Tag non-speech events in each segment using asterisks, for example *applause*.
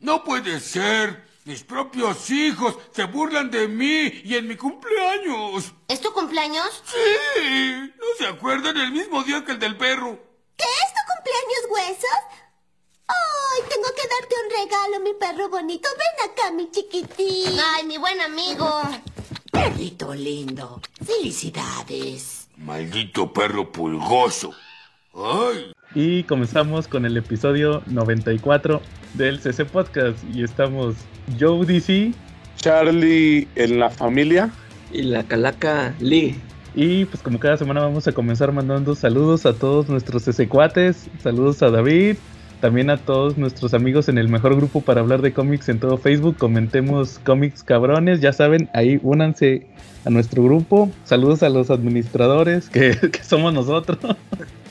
No puede ser. Mis propios hijos se burlan de mí y en mi cumpleaños. ¿Es tu cumpleaños? Sí. ¿No se acuerdan el mismo día que el del perro? ¿Qué es tu cumpleaños, huesos? ¡Ay, tengo que darte un regalo, mi perro bonito! Ven acá, mi chiquitín. Ay, mi buen amigo. Perrito lindo. Felicidades. Maldito perro pulgoso. Ay. Y comenzamos con el episodio 94 del CC Podcast. Y estamos Joe DC. Charlie en la familia. Y la calaca Lee. Y pues como cada semana vamos a comenzar mandando saludos a todos nuestros CC cuates. Saludos a David. También a todos nuestros amigos en el mejor grupo para hablar de cómics en todo Facebook. Comentemos cómics cabrones. Ya saben, ahí únanse a nuestro grupo. Saludos a los administradores, que, *laughs* que somos nosotros.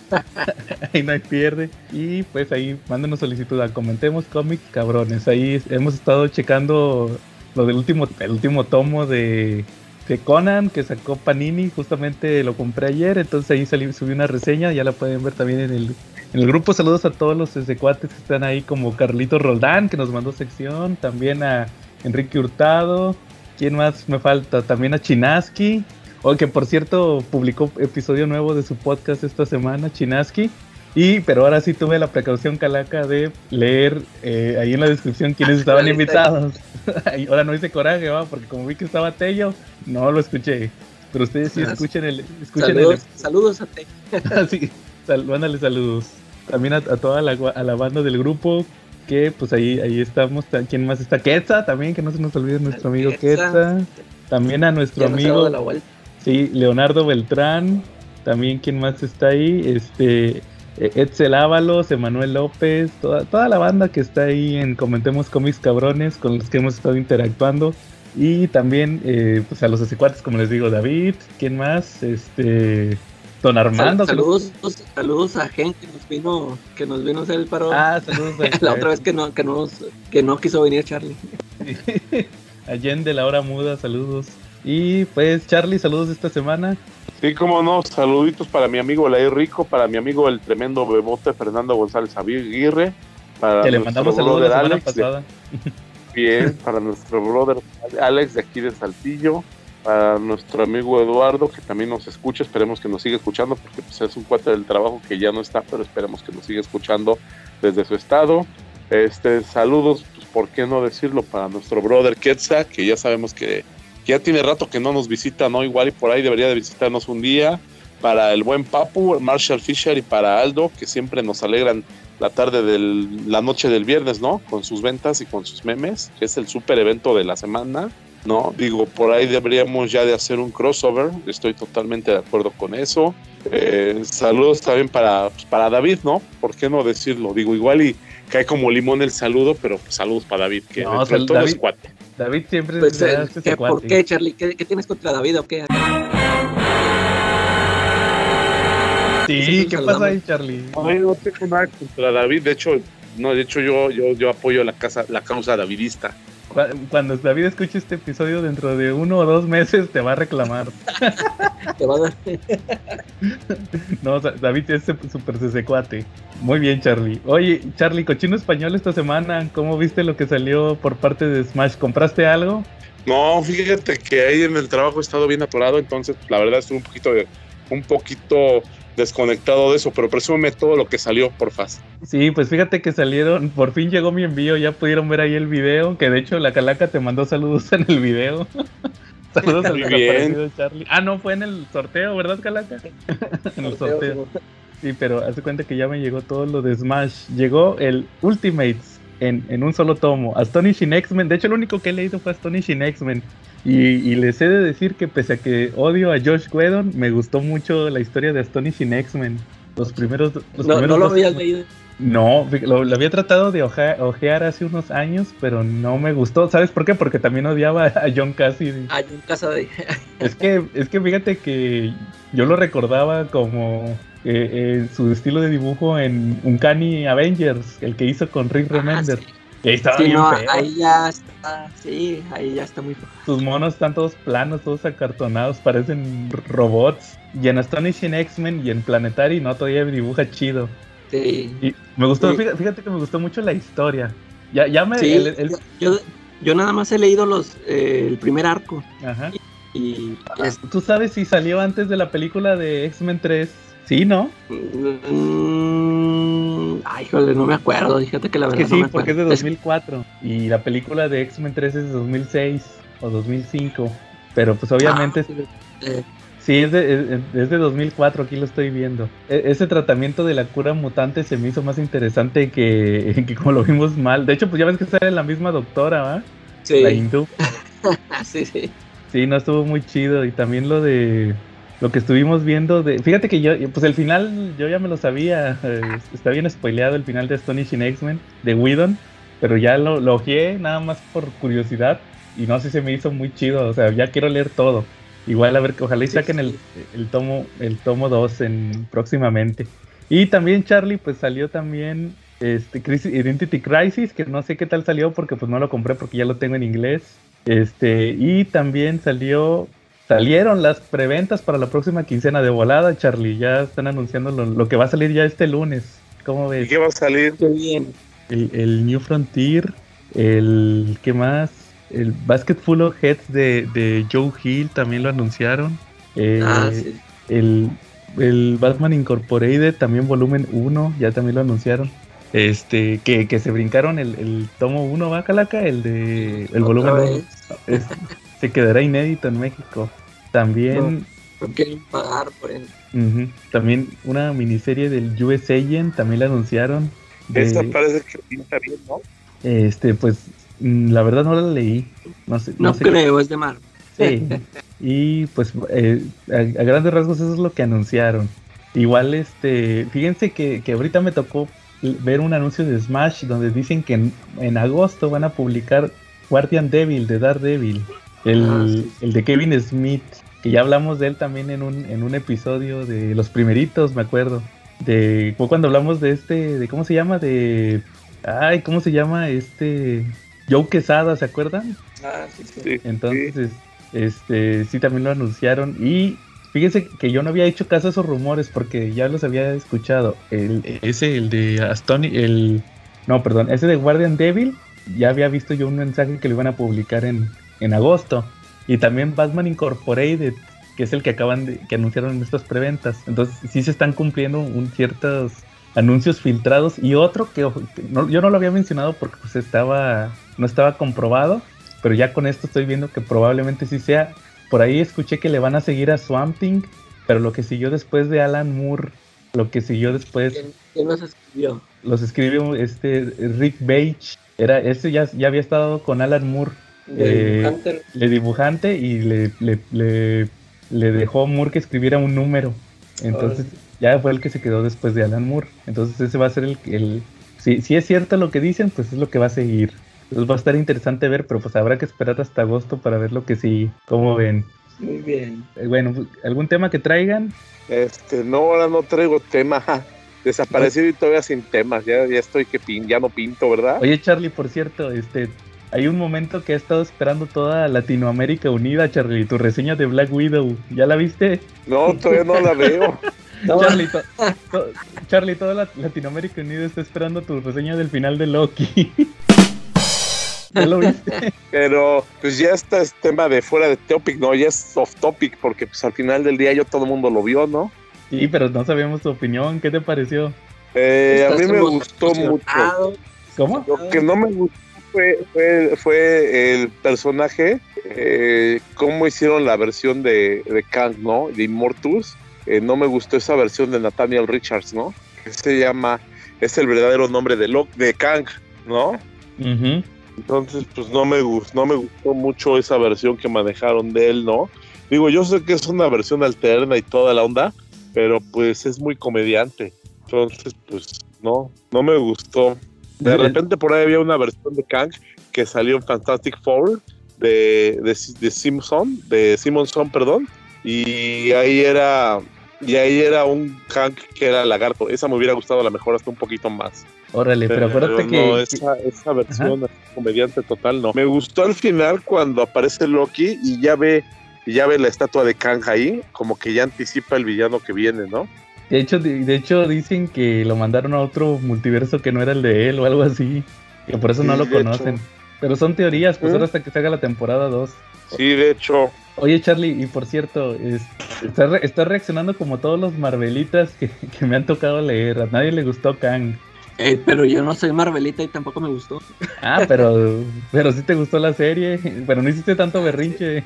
*laughs* ahí no hay pierde. Y pues ahí mándenos solicitud a Comentemos Cómics Cabrones. Ahí hemos estado checando lo del último, el último tomo de, de Conan que sacó Panini. Justamente lo compré ayer. Entonces ahí salí, subí una reseña. Ya la pueden ver también en el, en el grupo. Saludos a todos los cuates que están ahí, como Carlito Roldán, que nos mandó sección. También a Enrique Hurtado. ¿Quién más me falta? También a Chinaski. O que por cierto publicó episodio nuevo de su podcast esta semana, Chinaski. Y, pero ahora sí tuve la precaución calaca de leer eh, ahí en la descripción quiénes *laughs* estaban invitados. *laughs* ahora no hice coraje, va, porque como vi que estaba Tello, no lo escuché. Pero ustedes sí escuchen el. Escuchen saludos, el... saludos a Tello. *laughs* sí, sal, mándale saludos. También a, a toda la, a la banda del grupo, que pues ahí, ahí estamos. ¿Quién más está? Quetza también, que no se nos olvide nuestro amigo Quetza. También a nuestro Ya amigo. Sí, Leonardo Beltrán. También, ¿quién más está ahí? Este. eh, Edsel Ábalos, Emanuel López, toda, toda la banda que está ahí en Comentemos Cómics Cabrones con los que hemos estado interactuando. Y también eh, pues a los asecuates, como les digo, David, ¿quién más? Este. Don Armando. Sal- saludos, saludos a Gen que nos vino, que nos vino a hacer el paro. Ah, saludos a, *laughs* la otra vez que no, que no, que no quiso venir Charlie. *laughs* Allende, la hora muda, saludos. Y pues, Charlie, saludos esta semana. Sí, como no, saluditos para mi amigo Lair Rico, para mi amigo el tremendo bebote Fernando González Aguirre, para Que le mandamos saludos la semana Alex, de- pasada. *laughs* bien, para nuestro brother Alex de aquí de Saltillo, para nuestro amigo Eduardo, que también nos escucha, esperemos que nos siga escuchando, porque pues, es un cuate del trabajo que ya no está, pero esperemos que nos siga escuchando desde su estado. Este, saludos, pues, ¿por qué no decirlo? Para nuestro brother Quetzal, que ya sabemos que ya tiene rato que no nos visita, ¿no? Igual y por ahí debería de visitarnos un día. Para el buen Papu, Marshall Fisher y para Aldo, que siempre nos alegran la tarde de la noche del viernes, ¿no? Con sus ventas y con sus memes, que es el super evento de la semana, ¿no? Digo, por ahí deberíamos ya de hacer un crossover, estoy totalmente de acuerdo con eso. Eh, saludos también para, pues, para David, ¿no? ¿Por qué no decirlo? Digo, igual y cae como limón el saludo, pero saludos para David, que No, dentro de sal- todo David- es cuate. David siempre Pues, eh, ese ¿qué- ¿Por cuate. qué, Charlie? ¿Qué, qué tienes contra David o qué? Sí, ¿qué pasa ahí, Charlie? Ay, no tengo nada contra David, de hecho, no, de hecho yo, yo, yo apoyo la casa, la causa davidista. Cu- Cuando David escuche este episodio dentro de uno o dos meses te va a reclamar. *laughs* Te va a dar. *laughs* No, David es super CC cuate. Muy bien, Charlie. Oye, Charlie, cochino español esta semana, ¿cómo viste lo que salió por parte de Smash? ¿Compraste algo? No, fíjate que ahí en el trabajo he estado bien atorado, entonces la verdad estoy un poquito de- un poquito desconectado de eso, pero presúmeme todo lo que salió, porfa. Sí, pues fíjate que salieron, por fin llegó mi envío, ya pudieron ver ahí el video, que de hecho la calaca te mandó saludos en el video. *laughs* saludos al desaparecido Charlie. Ah, no, fue en el sorteo, ¿verdad, calaca? *laughs* en el sorteo. Sí, pero hace cuenta que ya me llegó todo lo de Smash. Llegó el Ultimates en, en un solo tomo. Astonishing X-Men. De hecho, lo único que he leído fue Astonishing X-Men. Y, y les he de decir que pese a que odio a Josh Whedon, me gustó mucho la historia de Astonishing X-Men. Los primeros, los No, primeros no lo dos- habías leído. No, lo, lo había tratado de oja- ojear hace unos años, pero no me gustó. ¿Sabes por qué? Porque también odiaba a John Cassidy. Un casa de. Es que, es que fíjate que yo lo recordaba como eh, eh, su estilo de dibujo en Uncanny Avengers, el que hizo con Rick Remender. Ah, sí. Ahí estaba Sí, bien no, feo. ahí ya está. Sí, ahí ya está muy. Sus monos están todos planos, todos acartonados, parecen robots. Y en Astonishing X-Men y en Planetary no todavía dibuja chido. Sí. Y me gustó, Sí. fíjate, fíjate que me gustó mucho la historia. Ya, ya me. Sí, el- el- yo, yo nada más he leído los eh, el primer arco ajá. y es- ¿Tú sabes si salió antes de la película de X-Men 3? Sí, ¿no? mm, ay, híjole, no me acuerdo, fíjate que la Es verdad que no sí, me porque es de acuerdo. 2004. Y la película de X-Men 3 es de 2006 o 2005. Pero pues obviamente Ah, sí, eh, sí, es de, es- es de 2004, aquí lo estoy viendo. E- ese tratamiento de la cura mutante se me hizo más interesante que, *laughs* que como lo vimos mal. De hecho, pues ya ves que sale la misma doctora, ¿va? La sí, hindú. *laughs* sí, sí. Sí, no estuvo muy chido. Y también lo de lo que estuvimos viendo de. Fíjate que yo, pues el final yo ya me lo sabía. eh, está bien spoileado el final de Astonishing X-Men de Whedon. Pero ya lo, lo ojeé nada más por curiosidad. Y no sé si se me hizo muy chido. O sea, ya quiero leer todo. Igual a ver ojalá y Sí, saquen sí. el, el tomo, el tomo 2 en próximamente. Y también Charlie, pues salió también este Crisis- Identity Crisis, que no sé qué tal salió porque pues no lo compré porque ya lo tengo en inglés. Este, y también salió, salieron las preventas para la próxima quincena de volada, Charlie. Ya están anunciando lo, lo que va a salir ya este lunes. ¿Cómo ¿Y ves? qué va a salir? Qué bien. El, el New Frontier, el ¿qué más? El Basket Full of Heads de, de Joe Hill también lo anunciaron. Eh, Ah, sí. el, el Batman Incorporated, también volumen 1, ya también lo anunciaron. Este, que, que se brincaron el, el tomo 1, va Calaca, el de el volumen 1. vez. Es- se quedará inédito en México. También, No quieren pagar por él. también una miniserie del US Agent, también la anunciaron. de- Esta parece que pinta bien, ¿no? este, pues, mm, la verdad no la leí. No sé, No, no sé creo, es de Mar. Sí. Y pues eh, a, a grandes rasgos eso es lo que anunciaron. Igual, este, fíjense que, que ahorita me tocó ver un anuncio de Smash donde dicen que en, en agosto van a publicar Guardian Devil de Daredevil, el, Ah, sí. el de Kevin Smith, que ya hablamos de él también en un, en un episodio de los primeritos, me acuerdo. De fue cuando hablamos de este, de cómo se llama, de ay, ¿cómo se llama? Este Joe Quesada, ¿se acuerdan? Ah, sí, sí. Sí. Entonces, este, sí también lo anunciaron. Y fíjense que yo no había hecho caso a esos rumores porque ya los había escuchado. El, ese, el de Astoni, el. No, perdón, ese de Guardian Devil, ya había visto yo un mensaje que lo iban a publicar en, en agosto. Y también Batman Incorporated, que es el que acaban de, que anunciaron en estas preventas. Entonces, sí se están cumpliendo un ciertos anuncios filtrados. Y otro que, no- yo no lo había mencionado porque pues estaba, no estaba comprobado. Pero ya con esto estoy viendo que probablemente sí sea. Por ahí escuché que le van a seguir a Swamp Thing, pero lo que siguió después de Alan Moore, lo que siguió después, ¿Quién, quién los escribió? los escribió este Rick Beige. Era, ese ya, ya había estado con Alan Moore, De Eh, el dibujante, y le, le, le, le dejó a Moore que escribiera un número. Entonces ya fue el que se quedó después de Alan Moore. Entonces ese va a ser el... el si, si es cierto lo que dicen, pues es lo que va a seguir. Entonces va a estar interesante ver, pero pues habrá que esperar hasta agosto para ver lo que sí, cómo ven. Muy bien. Eh, Bueno, ¿algún tema que traigan? Este, no, ahora no traigo tema. *laughs* Desaparecido y todavía sin temas. Ya, ya estoy que pin, ya no pinto, ¿verdad? Oye, Charlie, por cierto, este, hay un momento que he estado esperando toda Latinoamérica unida, Charlie, tu reseña de Black Widow. ¿Ya la viste? No, todavía no la veo. *laughs* Charlie, to- to- Charlie, toda la- Latinoamérica unida está esperando tu reseña del final de Loki. *laughs* ¿Ya lo viste? Pero pues ya está es tema de fuera de topic, ¿no? Ya es off topic, porque pues al final del día yo todo el mundo lo vio, ¿no? Sí, pero no sabíamos tu opinión. ¿Qué te pareció? Eh, a mí me gustó mucho. ¿Cómo? Lo que no me gustó fue, fue, fue el personaje, eh, cómo hicieron la versión de, de Kang, ¿no? De Immortus. Eh, no me gustó esa versión de Nathaniel Richards, ¿no? Que se llama, es el verdadero nombre de, Lo- de Kang, ¿no? Ujú. Entonces, pues no me gustó, no me gustó mucho esa versión que manejaron de él, ¿no? Digo, yo sé que es una versión alterna y toda la onda, pero pues es muy comediante. Entonces, pues no, no me gustó. De repente por ahí había una versión de Kang que salió en Fantastic Four de, de, de Simpson, de Simonson, perdón, y ahí era y ahí era un Kang que era lagarto. Esa me hubiera gustado a lo mejor hasta un poquito más. Órale, pero acuérdate no, que... esa, esa versión comediante total no. Me gustó al final cuando aparece Loki y ya ve y ya ve la estatua de Kang ahí, como que ya anticipa el villano que viene, ¿no? De hecho, de, de hecho dicen que lo mandaron a otro multiverso que no era el de él o algo así. Que por eso no lo hecho. conocen. Pero son teorías, pues ¿Eh? ahora hasta que se haga la temporada 2. Sí, de hecho. Oye, Charlie, y por cierto, es- estás re- estás reaccionando como todos los Marvelitas que, que me han tocado leer. A nadie le gustó Kang. Eh, pero yo no soy Marvelita y tampoco me gustó. Ah, pero, pero sí te gustó la serie. Pero no hiciste tanto berrinche.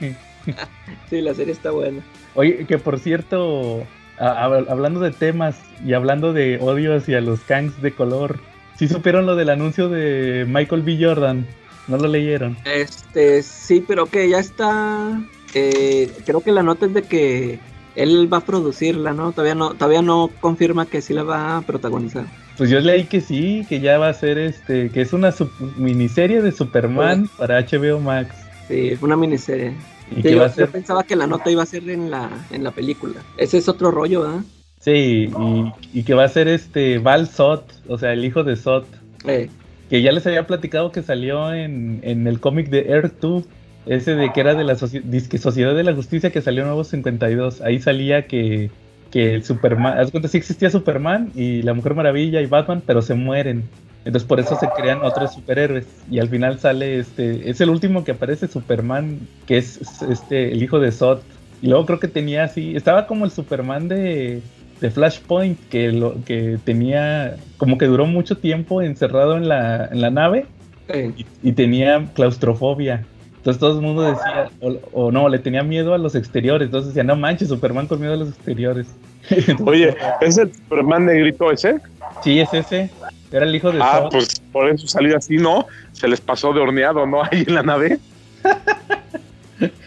Sí, la serie está buena. Oye, que por cierto, a- a- hablando de temas y hablando de odio hacia los Kangs de color, ¿sí supieron lo del anuncio de Michael B. Jordan? ¿No lo leyeron? Este, sí, pero que ya está. eh, creo que la nota es de que él va a producirla, ¿no? Todavía no, todavía no confirma que sí la va a protagonizar. Pues yo leí que sí, que ya va a ser este, que es una miniserie de Superman para HBO Max. Sí, es una miniserie. Y yo, a pensaba que la nota iba a ser en la, en la película. Ese es otro rollo, ¿verdad? sí, y, y que va a ser este Val Zod, o sea, el hijo de Zod, Eh, que ya les había platicado que salió en, en el cómic de Earth 2, ese de que era de la disque Sociedad de la Justicia que salió en Nuevo 52. Ahí salía que, que el Superman, haz cuenta, sí existía Superman y la Mujer Maravilla y Batman, pero se mueren. Entonces por eso se crean otros superhéroes. Y al final sale este, es el último que aparece Superman, que es este el hijo de Zod. Y luego creo que tenía así, estaba como el Superman de, de Flashpoint, que lo, que tenía, como que duró mucho tiempo encerrado en la, en la nave eh, y, y tenía claustrofobia. Entonces todo el mundo decía, o, o no, le tenía miedo a los exteriores. Entonces decía, no manches, Superman con miedo a los exteriores. Entonces, *laughs* Oye, ¿es el Superman negrito ese? sí, es ese. Era el hijo de Ah, pues por eso salió así, ¿no? Se les pasó de horneado, ¿no? *laughs* Ahí en la nave.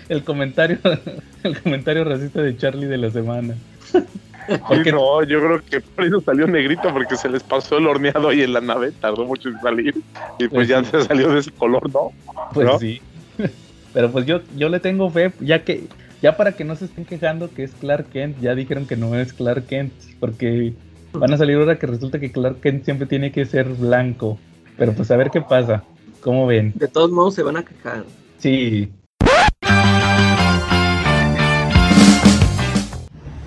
El comentario, *laughs* el comentario racista de Charlie de la semana. *laughs* Porque no, yo creo que por eso salió negrito, porque se les pasó el horneado ahí en la nave, tardó mucho en salir. Y pues Pues ya se salió de ese color, ¿no? Pues ¿No? sí. Pero pues yo, yo le tengo fe, ya que, ya para que no se estén quejando que es Clark Kent, ya dijeron que no es Clark Kent, porque van a salir ahora que resulta que Clark Kent siempre tiene que ser blanco. Pero pues a ver qué pasa. ¿Cómo ven? de todos modos se van a quejar. Sí.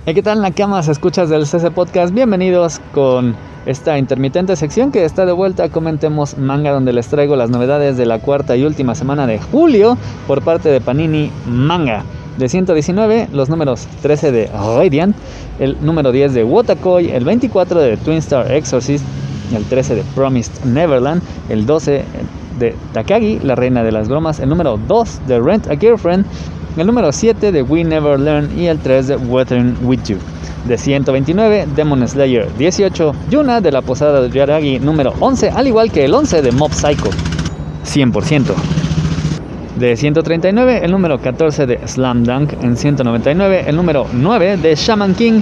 Hey, ¿Qué tal, Nakamas? Escuchas del CC Podcast. Bienvenidos con esta intermitente sección que está de vuelta. Comentemos manga, donde les traigo las novedades de la cuarta y última semana de julio por parte de Panini Manga. De 119, los números 13 de Radiant, el número 10 de Wotakoi, el 24 de Twin Star Exorcist, el 13 de Promised Neverland, el 12 de Takagi, la reina de las bromas, el número 2 de Rent a Girlfriend, el número 7 de We Never Learn y el 3 de Weathering With You. De 129, Demon Slayer 18, Yuna de la Posada de Yaragi número 11, al igual que el 11 de Mob Psycho 100%. De 139, el número 14 de Slam Dunk. En 199, el número 9 de Shaman King.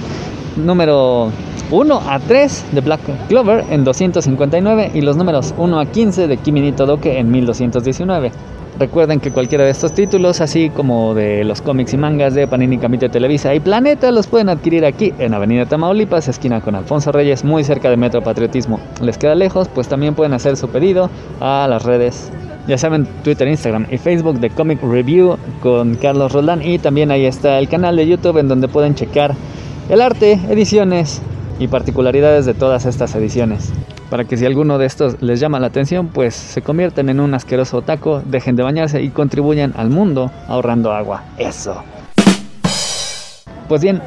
Número 1 a 3 de Black Clover en 259. Y los números 1 a 15 de Kimi ni en 1219. Recuerden que cualquiera de estos títulos, así como de los cómics y mangas de Panini Camite Televisa y Planeta, los pueden adquirir aquí en Avenida Tamaulipas, esquina con Alfonso Reyes, muy cerca de Metro Patriotismo. ¿Les queda lejos? Pues también pueden hacer su pedido a las redes ya saben, Twitter, Instagram y Facebook de Comic Review con Carlos Roldán. Y también ahí está el canal de YouTube en donde pueden checar el arte, ediciones y particularidades de todas estas ediciones. Para que si alguno de estos les llama la atención, pues se convierten en un asqueroso taco, dejen de bañarse y contribuyan al mundo ahorrando agua. Eso. Pues bien,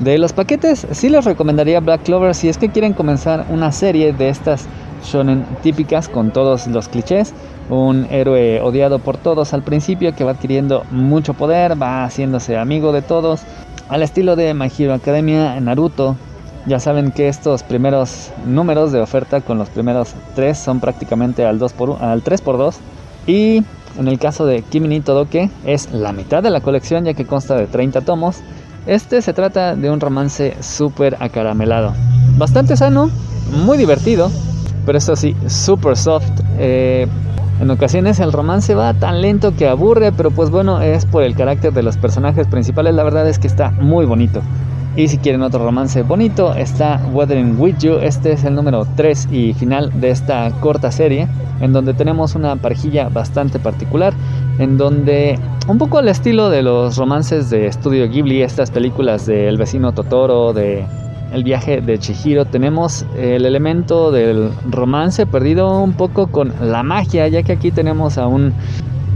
de los paquetes sí les recomendaría Black Clover si es que quieren comenzar una serie de estas shonen típicas con todos los clichés. Un héroe odiado por todos al principio que va adquiriendo mucho poder, va haciéndose amigo de todos. Al estilo de My Hero Academia, Naruto. Ya saben que estos primeros números de oferta con los primeros tres son prácticamente al, 2 por, al 3x2. Y en el caso de Kimi ni Todoke es la mitad de la colección ya que consta de 30 tomos. Este se trata de un romance súper acaramelado. Bastante sano, muy divertido, pero eso sí, súper soft. Eh, en ocasiones el romance va tan lento que aburre, pero pues bueno, es por el carácter de los personajes principales. La verdad es que está muy bonito. Y si quieren otro romance bonito, está Weathering With You. Este es el número 3 y final de esta corta serie, en donde tenemos una parejilla bastante particular, en donde un poco al estilo de los romances de Estudio Ghibli, estas películas de El vecino Totoro, de el viaje de Chihiro tenemos el elemento del romance perdido un poco con la magia, ya que aquí tenemos a un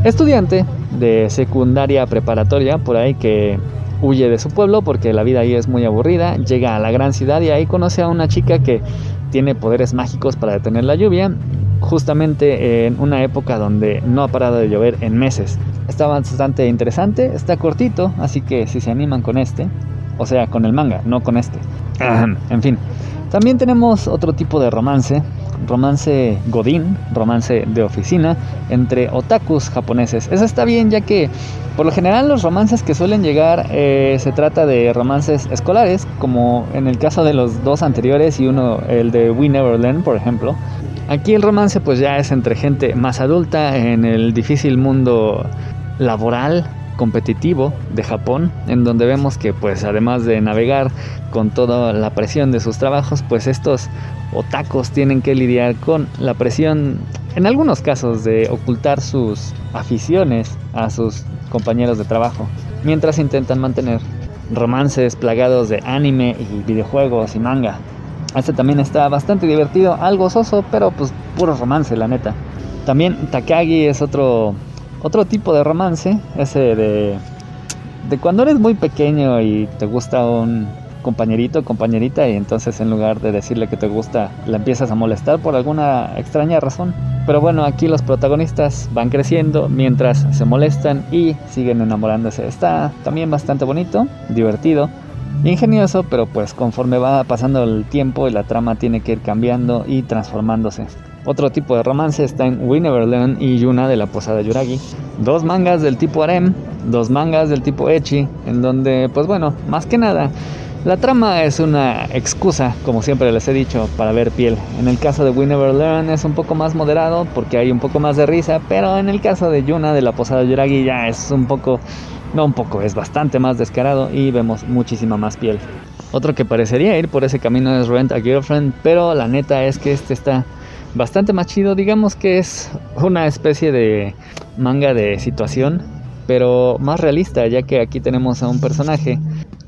estudiante de secundaria preparatoria por ahí que huye de su pueblo porque la vida ahí es muy aburrida, llega a la gran ciudad y ahí conoce a una chica que tiene poderes mágicos para detener la lluvia, justamente en una época donde no ha parado de llover en meses. Está bastante interesante, está cortito, así que si se animan con este, o sea, con el manga, no con este. En fin, también tenemos otro tipo de romance, romance godín, romance de oficina entre otakus japoneses. Eso está bien ya que por lo general los romances que suelen llegar eh, se trata de romances escolares, como en el caso de los dos anteriores y uno, el de We Never Learn, por ejemplo. Aquí el romance pues ya es entre gente más adulta en el difícil mundo laboral competitivo de Japón, en donde vemos que pues además de navegar con toda la presión de sus trabajos, pues estos otacos tienen que lidiar con la presión, en algunos casos, de ocultar sus aficiones a sus compañeros de trabajo, mientras intentan mantener romances plagados de anime y videojuegos y manga. Este también está bastante divertido, algo soso, pero pues puro romance, la neta. También Takagi es otro otro tipo de romance, ese de, de cuando eres muy pequeño y te gusta un compañerito, compañerita, y entonces en lugar de decirle que te gusta, la empiezas a molestar por alguna extraña razón. Pero bueno, aquí los protagonistas van creciendo mientras se molestan y siguen enamorándose. Está también bastante bonito, divertido, ingenioso, pero pues conforme va pasando el tiempo y la trama tiene que ir cambiando y transformándose. Otro tipo de romance está en We Never Learn y Yuna de la Posada Yuragi. Dos mangas del tipo harem, dos mangas del tipo echi, en donde, pues bueno, más que nada, la trama es una excusa, como siempre les he dicho, para ver piel. En el caso de We Never Learn es un poco más moderado porque hay un poco más de risa, pero en el caso de Yuna de la Posada Yuragi ya es un poco, no un poco, es bastante más descarado y vemos muchísima más piel. Otro que parecería ir por ese camino es Rent a Girlfriend, pero la neta es que este está bastante más chido. Digamos que es una especie de manga de situación, pero más realista, ya que aquí tenemos a un personaje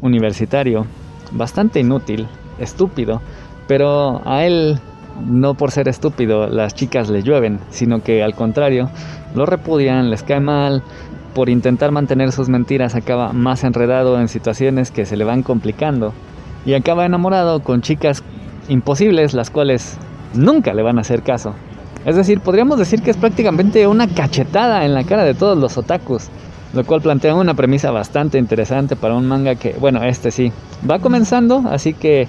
universitario bastante inútil, estúpido, pero a él no por ser estúpido las chicas le llueven, sino que al contrario, lo repudian, les cae mal, por intentar mantener sus mentiras acaba más enredado en situaciones que se le van complicando y acaba enamorado con chicas imposibles, las cuales nunca le van a hacer caso. Es decir, podríamos decir que es prácticamente una cachetada en la cara de todos los otakus, lo cual plantea una premisa bastante interesante para un manga que, bueno, este sí, va comenzando, así que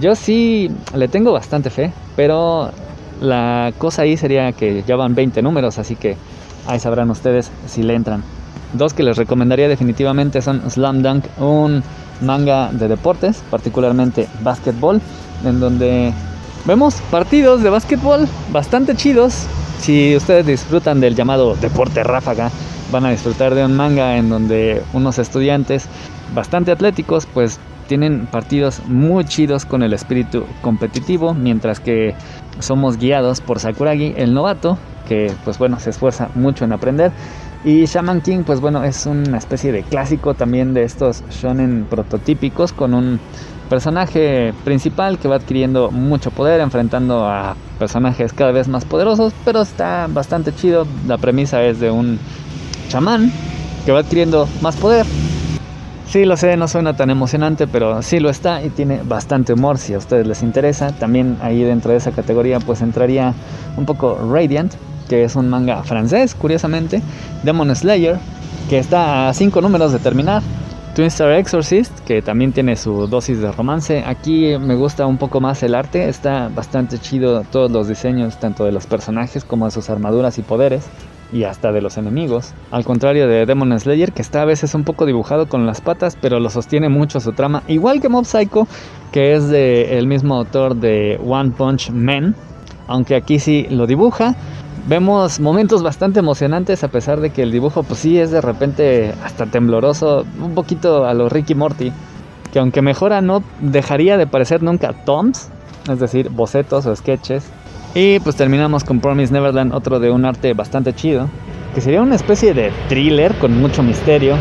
yo sí le tengo bastante fe, pero la cosa ahí sería que ya van 20 números, así que ahí sabrán ustedes si le entran. Dos que les recomendaría definitivamente son Slam Dunk, un manga de deportes, particularmente básquetbol, en donde Vemos partidos de básquetbol bastante chidos. Si ustedes disfrutan del llamado deporte ráfaga, van a disfrutar de un manga en donde unos estudiantes bastante atléticos pues tienen partidos muy chidos con el espíritu competitivo, mientras que somos guiados por Sakuragi, el novato, que pues bueno, se esfuerza mucho en aprender. Y Shaman King, pues bueno, es una especie de clásico también de estos shonen prototípicos con un personaje principal que va adquiriendo mucho poder, enfrentando a personajes cada vez más poderosos, pero está bastante chido. La premisa es de un chamán que va adquiriendo más poder. Sí, lo sé, no suena tan emocionante, pero sí lo está y tiene bastante humor si a ustedes les interesa. También ahí dentro de esa categoría pues entraría un poco Radiant, que es un manga francés, curiosamente. Demon Slayer, que está a 5 números de terminar. Twin Star Exorcist, que también tiene su dosis de romance. Aquí me gusta un poco más el arte, está bastante chido todos los diseños, tanto de los personajes como de sus armaduras y poderes, y hasta de los enemigos. Al contrario de Demon Slayer, que está a veces un poco dibujado con las patas, pero lo sostiene mucho su trama, igual que Mob Psycho, que es del mismo autor de One Punch Man, aunque aquí sí lo dibuja Vemos momentos bastante emocionantes a pesar de que el dibujo pues sí es de repente hasta tembloroso, un poquito a lo Ricky Morty, que aunque mejora no dejaría de parecer nunca toms, es decir, bocetos o sketches. Y pues terminamos con Promise Neverland, otro de un arte bastante chido, que sería una especie de thriller con mucho misterio.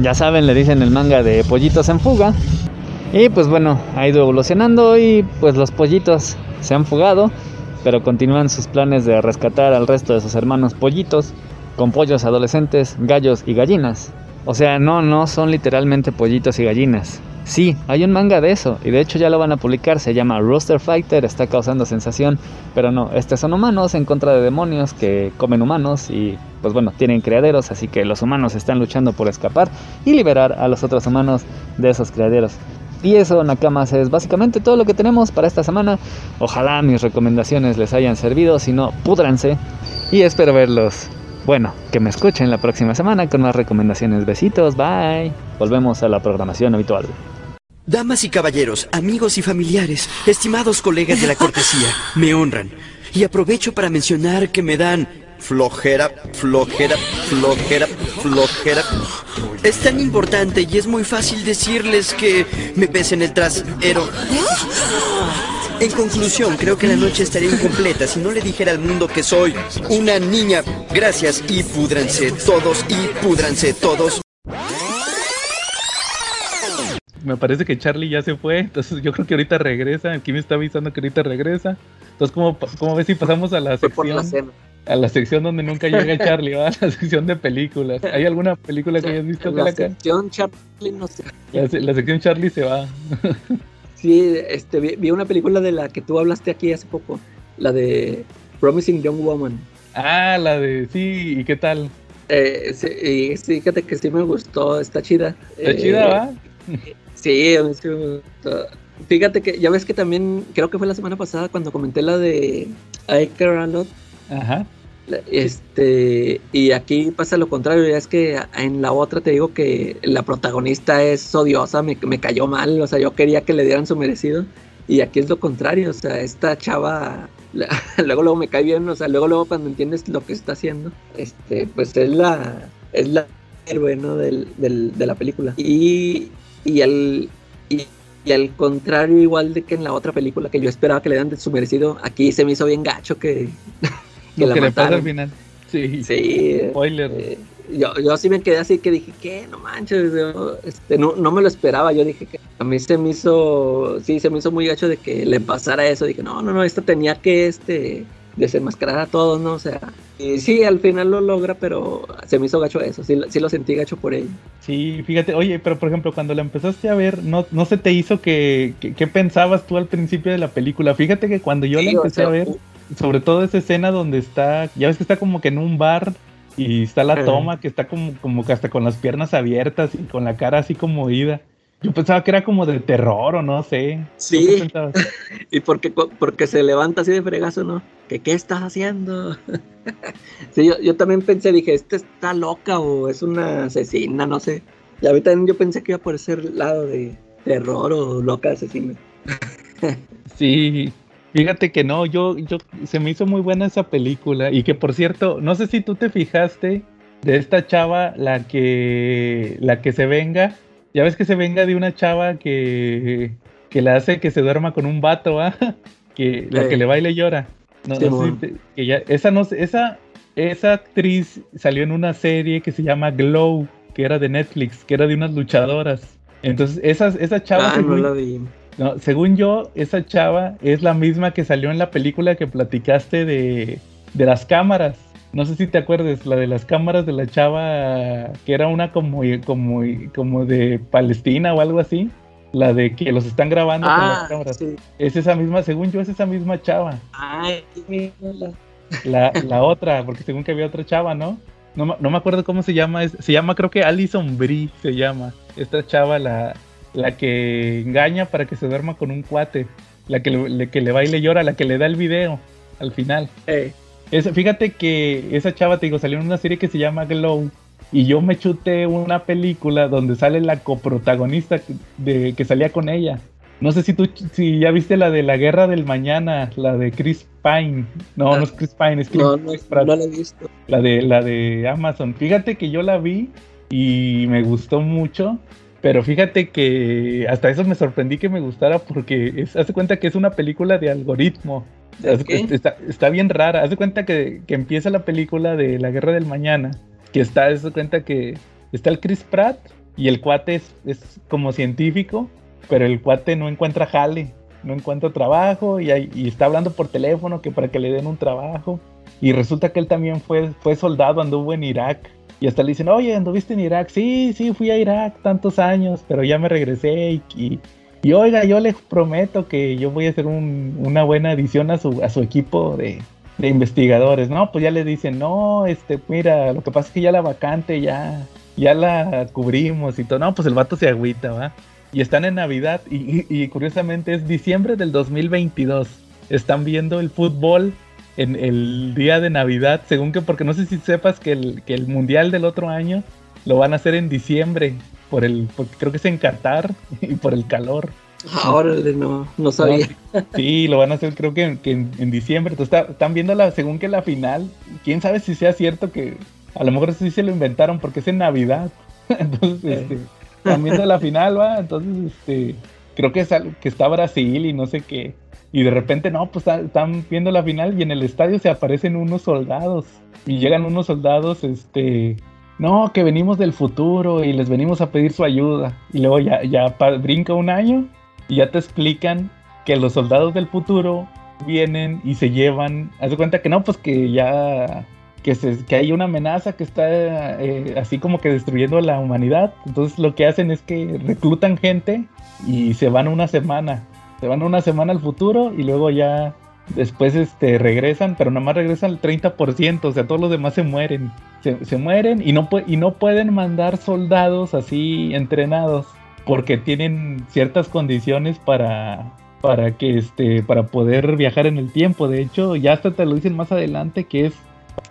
Ya saben, le dicen el manga de pollitos en fuga. Y pues bueno, ha ido evolucionando y pues los pollitos se han fugado, pero continúan sus planes de rescatar al resto de sus hermanos pollitos con pollos adolescentes, gallos y gallinas. O sea, no, no son literalmente pollitos y gallinas. Sí, hay un manga de eso, y de hecho ya lo van a publicar, se llama Rooster Fighter, está causando sensación, pero no, estos son humanos en contra de demonios que comen humanos y pues bueno, tienen criaderos, así que los humanos están luchando por escapar y liberar a los otros humanos de esos criaderos. Y eso, Nakamas, es básicamente todo lo que tenemos para esta semana. Ojalá mis recomendaciones les hayan servido, si no, púdranse. Y espero verlos. Bueno, que me escuchen la próxima semana con más recomendaciones. Besitos, bye. Volvemos a la programación habitual. Damas y caballeros, amigos y familiares, estimados colegas de la cortesía, me honran. Y aprovecho para mencionar que me dan flojera, flojera, flojera, flojera. Es tan importante y es muy fácil decirles que me besen el trasero. En conclusión, creo que la noche estaría incompleta si no le dijera al mundo que soy una niña. Gracias y púdranse todos y púdranse todos. Me parece que Charlie ya se fue, entonces yo creo que ahorita regresa. Aquí me está avisando que ahorita regresa. Entonces, ¿cómo, cómo ves si pasamos a la Fue por la sección? cena. A la sección donde nunca llega Charlie, ¿va? *laughs* La sección de películas. ¿Hay alguna película que hayas visto, la sección Charlie, no sé. La, se- la sección Charlie se va. *laughs* Sí, este, vi, vi una película de la que tú hablaste aquí hace poco, la de Promising Young Woman. Ah, la de sí, ¿y qué tal? Eh, sí, y sí, fíjate que sí me gustó, está chida. ¿Está Eh, chida, va? Sí, a mí sí me gustó. Fíjate que ya ves que también, creo que fue la semana pasada cuando comenté la de I Care a Lot. Ajá. Este, y aquí pasa lo contrario, es que en la otra te digo que la protagonista es odiosa, me, me cayó mal, o sea, yo quería que le dieran su merecido. Y aquí es lo contrario, o sea, esta chava, la- *laughs* luego luego me cae bien, o sea, luego luego cuando entiendes lo que está haciendo, este, pues es la, es la héroe, ¿no? Del, del- de la película. Y, y al, y, y al contrario, igual de que en la otra película que yo esperaba que le dieran su merecido, aquí se me hizo bien gacho que, que Lo la que le pasa al final. Sí. Sí, Spoiler. eh, yo, yo sí me quedé así que dije, ¿qué? No manches, yo, este, no, no me lo esperaba. Yo dije que a mí se me hizo, sí, se me hizo muy gacho de que le pasara eso. Dije, no, no, no, esta tenía que, este, desenmascarar a todos, ¿no? O sea, y sí, al final lo logra, pero se me hizo gacho eso. Sí, lo- sí lo sentí gacho por ella. Sí, fíjate, oye, pero por ejemplo, cuando la empezaste a ver, ¿no, no se te hizo que, que- qué pensabas tú al principio de la película? Fíjate que cuando yo la Sí, o empecé sea, a ver, sobre todo esa escena donde está, ya ves que está como que en un bar y está la toma, que está como, como que hasta con las piernas abiertas y con la cara así como ida. Yo pensaba que era como de terror o no sé. ¿Tú Sí. qué? *laughs* Y porque, porque se levanta así de fregazo, ¿no? ¿Que qué estás haciendo? *laughs* sí, yo, yo también pensé, dije, ¿esta está loca o es una asesina? No sé. Y a mí también yo pensé que iba por ese lado de terror o loca asesina. *laughs* Sí, fíjate que no, yo, yo, se me hizo muy buena esa película y que por cierto, no sé si tú te fijaste de esta chava, la que, la que se venga, ya ves que se venga de una chava que, que le hace que se duerma con un vato, ¿ah? *laughs* Que la Sí. que le baila y llora. No, no sé Simón. si te- que ya, esa no esa, esa actriz salió en una serie que se llama Glow, que era de Netflix, que era de unas luchadoras. Entonces, esa, esa chava Ah, no la vi. No, según yo, esa chava es la misma que salió en la película que platicaste de, de las cámaras. No sé si te acuerdas, la de las cámaras de la chava que era una como, como, como de Palestina o algo así. La de que los están grabando con las Ah, cámaras. sí. Es esa misma, según yo, es esa misma chava. Ay, mírala. La, la otra, porque según que había otra chava, ¿no? No, me- no me acuerdo cómo se llama. se llama, creo que Alison Brie se llama. Esta chava, la, la que engaña para que se duerma con un cuate. La que le, le- que le baile y llora, la que le da el video al final. Eh, Esa- fíjate que esa chava, te digo, salió en una serie que se llama Glow. Y yo me chuté una película donde sale la coprotagonista de, que salía con ella. No sé si tú si ya viste la de la guerra del mañana, la de Chris Pine. No, no es Chris Pine, es Chris, no, no, Pratt. no la he visto. La de, la de Amazon. Fíjate que yo la vi y me gustó mucho. Pero fíjate que hasta eso me sorprendí que me gustara porque es, hace cuenta que es una película de algoritmo. Está, está bien rara. Haz de cuenta que, que empieza la película de la guerra del mañana. Que está, haz de cuenta que está el Chris Pratt y el cuate es, es como científico. pero el cuate no encuentra jale, no encuentra trabajo y, hay- y está hablando por teléfono que para que le den un trabajo. Y resulta que él también fue, fue soldado, anduvo en Irak. Y hasta le dicen, oye, ¿anduviste en Irak? Sí, sí, fui a Irak tantos años, pero ya me regresé y, y, oiga, yo les prometo que yo voy a hacer un- una buena adición a su, a su equipo de, de investigadores. No, pues ya le dicen, no, este, mira, lo que pasa es que ya la vacante ya, ya la cubrimos y todo. No, pues el vato se agüita, ¿va? Y están en Navidad y- y curiosamente es diciembre del 2022. Están viendo el fútbol en el día de Navidad, según que, porque no sé si sepas que el, que el Mundial del otro año lo van a hacer en diciembre, por el, porque creo que es en Qatar *laughs* y por el calor. Ahora no, no sabía. Sí, lo van a hacer creo que, que en, en diciembre. Entonces está- están viendo la, según que la final, quién sabe si sea cierto que a lo mejor sí se lo inventaron porque es en Navidad. *laughs* Entonces, este, están viendo la final, va. Entonces, este, creo que, es al- que está Brasil y no sé qué. Y de repente, no, pues está- están viendo la final y en el estadio se aparecen unos soldados. Y llegan unos soldados, este, no, que venimos del futuro y les venimos a pedir su ayuda. Y luego ya, ya brinca un año y ya te explican que los soldados del futuro vienen y se llevan. Haz de cuenta que no, pues que ya. Que, se, que hay una amenaza que está eh, así como que destruyendo la humanidad. Entonces lo que hacen es que reclutan gente y se van una semana. Se van una semana al futuro y luego ya después este, regresan, pero nada más regresan el 30%, o sea, todos los demás se mueren. Se, se mueren y no, y no pueden mandar soldados así entrenados porque tienen ciertas condiciones para, para que este para poder viajar en el tiempo. De hecho, ya hasta te lo dicen más adelante que es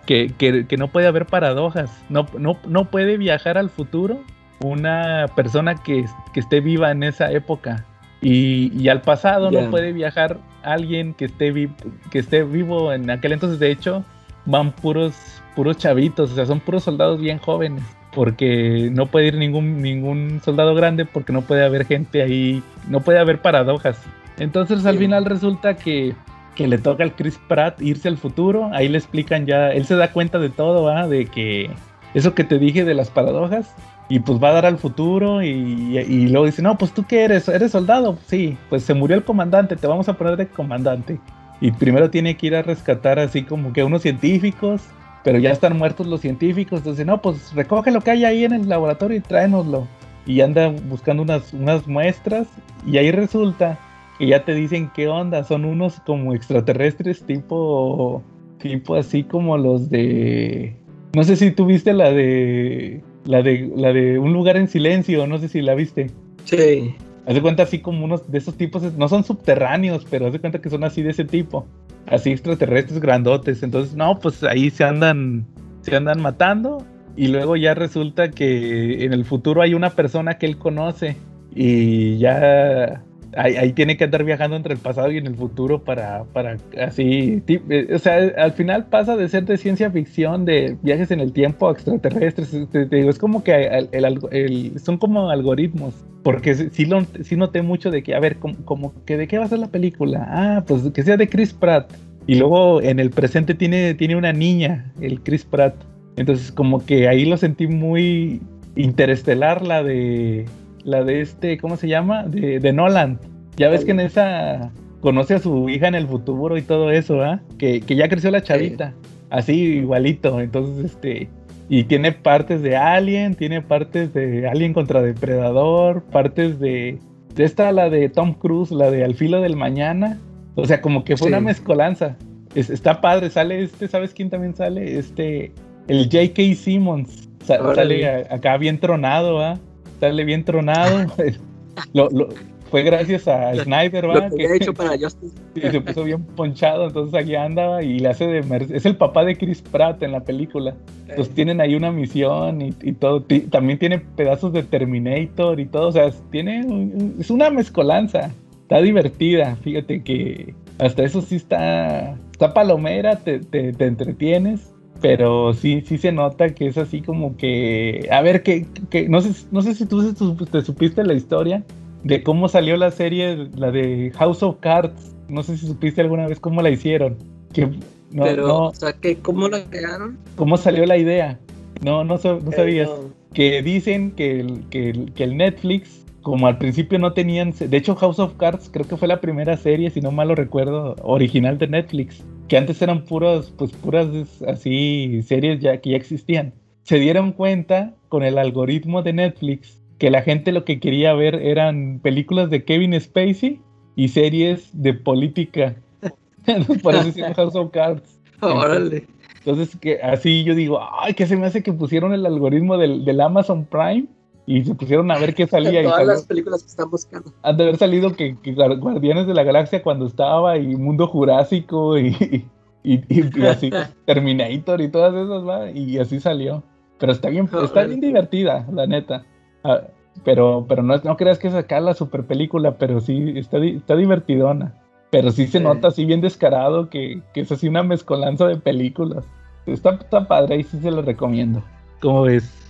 que, que- que no puede haber paradojas. No, no, no puede viajar al futuro una persona que, que esté viva en esa época. Y, y al pasado no puede viajar alguien que esté, vi- que esté vivo en aquel entonces. De hecho, van puros, puros chavitos, o sea, son puros soldados bien jóvenes. Porque no puede ir ningún, ningún soldado grande porque no puede haber gente ahí, no puede haber paradojas. Entonces al final resulta que, que le toca al Chris Pratt irse al futuro. Ahí le explican ya, él se da cuenta de todo, ¿va? De que eso que te dije de las paradojas. Y pues va a dar al futuro y, y luego dice, no, pues tú qué eres, eres soldado. Sí, pues se murió el comandante, te vamos a poner de comandante. Y primero tiene que ir a rescatar así como que unos científicos, pero ya están muertos los científicos. Entonces, no, pues recoge lo que hay ahí en el laboratorio y tráenoslo. Y anda buscando unas, unas muestras y ahí resulta que ya te dicen qué onda, son unos como extraterrestres tipo, tipo así como los de... No sé si tú viste la de... La de, la de Un lugar en silencio, no sé si la viste. Sí. Haz de cuenta así como unos de esos tipos, no son subterráneos, pero haz de cuenta que son así de ese tipo. Así extraterrestres grandotes. Entonces, no, pues ahí se andan, se andan matando. Y luego ya resulta que en el futuro hay una persona que él conoce. Y ya ahí, ahí tiene que andar viajando entre el pasado y en el futuro para, para así. eh, O sea, al final pasa de ser de ciencia ficción, de viajes en el tiempo extraterrestres. Te, te digo, es como que el- el el- son como algoritmos. Porque sí lo, sí noté mucho de que, a ver, como, como que de qué va a ser la película. Ah, pues que sea de Chris Pratt. Y luego en el presente tiene, tiene una niña, el Chris Pratt. Entonces como que ahí lo sentí muy interestelar la de la de este, ¿cómo se llama? De, de Nolan. Ya ves que en esa conoce a su hija en el futuro y todo eso, ¿ah? Que, que ya creció la chavita. Así igualito. Entonces, este. Y tiene partes de Alien, tiene partes de Alien contra Depredador, partes de. De esta, la de Tom Cruise, la de Al filo del mañana. O sea, como que fue Sí. una mezcolanza. Es- está padre, sale este, ¿sabes quién también sale? Este, el J.K. Simmons. Sa- Órale. sale a- acá bien tronado, ¿ah? Sale bien tronado. *laughs* Lo- lo- fue gracias a Snyder, Lo ¿va? que Que- había hecho *laughs* para Justice. y se puso bien ponchado, entonces aquí andaba y le hace de... mer- Es el papá de Chris Pratt en la película. Entonces tienen ahí una misión y, y todo. También tiene pedazos de Terminator y todo. O sea, tiene... un- Es una mezcolanza. Está divertida. Fíjate que hasta eso sí está... Está palomera, te, te, te entretienes. Pero sí, sí se nota que es así como que... A ver, que, que no, sé, no sé si tú te supiste la historia de cómo salió la serie, la de House of Cards. No sé si supiste alguna vez cómo la hicieron. Que no, pero, no, o sea, que ¿cómo lo crearon? cómo salió la idea. No, no, no sabías. Eh, no. Que dicen que el, que, el, que el Netflix como al principio no tenían, de hecho House of Cards creo que fue la primera serie, si no mal lo recuerdo, original de Netflix, que antes eran puros, pues puras así series ya que ya existían. Se dieron cuenta con el algoritmo de Netflix que la gente lo que quería ver eran películas de Kevin Spacey y series de política. *laughs* Por eso hicieron House of Cards. Órale. Entonces, que así yo digo, ay, que se me hace que pusieron el algoritmo del, del Amazon Prime y se pusieron a ver qué *laughs* salía. Todas y las películas que están buscando. Han de haber salido que, que, Guardianes de la Galaxia cuando estaba y Mundo Jurásico y, *laughs* y, y, así *laughs* Terminator y todas esas, ¿va? Y así salió. Pero está bien, está bien divertida, la neta. Ah, pero, pero no, no creas que es acá la super película, pero sí, está, está divertidona. Pero sí se nota así bien descarado que, que, es así una mezcolanza de películas. Está, está padre y sí se lo recomiendo. ¿Cómo ves?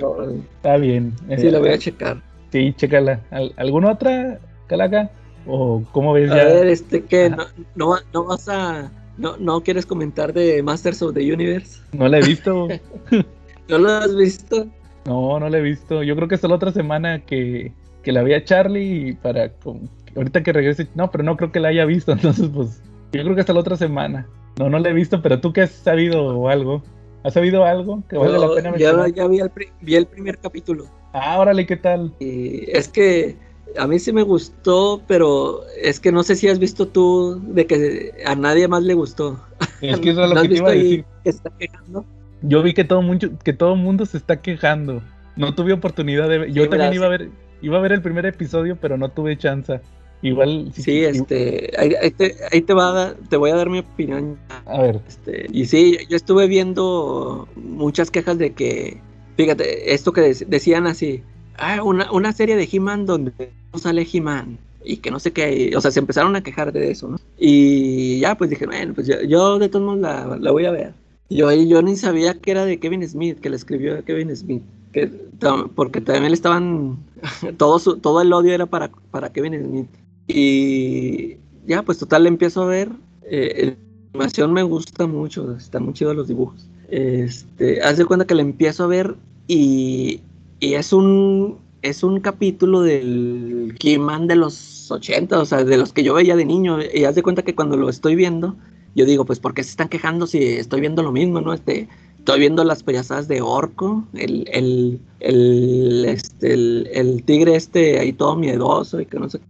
No, Está bien. Sí, la voy a checar. Sí, chécala. ¿Alguna otra, Calaca? ¿O cómo ves ya? A ver, este, ¿qué? ¿No, no, no vas a... No, ¿No quieres comentar de Masters of the Universe? No la he visto. *laughs* ¿No lo has visto? No, no la he visto. Yo creo que hasta la otra semana que, que la vi a Charlie para... ahorita que regrese... No, pero no creo que la haya visto. *laughs* Entonces, pues... Yo creo que hasta la otra semana. No, no la he visto, pero tú que has sabido o algo. ¿Has sabido algo que vale No, la pena ya, mencionar? ya vi, el, vi el primer capítulo. Ah, órale, ¿qué tal? Y es que a mí sí me gustó, pero es que no sé si has visto tú de que a nadie más le gustó. Es que eso es *laughs* lo ¿No que te iba a decir. que está quejando? Yo vi que todo mundo, que todo mundo se está quejando. No tuve oportunidad de ver. Yo Sí, también ¿verdad? iba a ver, iba a ver el primer episodio, pero no tuve chance. Igual Sí, este, ahí, ahí te, ahí te va a dar- te voy a dar mi opinión. A ver. Este, y sí, yo estuve viendo muchas quejas de que, fíjate, esto que dec- decían así, ah, una, una serie de He-Man donde no sale He-Man y que no sé qué, o sea, se empezaron a quejar de eso, ¿no? Y ya, pues dije, bueno, pues yo, yo de todos modos la, la voy a ver. Yo, yo ni sabía que era de Kevin Smith, que le escribió Kevin Smith, que, porque también le estaban, *laughs* todo, su- todo el odio era para, para Kevin Smith. Y ya, pues total, empiezo a ver. eh, la animación me gusta mucho, están muy chidos los dibujos. Este, haz de cuenta que le empiezo a ver y, y es un es un capítulo del He-Man de los 80, o sea, de los que yo veía de niño. Y haz de cuenta que cuando lo estoy viendo, yo digo, pues, ¿por qué se están quejando si estoy viendo lo mismo, no? Este, estoy viendo las payasadas de Orco, el, el, el, este, el, el tigre este ahí todo miedoso y que no sé qué.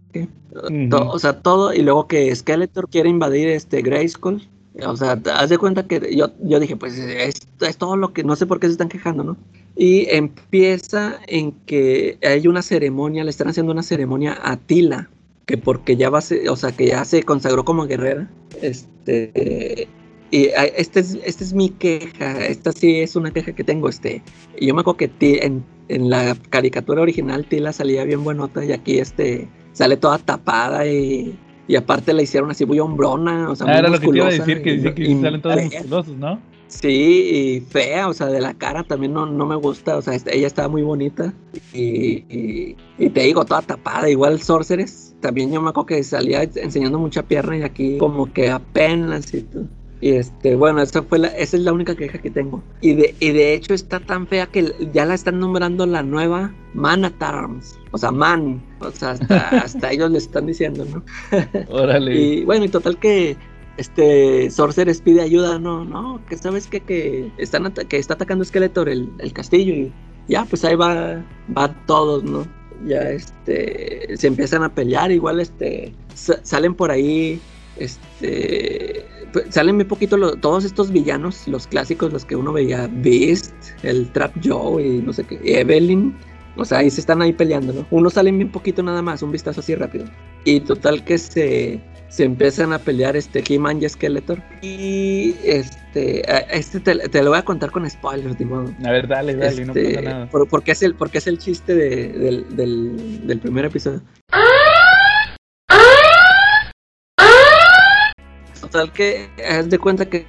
O sea, todo, y luego que Skeletor quiere invadir este Grayskull. O sea, haz de cuenta que yo, yo dije, pues es, es todo lo que, no sé por qué se están quejando, ¿no? Y empieza en que hay una ceremonia, le están haciendo una ceremonia a Tila, que porque ya va a ser, o sea, que ya se consagró como guerrera. Este, y esta es, esta es mi queja, esta sí es una queja que tengo, este. Yo me acuerdo que en, en la caricatura original Tila salía bien buenota y aquí este sale toda tapada y, y aparte la hicieron así muy hombrona, o sea, Ah, muy era lo que te iba a decir, que y- dice que y- salen todos musculosos, ¿no? Sí, y fea, o sea, de la cara también no, no me gusta, o sea, ella estaba muy bonita y, y- te digo, toda tapada, igual Sorceress, también yo me acuerdo que salía enseñando mucha pierna y aquí como que apenas y todo. Y este, bueno, esa fue la, esa es la única queja que tengo. Y de, y de hecho está tan fea que ya la están nombrando la nueva Man at Arms. O sea, Man. O sea, hasta, *laughs* hasta ellos le están diciendo, ¿no? *laughs* Órale. Y bueno, y total que este Sorceress pide ayuda, no, no, que sabes que, que están que está atacando Skeletor el, el castillo y ya pues ahí va, va todos, ¿no? Ya este se empiezan a pelear, igual este sa- salen por ahí, este salen muy poquito lo- todos estos villanos, los clásicos, los que uno veía, Beast, el Trap Joe y no sé qué, Evelyn, o sea, ahí se están ahí peleando, ¿no? Unos salen bien poquito nada más, un vistazo así rápido. Y total que se, se empiezan a pelear este He-Man y Skeletor. Y este, este te, te lo voy a contar con spoilers, de modo. A ver, dale, dale, no Este, pasa nada. por- porque, es el, porque es el chiste de- del, del, del primer episodio. Total que haz de cuenta que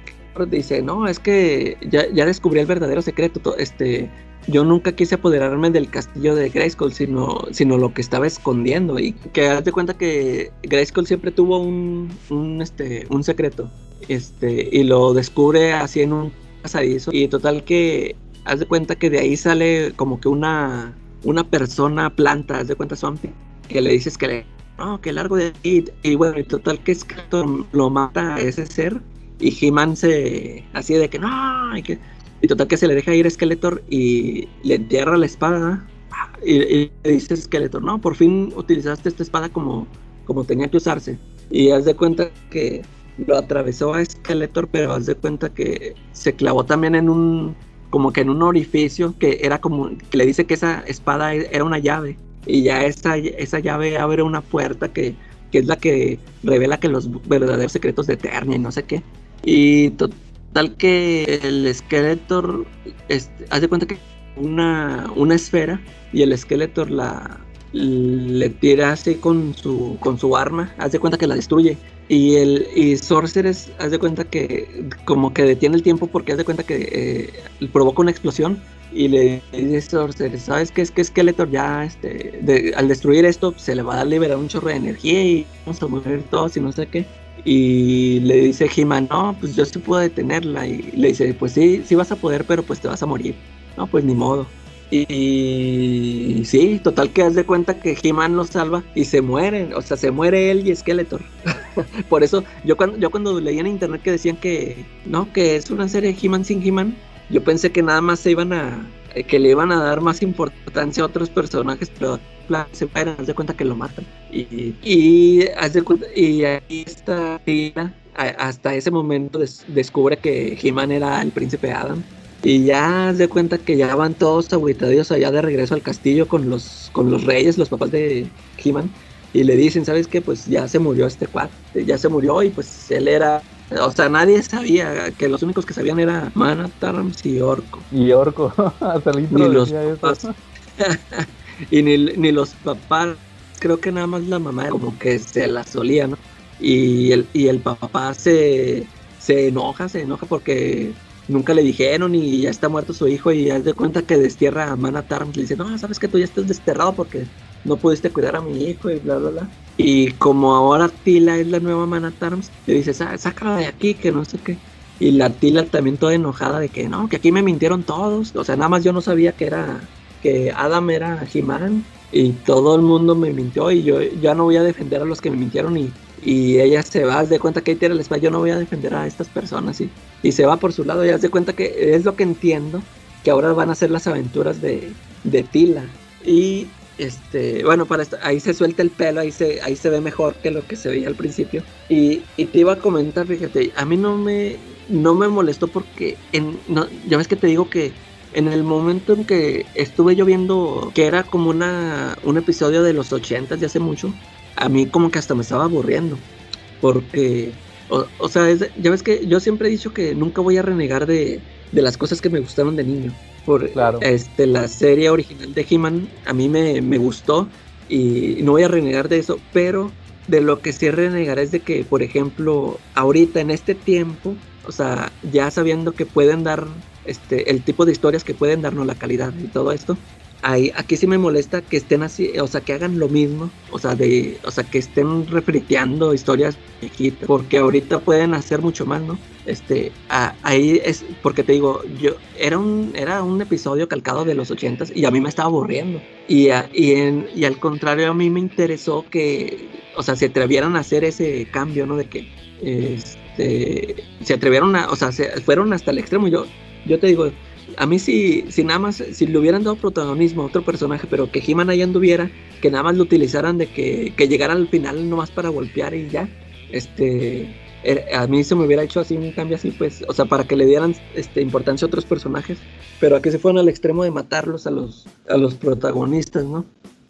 dice, no, es que ya, ya descubrí el verdadero secreto. to- Este, yo nunca quise apoderarme del castillo de Grayskull, sino, sino lo que estaba escondiendo. Y que haz de cuenta que Grayskull siempre tuvo un, un, este, un secreto. Este, y lo descubre así en un pasadizo. Y total que haz de cuenta que de ahí sale como que una una persona planta, haz de cuenta Swampy, que le dices que le, no, que largo de aquí, y bueno, y total que Skeletor lo mata a ese ser, y He-Man se, así de que no, y que, y total que se le deja ir a Skeletor y le entierra la espada, y, y le dice Skeletor, no, por fin utilizaste esta espada como, como tenía que usarse, y haz de cuenta que lo atravesó a Skeletor, pero haz de cuenta que se clavó también en un, como que en un orificio que era como, que le dice que esa espada era una llave. Y ya esa, esa llave abre una puerta que, que es la que revela que los verdaderos secretos de Eternia y no sé qué. Y total que el Skeletor, este, haz de cuenta que una, una esfera y el Skeletor la le tira así con su, con su arma, haz de cuenta que la destruye. Y el y Sorceress, haz de cuenta que como que detiene el tiempo porque haz de cuenta que eh, provoca una explosión y le dice Sorceress, ¿sabes qué es que Skeletor ya este, de, al destruir esto se le va a liberar un chorro de energía y vamos a morir todos y no sé qué? Y le dice He-Man, no, pues yo sí puedo detenerla. Y le dice, pues sí, sí vas a poder, pero pues te vas a morir. No, pues ni modo. Y sí, total que haz de cuenta que He-Man lo salva y se mueren, o sea, se muere él y Skeletor. *laughs* Por eso yo cuando yo cuando leí en internet que decían que no, que es una serie He-Man sin He-Man, yo pensé que nada más se iban a eh, que le iban a dar más importancia a otros personajes, pero se haz de cuenta que lo matan. Y, y y ahí está hasta ese momento des, descubre que He-Man era el príncipe Adam y ya se cuenta que ya van todos aguitadios allá de regreso al castillo con los, con los reyes, los papás de He-Man. Y le dicen, ¿sabes qué? Pues ya se murió este cuate, ya se murió y pues él era... O sea, nadie sabía, que los únicos que sabían era Mana, Tarms y Orco. Y Orco, *laughs* hasta el Ni los papás. *laughs* y ni, ni los papás, creo que nada más la mamá como que se la solía, ¿no? Y el, y el papá se, se enoja, se enoja porque nunca le dijeron y ya está muerto su hijo y haz de cuenta que destierra a Mana Tarms. Le dice, no, sabes que tú ya estás desterrado porque no pudiste cuidar a mi hijo y bla, bla, bla. Y como ahora Tila es la nueva Mana Tarms, le dice, sácala de aquí, que no sé qué. Y la Tila también toda enojada de que no, que aquí me mintieron todos. O sea, nada más yo no sabía que era, que Adam era He-Man. Y todo el mundo me mintió y yo ya no voy a defender a los que me mintieron y y ella se va, de cuenta que ahí tira la espada, yo no voy a defender a estas personas y, y se va por su lado y haz cuenta que es lo que entiendo, que ahora van a ser las aventuras de, de Tila. Y este, bueno, para esto, ahí se suelta el pelo, ahí se, ahí se ve mejor que lo que se veía al principio. Y, y te iba a comentar, fíjate, a mí no me, no me molestó porque en, no, ya ves que te digo que en el momento en que estuve yo viendo que era como una, un episodio de los 80 de hace mucho, a mí como que hasta me estaba aburriendo. Porque, o, sea, ya ves que yo siempre he dicho que nunca voy a renegar de, de las cosas que me gustaron de niño. Por Claro. este, la serie original de He-Man a mí me, me gustó y no voy a renegar de eso, pero de lo que sí renegar es de que, por ejemplo, ahorita en este tiempo, o sea, ya sabiendo que pueden dar este, el tipo de historias que pueden darnos la calidad y todo esto, ahí, aquí sí me molesta que estén así, o sea, que hagan lo mismo, o sea, de, o sea, que estén refriteando historias viejitas, porque ahorita pueden hacer mucho más, ¿no? Este, a- ahí es, porque te digo, yo, era un, era un episodio calcado de los ochentas y a mí me estaba aburriendo. Y, a- y, en, y al contrario, a mí me interesó que, o sea, se atrevieran a hacer ese cambio, ¿no? De que, este, se atrevieron a, o sea, se fueron hasta el extremo. Yo, yo te digo, a mí si, si nada más, si le hubieran dado protagonismo a otro personaje, pero que He-Man ahí anduviera, que nada más lo utilizaran de que, que llegara al final nomás para golpear y ya, este, er- a mí se me hubiera hecho así un cambio así, pues, o sea, para que le dieran este, importancia a otros personajes, pero aquí se fueron al extremo de matarlos a los, a los protagonistas, ¿no?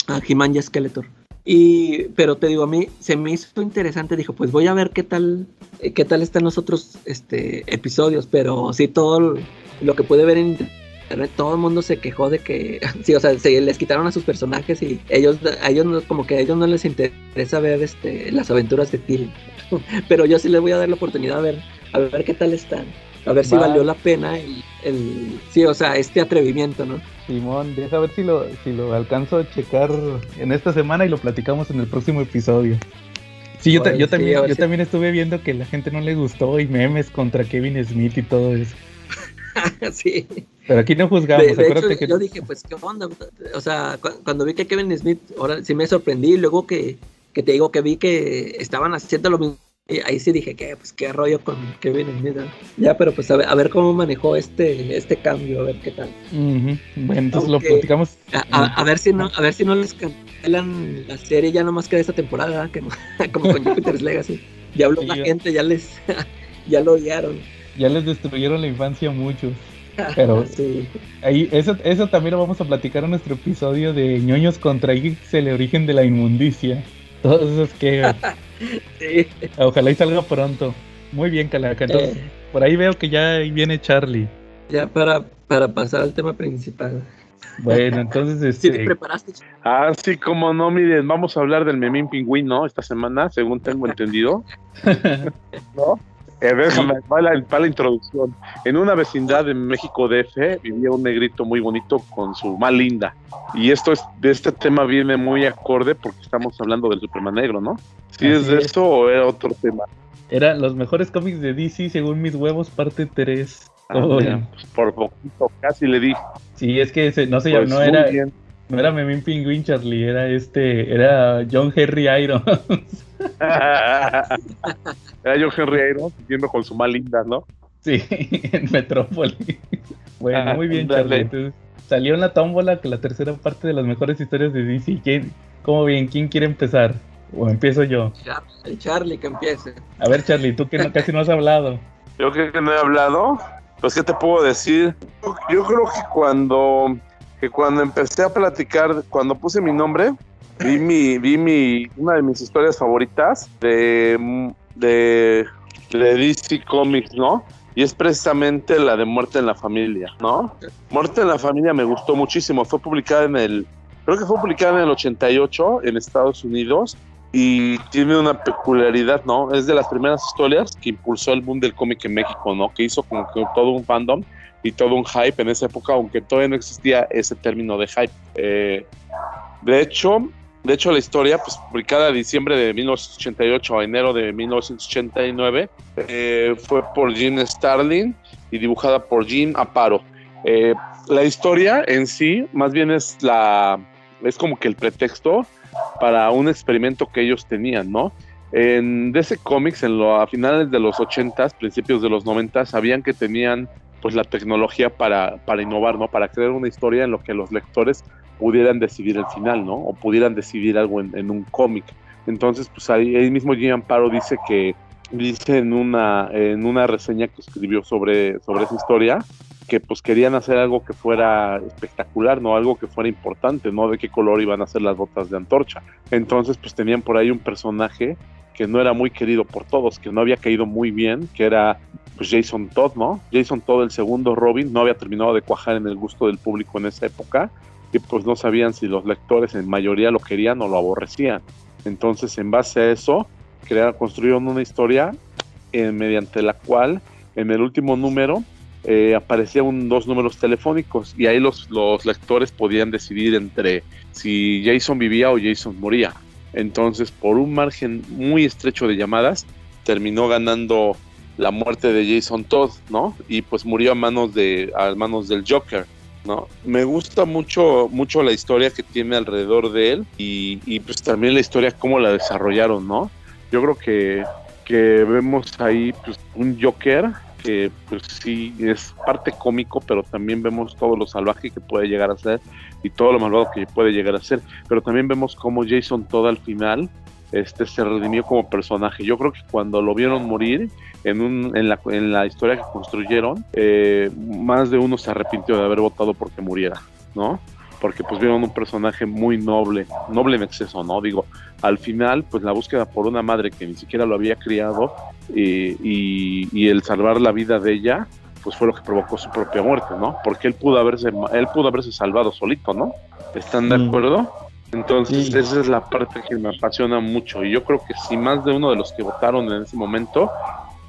A He-Man y a Skeletor. Y, pero te digo, a mí se me hizo interesante, dijo, pues voy a ver qué tal, eh, qué tal están los otros este, episodios, pero sí todo lo que pude ver en internet, todo el mundo se quejó de que, *laughs* sí, o sea, se les quitaron a sus personajes y ellos, a ellos no- como que a ellos no les interesa ver este, las aventuras de Till. *laughs* Pero yo sí les voy a dar la oportunidad a ver, a ver qué tal están, a ver si Va. valió la pena el, el, sí, o sea, este atrevimiento, ¿no? Simón, deja ver si lo, si lo alcanzo a checar en esta semana y lo platicamos en el próximo episodio. Sí, yo, ta- Bueno, yo sí, también, yo si- también estuve viendo que la gente no le gustó y memes contra Kevin Smith y todo eso. *laughs* sí. Pero aquí no juzgamos, De, de hecho, acuérdate que... yo dije, pues, ¿qué onda? O sea, cu- cuando vi que Kevin Smith, ahora sí me sorprendí, y luego que, que te digo que vi que estaban haciendo lo mismo, y ahí sí dije, que pues, qué rollo con Kevin Smith. ¿no? Ya, pero pues a ver, a ver cómo manejó este, este cambio, a ver qué tal. Bueno, entonces Aunque- lo platicamos. A, a- a ver si no, a ver si no les cancelan la serie ya nomás queda esta temporada, que no- *laughs* como con Jupiter's *laughs* Legacy. Ya habló Sí, la yo- gente, ya les, *laughs* ya lo odiaron. Ya les destruyeron la infancia a muchos. Pero Sí. ahí, eso, eso también lo vamos a platicar en nuestro episodio de ñoños contra geeks, el origen de la inmundicia. Todos esos que Sí. ojalá y salga pronto. Muy bien, Calaca. Entonces, Eh, por ahí veo que ya ahí viene Charlie. ya para, para pasar al tema principal. Bueno, entonces *laughs* te este, preparaste, Ah, sí, como no, miren, vamos a hablar del memín pingüino esta semana, según tengo entendido. *laughs* ¿No? Eh, déjame, va la, va la introducción. En una vecindad de México DF vivía un negrito muy bonito con su más linda. Y esto es, de este tema viene muy acorde porque estamos hablando del Superman negro, ¿no? ¿Sí es de es. eso o era otro tema? eran los mejores cómics de DC según mis huevos, parte 3. Ah, mira, pues por poquito, casi le di. Sí, es que se- no se Pues, no era, bien. no era Memín Penguin Charlie, era este, era John Henry Iron. *laughs* Era yo Henry Iron viendo con su más linda, ¿no? Sí, *laughs* en Metrópolis. Bueno, Ah, muy bien. Charlie. Entonces, salió en la tómbola que la tercera parte de las mejores historias de DC. ¿Quién, ¿Cómo bien? ¿Quién quiere empezar? ¿O empiezo yo? Char- el Charlie que empiece. A ver, Charlie, tú que no- casi no has hablado. Yo creo que no he hablado. Pues, ¿qué te puedo decir? Yo creo que cuando, que cuando empecé a platicar, cuando puse mi nombre, vi mi, vi mi, una de mis historias favoritas de, de, DC Comics, ¿no? Y es precisamente la de Muerte en la Familia, ¿no? Muerte en la Familia me gustó muchísimo. Fue publicada en el, creo que fue publicada en el 88 en Estados Unidos y tiene una peculiaridad, ¿no? Es de las primeras historias que impulsó el boom del cómic en México, ¿no? Que hizo como todo un fandom y todo un hype en esa época, aunque todavía no existía ese término de hype. Eh, de hecho, de hecho la historia, pues publicada en diciembre de 1988 a enero de 1989, eh, fue por Jim Starlin y dibujada por Jim Aparo. Eh, la historia en sí, más bien es la, es como que el pretexto para un experimento que ellos tenían, ¿no? En DC Comics, en lo, a finales de los 80s, principios de los 90 sabían que tenían pues la tecnología para, para innovar, ¿no? Para crear una historia en lo que los lectores pudieran decidir el final, ¿no? O pudieran decidir algo en, un cómic. Entonces, pues ahí, ahí mismo Jim Amparo dice que, dice en una, en una reseña que escribió sobre, sobre esa historia, que pues querían hacer algo que fuera espectacular, no algo que fuera importante, no de qué color iban a ser las botas de antorcha. Entonces pues tenían por ahí un personaje que no era muy querido por todos, que no había caído muy bien, que era pues Jason Todd, ¿no? Jason Todd, el segundo Robin, no había terminado de cuajar en el gusto del público en esa época y pues no sabían si los lectores en mayoría lo querían o lo aborrecían. Entonces en base a eso crearon, construyeron una historia eh, mediante la cual en el último número eh, aparecían dos números telefónicos y ahí los, los lectores podían decidir entre si Jason vivía o Jason moría. Entonces, por un margen muy estrecho de llamadas, terminó ganando la muerte de Jason Todd, ¿no? Y pues murió a manos de a manos del Joker, ¿no? Me gusta mucho mucho la historia que tiene alrededor de él y, y pues también la historia cómo la desarrollaron, ¿no? Yo creo que que vemos ahí pues, un Joker que pues sí es parte cómico, pero también vemos todo lo salvaje que puede llegar a ser y todo lo malvado que puede llegar a ser, pero también vemos cómo Jason Todd al final este se redimió como personaje. Yo creo que cuando lo vieron morir en, un, en, la, en la historia que construyeron, eh, más de uno se arrepintió de haber votado porque muriera, ¿no? Porque pues vieron un personaje muy noble, noble en exceso, ¿no? Digo, al final, pues la búsqueda por una madre que ni siquiera lo había criado y, y, y el salvar la vida de ella, pues fue lo que provocó su propia muerte, ¿no? Porque él pudo haberse, él pudo haberse salvado solito, ¿no? ¿Están de Mm. acuerdo? Entonces, Sí. esa es la parte que me apasiona mucho. Y yo creo que si más de uno de los que votaron en ese momento,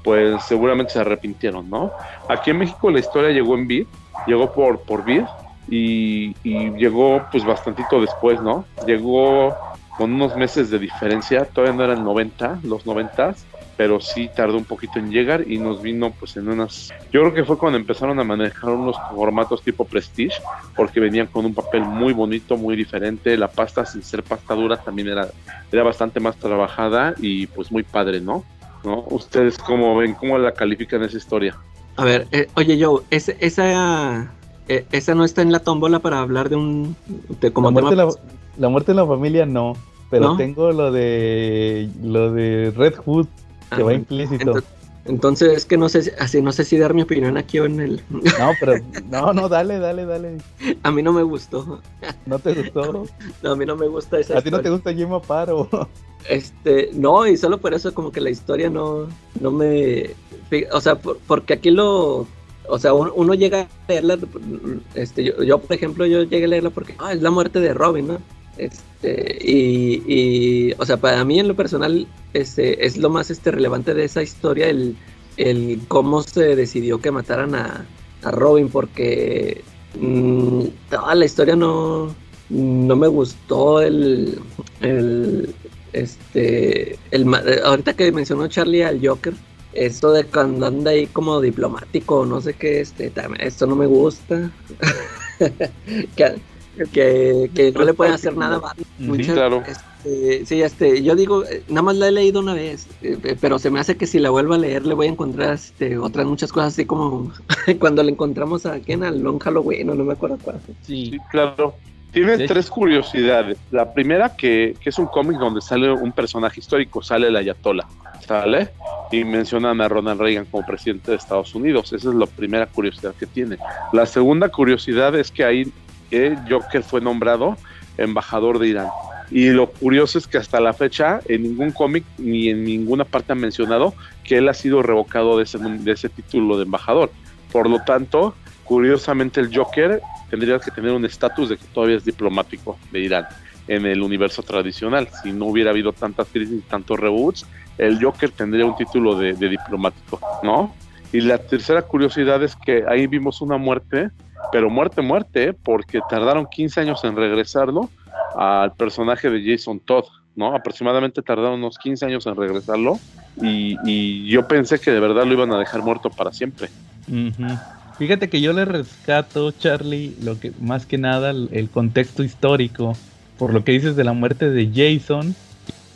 pues seguramente se arrepintieron, ¿no? Aquí en México la historia llegó en Vid, llegó por, por Vid y, llegó pues bastantito después, ¿no? Llegó con unos meses de diferencia, todavía no eran 90, los 90, pero sí tardó un poquito en llegar y nos vino pues en unas... Yo creo que fue cuando empezaron a manejar unos formatos tipo Prestige, porque venían con un papel muy bonito, muy diferente, la pasta sin ser pasta dura también era, era bastante más trabajada y pues muy padre, ¿no? ¿No? ¿Ustedes cómo ven, cómo la califican esa historia? A ver, eh, oye, Joe, ese- esa, eh, esa no está en la tómbola para hablar de un. De como la, muerte tema- en la, la muerte en la familia no, pero ¿No? tengo lo de lo de Red Hood que Ah, va implícito. ento- Entonces, es que no sé, si- así no sé si dar mi opinión aquí o en el. *laughs* No, pero no, no, dale, dale, dale. A mí no me gustó. ¿No te gustó? *laughs* No, a mí no me gusta esa ¿A ti no te gusta Jim Aparo? *laughs* Este, no, y solo por eso como que la historia no, no me, o sea, por- porque aquí lo, o sea, uno, llega a leerla, este, yo, por ejemplo, yo llegué a leerla porque, ah, es la muerte de Robin, ¿no? Este, y, y, o sea, para mí en lo personal, este, es lo más, este, relevante de esa historia, el, el cómo se decidió que mataran a, a Robin, porque mm, toda la historia no, no me gustó el, el este el eh, ahorita que mencionó Charlie al Joker esto de cuando anda ahí como diplomático no sé qué este esto no me gusta *laughs* que, que, que no le pueden hacer nada a. Muchas- claro. este, sí este yo digo eh, nada más la he leído una vez eh, pero se me hace que si la vuelvo a leer le voy a encontrar este otras muchas cosas así como *laughs* cuando le encontramos a quién al Long Halloween o no me acuerdo cuál Sí, claro. Tiene De tres curiosidades. La primera, que, que es un cómic donde sale un personaje histórico, sale el Ayatollah, ¿sale? Y mencionan a Ronald Reagan como presidente de Estados Unidos. Esa es la primera curiosidad que tiene. La segunda curiosidad es que ahí eh, Joker fue nombrado embajador de Irán. Y lo curioso es que hasta la fecha en ningún cómic ni en ninguna parte han mencionado que él ha sido revocado de ese, de ese título de embajador. Por lo tanto, curiosamente el Joker tendría que tener un estatus de que todavía es diplomático de Irán en el universo tradicional. Si no hubiera habido tantas crisis y tantos reboots, el Joker tendría un título de, diplomático, ¿no? Y la tercera curiosidad es que ahí vimos una muerte, pero muerte, muerte, porque tardaron 15 años en regresarlo al personaje de Jason Todd, ¿no? Aproximadamente tardaron unos 15 años en regresarlo y, yo pensé que de verdad lo iban a dejar muerto para siempre. Fíjate que yo le rescato, Charlie, lo que más que nada el, contexto histórico, por lo que dices de la muerte de Jason,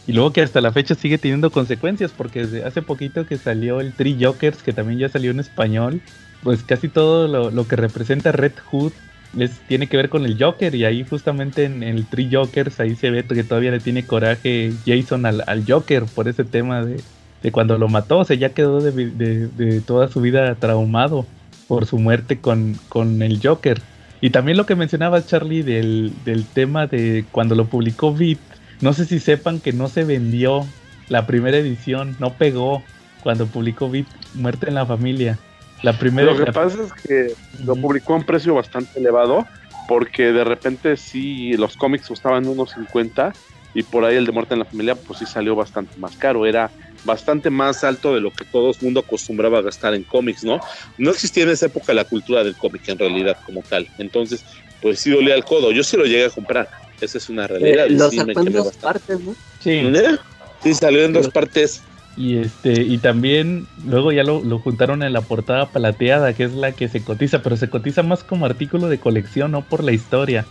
y luego que hasta la fecha sigue teniendo consecuencias, porque desde hace poquito que salió el Three Jokers, que también ya salió en español, pues casi todo lo, lo que representa Red Hood es, tiene que ver con el Joker, y ahí justamente en, el Three Jokers, ahí se ve que todavía le tiene coraje Jason al, al Joker por ese tema de, de cuando lo mató, o sea, ya quedó de- de toda su vida traumado por su muerte con, con el Joker. Y también lo que mencionabas, Charlie, del, del tema de cuando lo publicó Beat, no sé si sepan que no se vendió la primera edición, no pegó cuando publicó Beat Muerte en la Familia. La primera Lo que la- pasa es que lo publicó a un precio bastante elevado, porque de repente sí, los cómics costaban unos 50 y por ahí el de Muerte en la Familia pues sí salió bastante más caro, era bastante más alto de lo que todo el mundo acostumbraba a gastar en cómics, ¿no? No existía en esa época la cultura del cómic en realidad como tal, entonces pues sí dolía el codo, yo sí lo llegué a comprar, esa es una realidad. Eh, y lo sí me sacó en dos bastante. partes no Sí, ¿Eh? Sí, salió en dos partes. y este, y también luego ya lo, lo juntaron en la portada palateada, que es la que se cotiza, pero se cotiza más como artículo de colección, no por la historia.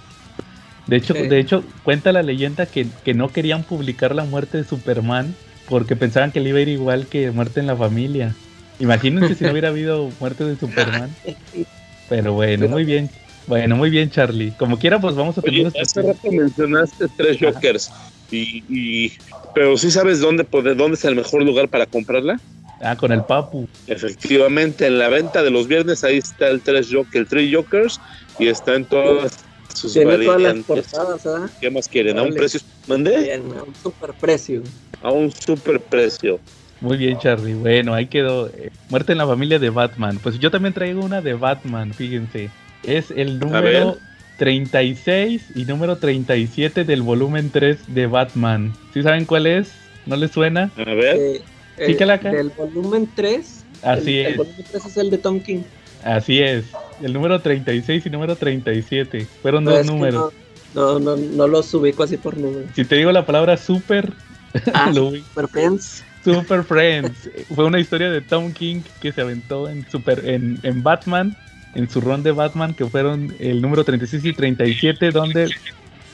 De hecho, Sí. de hecho, cuenta la leyenda que, que no querían publicar la muerte de Superman porque pensaban que le iba a ir igual que Muerte en la Familia. Imagínense si no hubiera *laughs* habido muerte de Superman. *laughs* Pero bueno, muy bien. Bueno, muy bien, Charlie. Como quiera, pues vamos a tener Oye, nuestra- hace rato mencionaste tres. Jokers, y, y- pero sí sabes dónde, dónde es el mejor lugar para comprarla. Ah, con el Papu. Efectivamente, en la venta de los viernes ahí está el tres Joker, el Three Jokers y está en todas sus tiene todas las portadas ¿verdad? ¿Qué más quieren? A un precio, mandé Bien, a un super precio a un super precio. Muy bien, Charlie. Bueno, ahí quedó. eh, Muerte en la familia de Batman. Pues yo también traigo una de Batman, fíjense. Es el número ver. 36 y número 37 del volumen 3 de Batman. ¿Sí saben cuál es? ¿No les suena? A ver, Eh, eh, del volumen 3 Así el, es. el volumen 3 es el de Tom King Así es. El número 36 y número 37. Fueron dos números. no, no, no, no los ubico así por número Si te digo la palabra super, *laughs* ah lo Super Friends Super Friends. Fue una historia de Tom King que se aventó en, Super, en, en Batman, en su ron de Batman, que fueron el número 36 y 37, donde,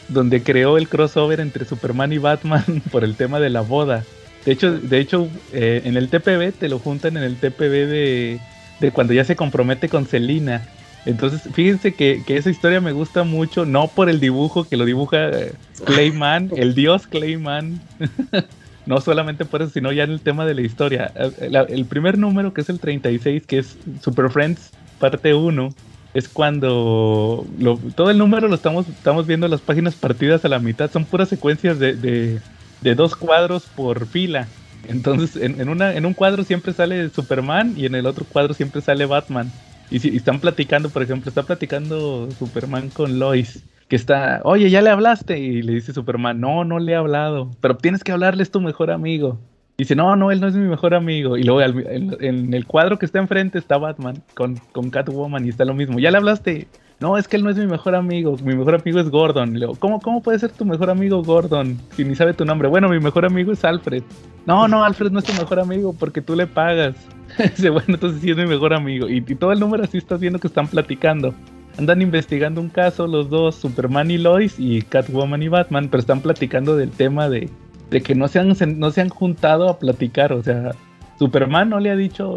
donde creó el crossover entre Superman y Batman *laughs* por el tema de la boda. De hecho, de hecho eh, en el TPB te lo juntan en el TPB de, de cuando ya se compromete con Selina. Entonces, fíjense que, que, esa historia me gusta mucho, no por el dibujo que lo dibuja eh, Clayman, *laughs* el dios Clayman. *laughs* no solamente por eso, sino ya en el tema de la historia. El, el primer número, que es el 36, que es Super Friends, parte 1, es cuando lo, todo el número lo estamos, estamos viendo las páginas partidas a la mitad, son puras secuencias de, de, de dos cuadros por fila. Entonces, en, en, en un cuadro siempre sale Superman y en el otro cuadro siempre sale Batman. Y, si, y están platicando, por ejemplo, está platicando Superman con Lois, que está, oye, ¿ya le hablaste? Y le dice Superman, no, no le he hablado, pero tienes que hablarle, es tu mejor amigo. Y dice, no, no, él no es mi mejor amigo. Y luego en, en el cuadro que está enfrente está Batman con, con Catwoman y está lo mismo. ¿Ya le hablaste? No, es que él no es mi mejor amigo. Mi mejor amigo es Gordon. ¿cómo, ¿cómo puede ser tu mejor amigo Gordon si ni sabe tu nombre? Bueno, mi mejor amigo es Alfred. No, no, Alfred no es tu mejor amigo porque tú le pagas. *laughs* Bueno, entonces sí es mi mejor amigo. Y, todo el número así estás viendo que están platicando. Andan investigando un caso los dos, Superman y Lois y Catwoman y Batman, pero están platicando del tema de, de que no se, han, no se han juntado a platicar. O sea, Superman no le ha dicho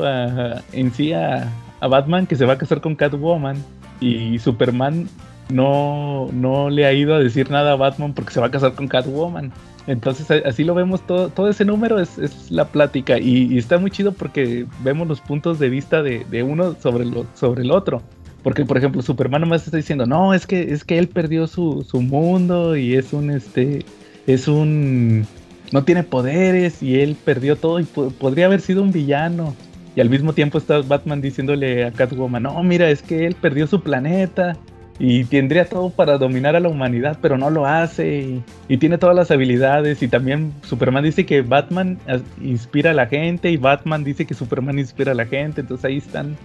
en sí a, a Batman que se va a casar con Catwoman y Superman no, no le ha ido a decir nada a Batman porque se va a casar con Catwoman. Entonces así lo vemos, todo, todo ese número es, es la plática y, está muy chido porque vemos los puntos de vista de, de, uno sobre, lo, sobre el otro. Porque, por ejemplo, Superman nomás está diciendo, no, es que, es que él perdió su, su mundo y es un, este, es un, no tiene poderes y él perdió todo y podría haber sido un villano. Y al mismo tiempo está Batman diciéndole a Catwoman, no, mira, es que él perdió su planeta y tendría todo para dominar a la humanidad, pero no lo hace y, tiene todas las habilidades y también Superman dice que Batman inspira a la gente y Batman dice que Superman inspira a la gente, entonces ahí están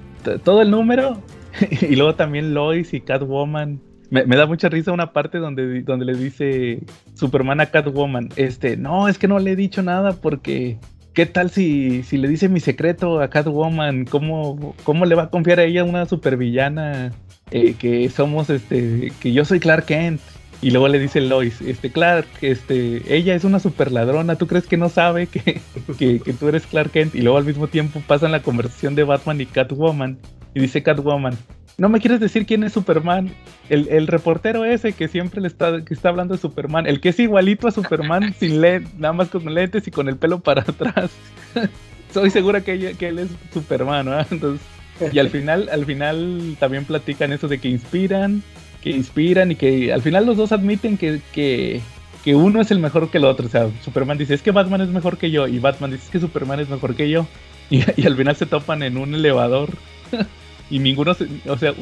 todo el número. *laughs* Y luego también Lois y Catwoman. Me, me, da mucha risa una parte donde, donde le dice Superman a Catwoman, este, no, es que no le he dicho nada porque ¿qué tal si, si le dice mi secreto a Catwoman? ¿Cómo, ¿Cómo le va a confiar a ella una supervillana? Eh, que somos, este, que yo soy Clark Kent. Y luego le dice Lois, este, Clark, este, ella es una super ladrona, ¿tú crees que no sabe que, que, que tú eres Clark Kent? Y luego al mismo tiempo pasan la conversación de Batman y Catwoman. Y dice Catwoman, ¿no me quieres decir quién es Superman? El, el, reportero ese que siempre le está, que está hablando de Superman, el que es igualito a Superman *laughs* sin lentes, nada más con lentes y con el pelo para atrás. *laughs* Soy segura que, ella, que él es Superman, ¿no? Entonces, y al final, al final también platican eso de que inspiran, que inspiran y que al final los dos admiten que, que, que uno es el mejor que el otro. O sea, Superman dice, es que Batman es mejor que yo. Y Batman dice, es que Superman es mejor que yo. Y, y al final se topan en un elevador. *laughs* y ninguno, se, o sea,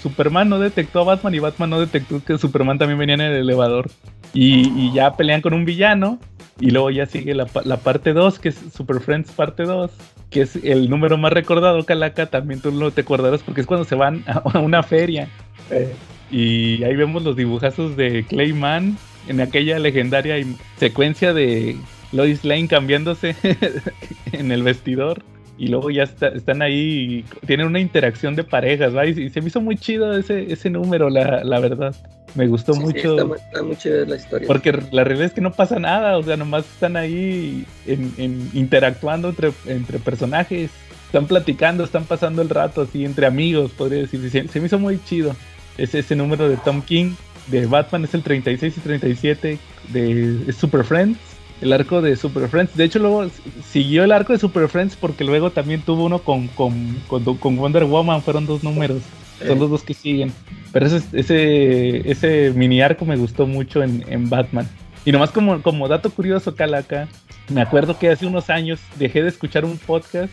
Superman no detectó a Batman y Batman no detectó que Superman también venía en el elevador. Y, y ya pelean con un villano. Y luego ya sigue la, la parte 2, que es Super Friends parte 2, que es el número más recordado, Calaca. También tú no te acordarás porque es cuando se van a, a una feria. Eh. Y ahí vemos los dibujazos de Clayman en aquella legendaria secuencia de Lois Lane cambiándose *laughs* en el vestidor y luego ya está, están ahí y tienen una interacción de parejas, ¿va? Y, y, se me hizo muy chido ese, ese número, la, la verdad. Me gustó sí, mucho. Sí, está, está muy chida la historia. Porque la realidad es que no pasa nada, o sea, nomás están ahí en, en, interactuando entre, entre personajes, están platicando, están pasando el rato así entre amigos, podría decir. Se, se me hizo muy chido ese, ese número de Tom King. De Batman es el 36 y 37 de Super Friends el arco de Super Friends. De hecho, luego siguió el arco de Super Friends porque luego también tuvo uno con, con, con, con Wonder Woman. Fueron dos números. Son los dos que siguen. Pero ese, ese, ese mini arco me gustó mucho en, en Batman. Y nomás como, como dato curioso, Calaca, me acuerdo que hace unos años dejé de escuchar un podcast.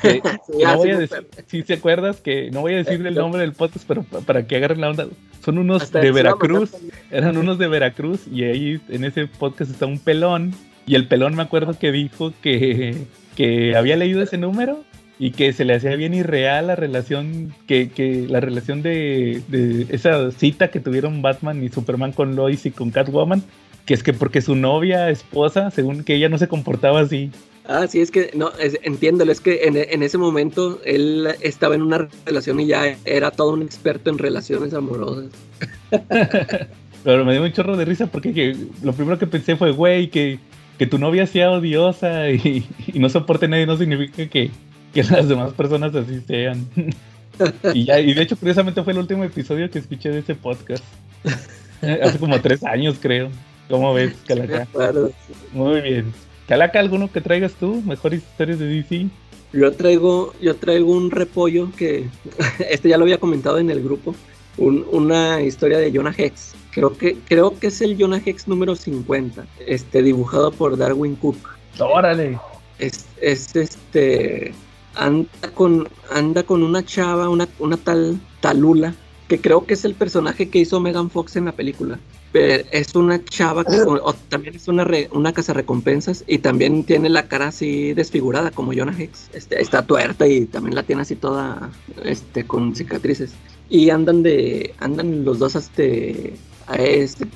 Que, *laughs* que no voy a decir, si te acuerdas, que no voy a decir el nombre del podcast, pero para que agarren la onda. Son unos Hasta de Veracruz, eran unos de Veracruz, y ahí en ese podcast está un pelón. Y el pelón me acuerdo que dijo que, que había leído ese número y que se le hacía bien irreal la relación que, que la relación de, de, esa cita que tuvieron Batman y Superman con Lois y con Catwoman que es que porque su novia esposa según que ella no se comportaba así Ah, sí, es que, no, es, entiéndelo, es que en, en, ese momento él estaba en una relación y ya era todo un experto en relaciones amorosas. *laughs* Pero me dio un chorro de risa porque que, lo primero que pensé fue, güey, que, que tu novia sea odiosa y, y no soporte a nadie no significa que, que las demás personas así sean. *laughs* y, ya, y de hecho, curiosamente fue el último episodio que escuché de ese podcast. *laughs* Hace como tres años, creo. ¿Cómo ves, Calaca? Muy bien. Calaca, ¿alguno que traigas tú? ¿Mejores historias de DC? Yo traigo, yo traigo un repollo que *laughs* este ya lo había comentado en el grupo. Un, una historia de Jonah Hex. Creo que, creo que es el Jonah Hex número 50. Este, dibujado por Darwin Cook. ¡Órale! Es, es este. Anda con, anda con una chava, una, una tal Talula, que creo que es el personaje que hizo Megan Fox en la película. Pero es una chava que también es una, re, una casa recompensas y también tiene la cara así desfigurada como Jonah Hex. Este, está tuerta y también la tiene así toda este, con cicatrices. Y andan de andan los dos este, este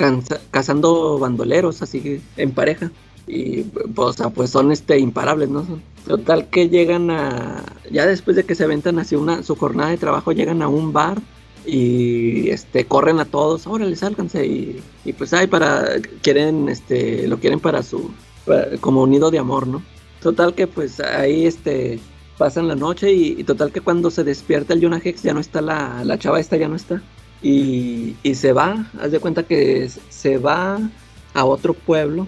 cazando bandoleros así en pareja. Y pues, pues son este imparables, ¿no? Total que llegan a ya después de que se aventan hacia una su jornada de trabajo llegan a un bar y este corren a todos, órale, sálganse y, y pues hay para quieren este lo quieren para su para, como unido de amor, ¿no? Total que pues ahí este pasan la noche y, total que cuando se despierta el Jonah Hex ya no está la, la chava esta ya no está y, y se va, haz de cuenta que se va a otro pueblo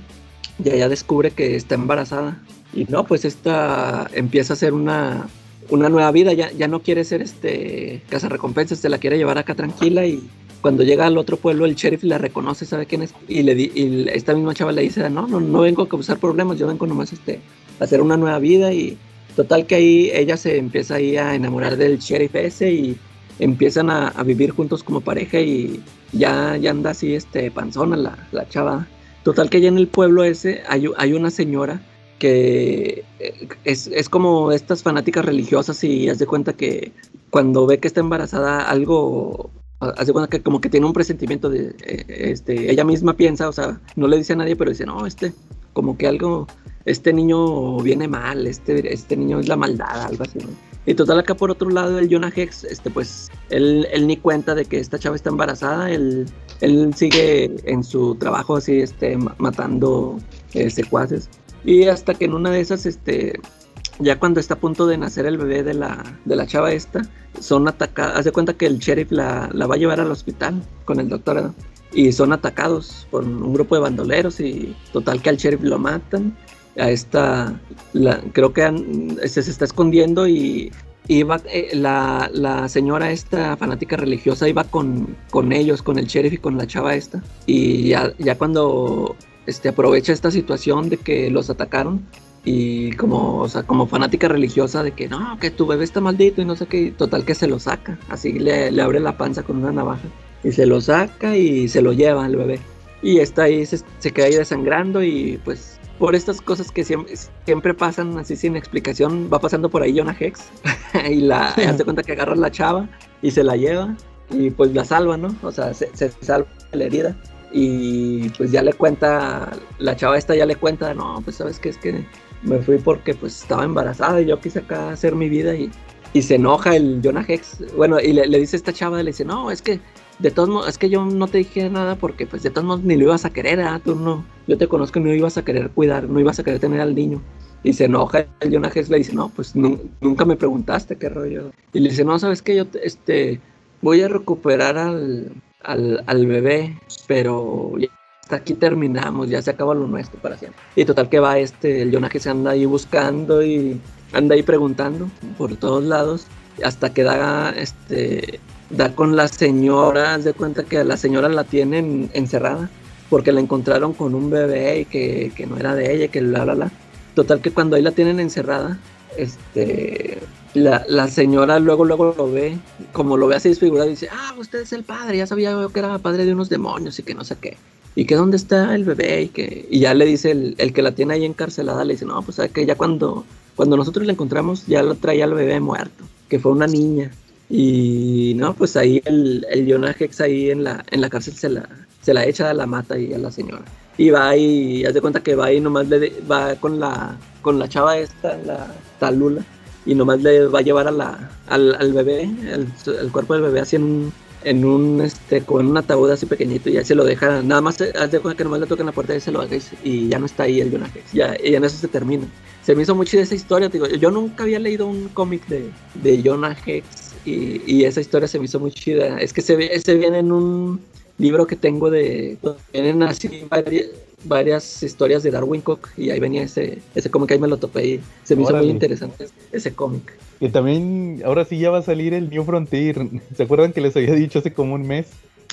y allá descubre que está embarazada. Y no, pues esta empieza a ser una una nueva vida, ya, ya no quiere ser este casa recompensas, se la quiere llevar acá tranquila. Y cuando llega al otro pueblo el sheriff la reconoce, sabe quién es y le esta misma chava le dice, no, no, no vengo a causar problemas, yo vengo nomás este, a hacer una nueva vida. Y total que ahí ella se empieza ahí a enamorar del sheriff ese y empiezan a, a vivir juntos como pareja. Y ya, ya anda así este panzona la, la chava. Total que ya en el pueblo ese hay, hay una señora que es, es, como estas fanáticas religiosas y haz de cuenta que cuando ve que está embarazada algo, haz de cuenta que como que tiene un presentimiento de, este, ella misma piensa, o sea, no le dice a nadie, pero dice, no, este, como que algo, este niño viene mal, este, este niño es la maldad, algo así, ¿no? Y total acá por otro lado el Jonah Hex, este pues él, él ni cuenta de que esta chava está embarazada, él, él sigue en su trabajo así, este, matando eh, secuaces. Y hasta que en una de esas, este, ya cuando está a punto de nacer el bebé de la, de la chava esta, son atacadas. Haz de cuenta que el sheriff la, la, va a llevar al hospital con el doctor ¿no? y son atacados por un grupo de bandoleros y total que al sheriff lo matan. A esta, creo que se, está escondiendo y iba eh, la, la, señora esta fanática religiosa iba con, con ellos, con el sheriff y con la chava esta. Y ya, ya cuando este, aprovecha esta situación de que los atacaron y como, o sea, como fanática religiosa de que no, que tu bebé está maldito y no sé qué, total que se lo saca, así le, le abre la panza con una navaja y se lo saca y se lo lleva al bebé. Y está ahí, se, se queda ahí desangrando y pues por estas cosas que siempre, siempre pasan así sin explicación, va pasando por ahí Jonah Hex *laughs* y la hace cuenta que agarra a la chava y se la lleva y pues la salva, ¿no? O sea, se, se salva la herida y pues ya le cuenta, la chava esta ya le cuenta, no, pues sabes que es que me fui porque pues estaba embarazada y yo quise acá hacer mi vida y, y se enoja el Jonah Hex, bueno, y le, le, dice a esta chava, le dice, no, es que de todos modos, es que yo no te dije nada porque pues de todos modos ni lo ibas a querer, ¿eh? tú no, yo te conozco y no ibas a querer cuidar, no ibas a querer tener al niño. Y se enoja el Jonah Hex, le dice, no, pues nunca me preguntaste qué rollo. Y le dice, no, sabes que yo, este, voy a recuperar al, al, al, bebé, pero ya hasta aquí terminamos, ya se acaba lo nuestro para siempre. Y total que va este, el Jonah se anda ahí buscando y anda ahí preguntando por todos lados, hasta que da, este, da con la señora, de cuenta que a la señora la tienen encerrada, porque la encontraron con un bebé y que, que no era de ella, que bla, bla, bla. Total que cuando ahí la tienen encerrada, este, la, la, señora luego, luego lo ve, como lo ve así desfigurado, y dice, ah, usted es el padre, ya sabía yo que era padre de unos demonios y que no sé qué. Y que dónde está el bebé y que... Y ya le dice el, el que la tiene ahí encarcelada, le dice, no, pues que ya cuando, cuando nosotros la encontramos ya lo traía el bebé muerto, que fue una niña. Y no, pues ahí el, el Jonah Hex ahí en la, en la cárcel se la, se la echa, la mata y a la señora. y va y haz de cuenta que va y nomás le de- va con la con la chava esta, la talula, y nomás le va a llevar a la, al, al bebé, el, el cuerpo del bebé así en un, en un este, como en un ataúd así pequeñito, y ya se lo deja, nada más de cuenta que nomás le tocan la puerta y se lo haga y ya no está ahí el Jonah Hex, ya, y en eso se termina. Se me hizo muy chida esa historia, digo, yo nunca había leído un cómic de, de Jonah Hex y, y esa historia se me hizo muy chida. Es que se, se viene en un libro que tengo de... Vienen así varias, varias historias de Darwin Cook y ahí venía ese, ese cómic, ahí me lo topé y se me hizo muy interesante ese cómic. Que también, ahora sí ya va a salir el New Frontier. ¿Se acuerdan que les había dicho hace como un mes?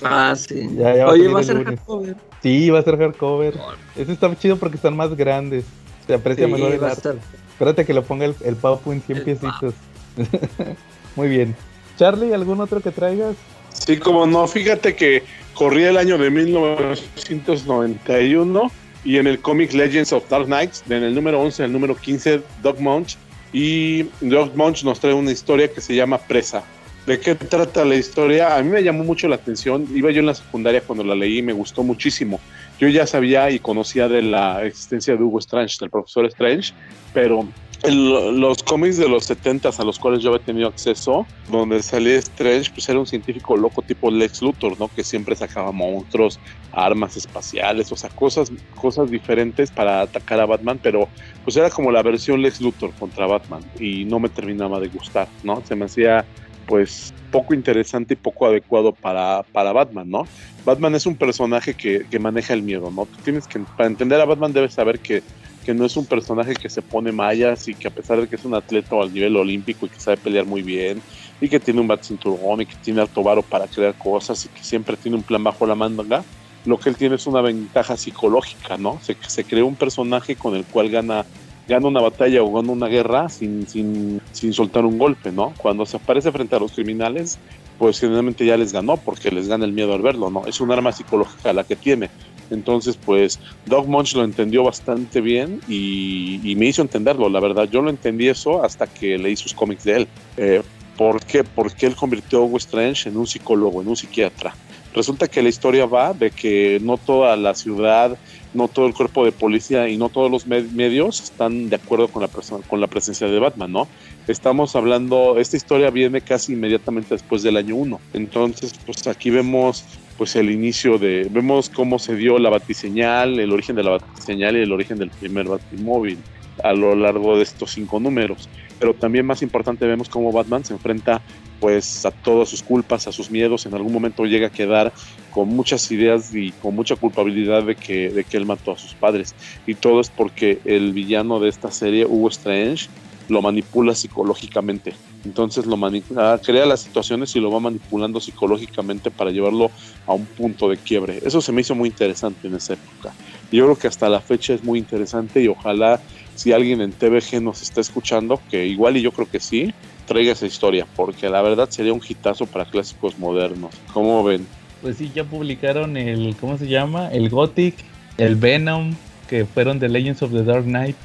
Ah, sí. Ya, ya va a Oye, salir va a ser lunes. hardcover. Sí, va a ser hardcover. Ese está chido porque están más grandes. Se aprecia Sí, mejor el a arte. Espérate que lo ponga el, el Papu en 100 El piecitos. *laughs* Muy bien. Charlie, ¿algún otro que traigas? Sí, como no, fíjate que corría el año de 1991 y en el cómic Legends of Dark Knights, en el número 11 al número 15, Doc Munch, y Doc Munch nos trae una historia que se llama Presa. ¿De qué trata la historia? A mí me llamó mucho la atención, iba yo en la secundaria cuando la leí y me gustó muchísimo. Yo ya sabía y conocía de la existencia de Hugo Strange, del profesor Strange, pero los cómics de los 70 a los cuales yo había tenido acceso, donde salía Strange, pues era un científico loco tipo Lex Luthor, ¿no? Que siempre sacaba monstruos, armas espaciales, o sea, cosas, cosas diferentes para atacar a Batman, pero pues era como la versión Lex Luthor contra Batman y no me terminaba de gustar, ¿no? Se me hacía pues poco interesante y poco adecuado para, para Batman, ¿no? Batman es un personaje que, que maneja el miedo, ¿no? Tienes que, para entender a Batman debes saber que que no es un personaje que se pone mallas y que a pesar de que es un atleta al nivel olímpico y que sabe pelear muy bien y que tiene un bat cinturón y que tiene alto varo para crear cosas y que siempre tiene un plan bajo la manga, lo que él tiene es una ventaja psicológica, ¿no? Se, se creó un personaje con el cual gana, gana una batalla o gana una guerra sin, sin, sin soltar un golpe, ¿no? Cuando se aparece frente a los criminales, pues generalmente ya les ganó porque les gana el miedo al verlo, ¿no? Es un arma psicológica la que tiene. Entonces, pues Doug Munch lo entendió bastante bien y, me hizo entenderlo, la verdad. Yo lo entendí eso hasta que leí sus cómics de él. Eh, ¿Por qué? Porque él convirtió a Hugo Strange en un psicólogo, en un psiquiatra. Resulta que la historia va de que no toda la ciudad, no todo el cuerpo de policía y no todos los med- medios están de acuerdo con la, con la presencia de Batman, ¿no? Estamos hablando, esta historia viene casi inmediatamente después del año 1. Entonces, pues aquí vemos pues el inicio de, vemos cómo se dio la batiseñal, el origen de la batiseñal y el origen del primer batimóvil a lo largo de estos cinco números. Pero también más importante vemos cómo Batman se enfrenta pues a todas sus culpas, a sus miedos, en algún momento llega a quedar con muchas ideas y con mucha culpabilidad de que, de que él mató a sus padres. Y todo es porque el villano de esta serie, Hugo Strange, lo manipula psicológicamente. Entonces lo mani- ah, crea las situaciones y lo va manipulando psicológicamente para llevarlo a un punto de quiebre. Eso se me hizo muy interesante en esa época. Yo creo que hasta la fecha es muy interesante y ojalá si alguien en TVG nos está escuchando, que igual y yo creo que sí, traiga esa historia, porque la verdad sería un hitazo para clásicos modernos. ¿Cómo ven? Pues sí, ya publicaron el, ¿cómo se llama? El Gothic, el Venom, que fueron de Legends of the Dark Knight.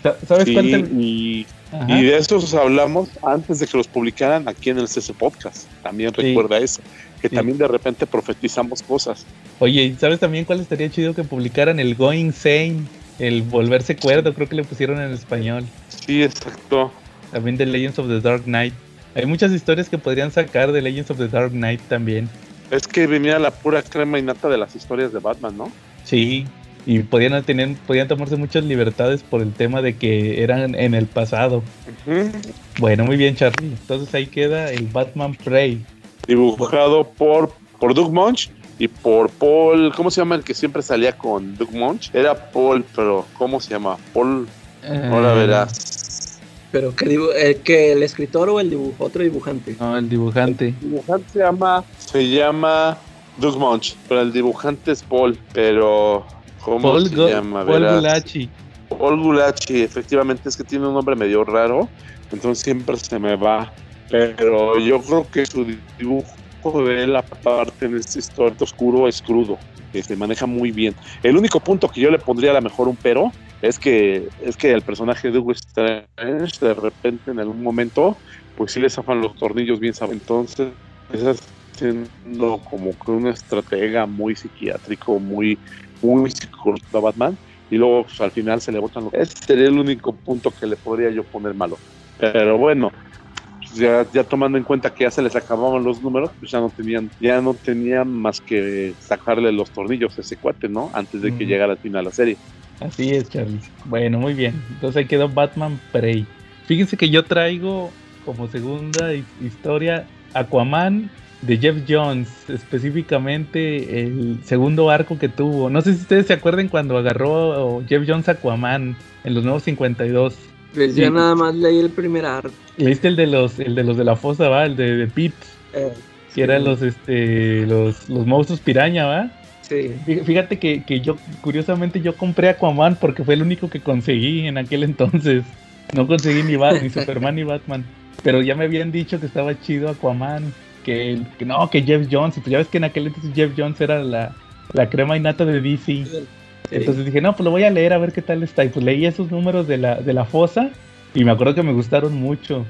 Sa- ¿Sabes Sí, cuánto? y, de esos hablamos antes de que los publicaran aquí en el CC Podcast. También Sí. recuerda eso, que Sí. también de repente profetizamos cosas. Oye, ¿y ¿sabes también cuál estaría chido que publicaran el Going Sane? El volverse cuerdo, creo que le pusieron en español. Sí, exacto. También de Legends of the Dark Knight. Hay muchas historias que podrían sacar de Legends of the Dark Knight también. Es que venía la pura crema y nata de las historias de Batman, ¿no? Sí, y podían tener, podían tomarse muchas libertades por el tema de que eran en el pasado. Bueno, muy bien, Charlie. Entonces ahí queda el Batman Prey. Dibujado por, por Doug Munch y por Paul. ¿Cómo se llama el que siempre salía con Doug Munch? Era Paul, pero ¿cómo se llama? Paul. Ahora Eh, verás. Pero que, dibu- eh, que el escritor o el dibujo, otro dibujante. No, el dibujante. El dibujante se llama. Se llama Doug Munch, pero el dibujante es Paul. Pero. ¿Cómo Paul, se Go- llama? Paul Verás. Gulachi. Paul Gulachi, efectivamente es que tiene un nombre medio raro, entonces siempre se me va. Pero yo creo que su dibujo de él, aparte en este historia oscuro, es crudo, que se maneja muy bien. El único punto que yo le pondría a lo mejor un pero es que es que el personaje de Hugo Strange de repente en algún momento pues sí le zafan los tornillos bien saben. Entonces esas siendo como que un estratega muy psiquiátrico, muy, muy psicológico a Batman, y luego pues, al final se le botan los... Ese sería el único punto que le podría yo poner malo. Pero bueno, ya, ya tomando en cuenta que ya se les acababan los números, pues ya no tenían, ya no tenían más que sacarle los tornillos a ese cuate, ¿no? Antes de que llegara al final la serie. Así es, Charles. Bueno, muy bien. Entonces ahí quedó Batman Prey. Fíjense que yo traigo como segunda hi- historia Aquaman de Jeff Jones, específicamente el segundo arco que tuvo. No sé si ustedes se acuerdan cuando agarró Jeff Jones Aquaman en los nuevos 52. Pues Sí. yo nada más leí el primer arte. Leíste el de los, el de los de la fosa, ¿va? El de, de Pete, Eh, que eran los este los, los monstruos piraña, ¿va? sí. Fí- Fíjate que, que yo, curiosamente, yo compré Aquaman porque fue el único que conseguí en aquel entonces. No conseguí ni, Bat- ni *laughs* Superman ni Batman. Pero ya me habían dicho que estaba chido Aquaman. Que, que no, que Jeff Jones. Y pues ya ves que en aquel entonces Jeff Jones era la, la crema innata de DC. Entonces dije, no, pues lo voy a leer a ver qué tal está. Y pues leí esos números de la, de la fosa. Y me acuerdo que me gustaron mucho.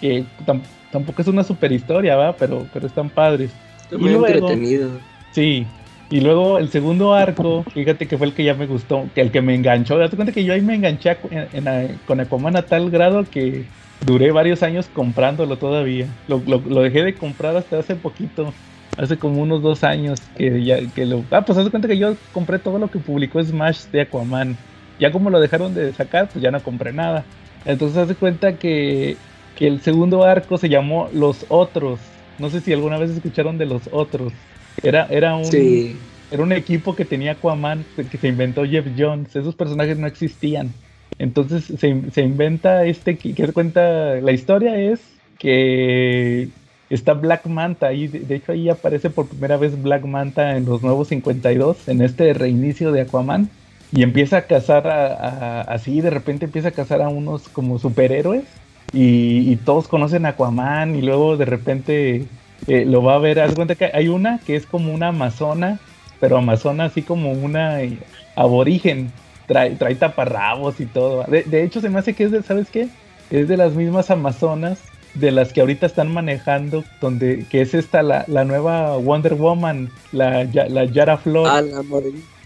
Que tam- tampoco es una super historia, ¿va? Pero, pero están padres. Está Y muy luego- entretenido. Sí. Y luego el segundo arco, fíjate que fue el que ya me gustó, que el que me enganchó. Date cuenta que yo ahí me enganché a- en- en- con Aquaman a tal grado que duré varios años comprándolo todavía. Lo, lo- lo dejé de comprar hasta hace poquito, hace como unos dos años que ya que lo. Ah, pues haz cuenta que yo compré todo lo que publicó Smash de Aquaman. Ya como lo dejaron de sacar, pues ya no compré nada. Entonces haz de cuenta que, que el segundo arco se llamó Los Otros. No sé si alguna vez escucharon de Los Otros. Era, era un, Sí. era un equipo que tenía Aquaman, que se inventó Jeff Jones. Esos personajes no existían. Entonces se, se inventa este, que que se cuenta, la historia es que está Black Manta ahí, de, de hecho ahí aparece por primera vez Black Manta en los nuevos 52, en este reinicio de Aquaman, y empieza a cazar a, así, de repente empieza a cazar a unos como superhéroes, y, y todos conocen a Aquaman, y luego de repente eh, lo va a ver, haz cuenta que hay una que es como una amazona, pero amazona así como una eh, aborigen, trae, trae taparrabos y todo. De, de hecho, se me hace que es de, ¿sabes qué? Es de las mismas amazonas de las que ahorita están manejando, donde, que es esta la, la nueva Wonder Woman, la, la Yara Flor. Ah, la.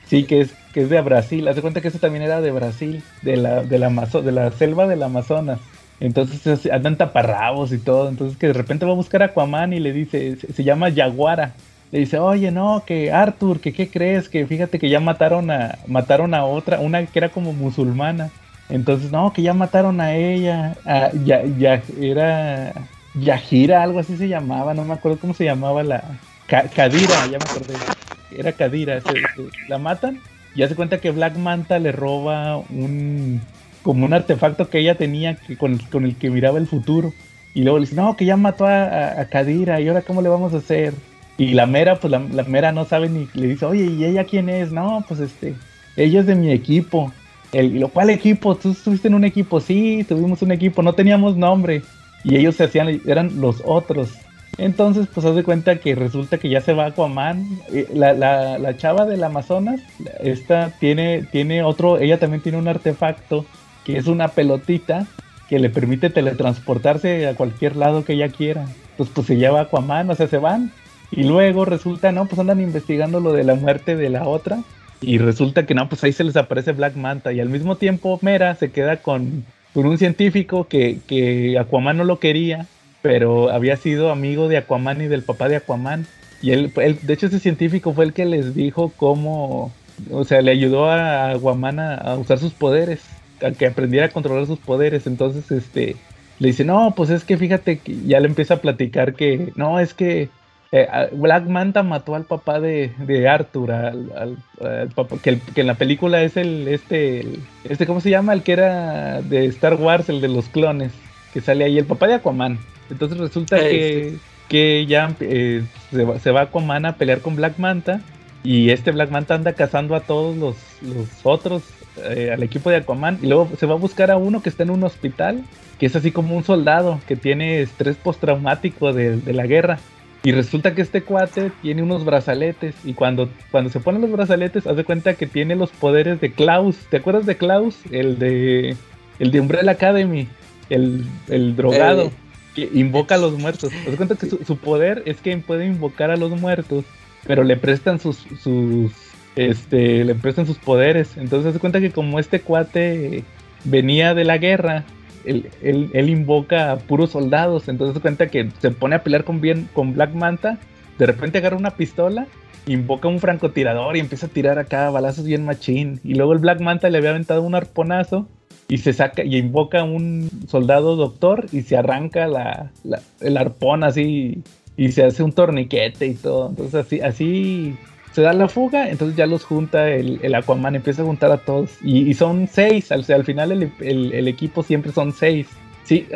Sí, que es, que es de Brasil. Haz de cuenta que eso también era de Brasil, de la, de la, Amazo- de la selva del Amazonas. Entonces es- andan taparrabos y todo. Entonces que de repente va a buscar a Aquaman y le dice, se, se llama Yaguara. Le dice, oye, no, que Arthur, que qué crees, que fíjate que ya mataron a, mataron a otra, una que era como musulmana. Entonces, no, que ya mataron a ella, a, ya, ya, era Yajira, algo así se llamaba, no me acuerdo cómo se llamaba la... Ka- Kadira, ya me acordé. Era Kadira, se- la matan y hace cuenta que Black Manta le roba un como un artefacto que ella tenía que, con, con el que miraba el futuro. Y luego le dice no que ya mató a, a- a Kadira y ahora cómo le vamos a hacer y la mera pues la, la mera no sabe ni le dice oye y ella quién es no pues este ella es de mi equipo el, cual equipo tú estuviste en un equipo sí tuvimos un equipo no teníamos nombre y ellos se hacían eran los otros entonces, pues haz de cuenta que resulta que ya se va Aquaman. Eh, La, la, la chava del Amazonas, esta tiene, tiene otro, ella también tiene un artefacto que es una pelotita que le permite teletransportarse a cualquier lado que ella quiera. Entonces, pues se lleva Aquaman, o sea, se van. Y luego resulta, no, pues andan investigando lo de la muerte de la otra. Y resulta que no, pues ahí se les aparece Black Manta. Y al mismo tiempo Mera se queda con, con un científico que, que Aquaman no lo quería pero había sido amigo de Aquaman y del papá de Aquaman. Y él, él- de hecho, ese científico fue el que les dijo cómo, o sea, le ayudó a Aquaman a, a usar sus poderes, a que aprendiera a controlar sus poderes. Entonces, este, le dice, no, pues es que fíjate que ya le empieza a platicar que, no, es que eh, Black Manta mató al papá de, de Arthur, al, al- al papá, que, el- que en la película es el, este, el- este, ¿cómo se llama? El que era de Star Wars, el de los clones, que sale ahí, el papá de Aquaman. Entonces resulta que, que ya eh, se, va, se va Aquaman a pelear con Black Manta y este Black Manta anda cazando a todos los, los otros, eh, al equipo de Aquaman y luego se va a buscar a uno que está en un hospital, que es así como un soldado que tiene estrés postraumático de, de la guerra. Y resulta que este cuate tiene unos brazaletes y cuando, cuando se ponen los brazaletes hace cuenta que tiene los poderes de Klaus. ¿Te acuerdas de Klaus? El de, el de Umbrella Academy, el, el drogado. Eh, que invoca a los muertos. Das cuenta que su, su poder es que puede invocar a los muertos, pero le prestan sus, sus este, le prestan sus poderes. Entonces se cuenta que como este cuate venía de la guerra, él, él- invoca puros soldados. Entonces cuenta que se pone a pelear con, bien, con Black Manta. De repente agarra una pistola, invoca un francotirador y empieza a tirar acá balazos bien machín. Y luego el Black Manta le había aventado un arponazo y se saca y invoca a un soldado doctor y se arranca la- el arpón así y se hace un torniquete y todo. Entonces así, así se da la fuga, entonces ya los junta el, el Aquaman, empieza a juntar a todos. Y, son seis, o sea, al final el, el- equipo siempre son seis. Sí,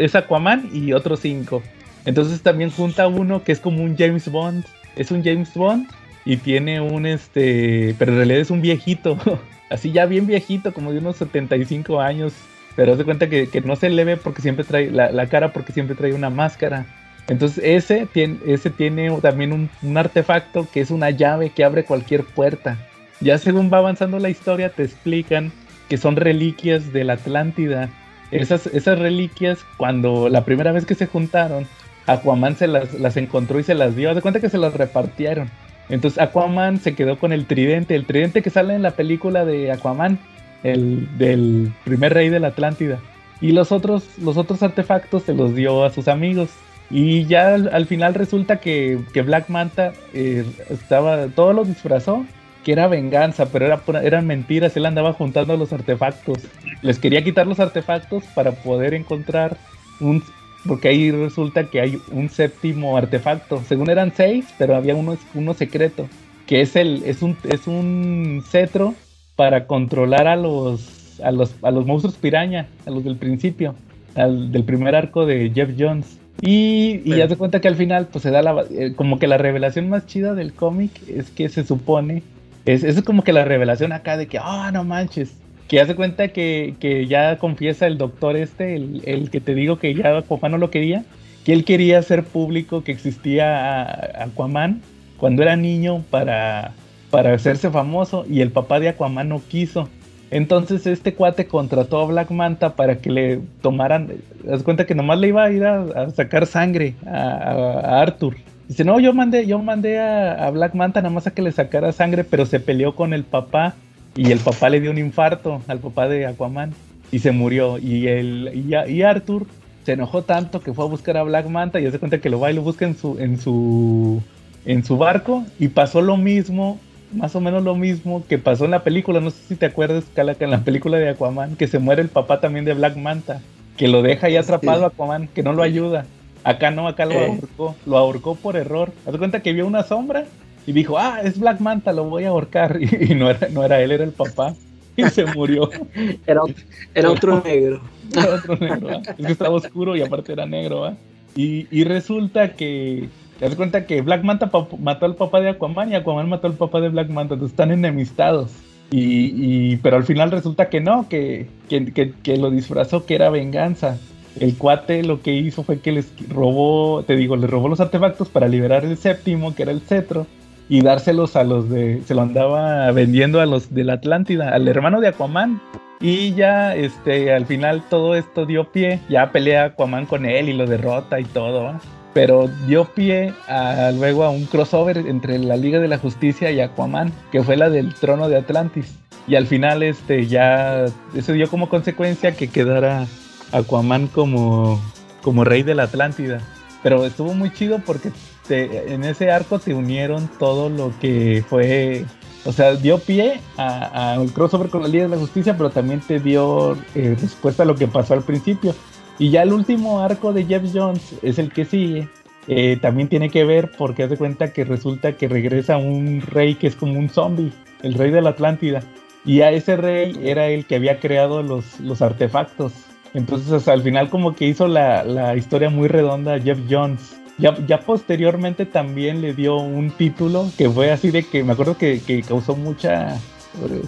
es Aquaman y otros cinco. Entonces también junta uno que es como un James Bond. Es un James Bond y tiene un este, pero en realidad es un viejito. *laughs* Así ya bien viejito, como de unos 75 años. Pero de cuenta que, que no se le ve porque siempre trae la, la cara porque siempre trae una máscara. Entonces ese tiene, ese tiene también un, artefacto que es una llave que abre cualquier puerta. Ya según va avanzando la historia te explican que son reliquias de la Atlántida. Esas, esas reliquias cuando la primera vez que se juntaron, Aquaman se las, las encontró y se las dio. De cuenta que se las repartieron. Entonces Aquaman se quedó con el tridente, el tridente que sale en la película de Aquaman, el del primer rey de la Atlántida. Y los otros, los otros artefactos se los dio a sus amigos. Y ya al, al final resulta que, que Black Manta eh, estaba, todo lo disfrazó, que era venganza, pero era eran mentiras, él andaba juntando los artefactos. Les quería quitar los artefactos para poder encontrar un... Porque ahí resulta que hay un séptimo artefacto. Según eran seis, pero había uno, uno secreto. Que es el, es un, es un cetro para controlar a los, a los, a los monstruos piraña, a los del principio, al, del primer arco de Jeff Jones. Y, y ya se cuenta que al final, pues se da la, eh, como que la revelación más chida del cómic es que se supone, es, es como que la revelación acá de que, ah, no manches, que hace cuenta que, que ya confiesa el doctor este, el, el que te digo que ya Aquaman no lo quería, que él quería hacer público que existía a- Aquaman cuando era niño para, para hacerse famoso y el papá de Aquaman no quiso. Entonces este cuate contrató a Black Manta para que le tomaran, haz cuenta que nomás le iba a ir a, sacar sangre a, Arthur. Dice, no, yo mandé, yo mandé a, Black Manta nada más a que le sacara sangre, pero se peleó con el papá y el papá le dio un infarto al papá de Aquaman y se murió. Y, el, y Arthur se enojó tanto que fue a buscar a Black Manta y hace cuenta que lo va y lo busca en su, en su, en su barco y pasó lo mismo, más o menos lo mismo que pasó en la película. No sé si te acuerdas, Calaca, en la película de Aquaman, que se muere el papá también de Black Manta, que lo deja ahí atrapado Sí. Aquaman, que no lo ayuda. Acá no, acá lo Eh. ahorcó, lo ahorcó por error. Haz cuenta que vio una sombra y dijo, ah, es Black Manta, lo voy a ahorcar. Y, *laughs* y no, era, no era él, era el papá. Y se murió. Era, *laughs* era otro *laughs* negro. Era otro negro. Es que estaba oscuro y aparte era negro, ¿ah? Y, y resulta que. Te das cuenta que Black Manta mató al papá de Aquaman y Aquaman mató al papá de Black Manta. Entonces están enemistados. Y, y- pero al final resulta que no, que, que, que- que lo disfrazó, que era venganza. El cuate lo que hizo fue que les robó, te digo, les robó los artefactos para liberar el séptimo, que era el cetro, y dárselos a los de. Se lo andaba vendiendo a los de la Atlántida, al hermano de Aquaman. Y ya, este, al final todo esto dio pie, ya pelea Aquaman con él y lo derrota y todo, ¿va? Pero dio pie a, luego a un crossover entre la Liga de la Justicia y Aquaman, que fue la del trono de Atlantis. Y al final, este, ya, eso dio como consecuencia que quedara Aquaman como, como rey de la Atlántida. Pero estuvo muy chido porque te- en ese arco te unieron todo lo que fue o sea, dio pie a- el crossover con la Liga de la Justicia, pero también te dio eh, respuesta a lo que pasó al principio. Y ya el último arco de Jeff Jones es el que sigue. Eh, también tiene que ver porque haz de cuenta que resulta que regresa un rey que es como un zombie, el rey de la Atlántida. Y a ese rey era el que había creado los, los artefactos. Entonces hasta al final como que hizo la, la historia muy redonda Jeff Jones. Ya, ya posteriormente también le dio un título que fue así de que me acuerdo que, que causó mucha,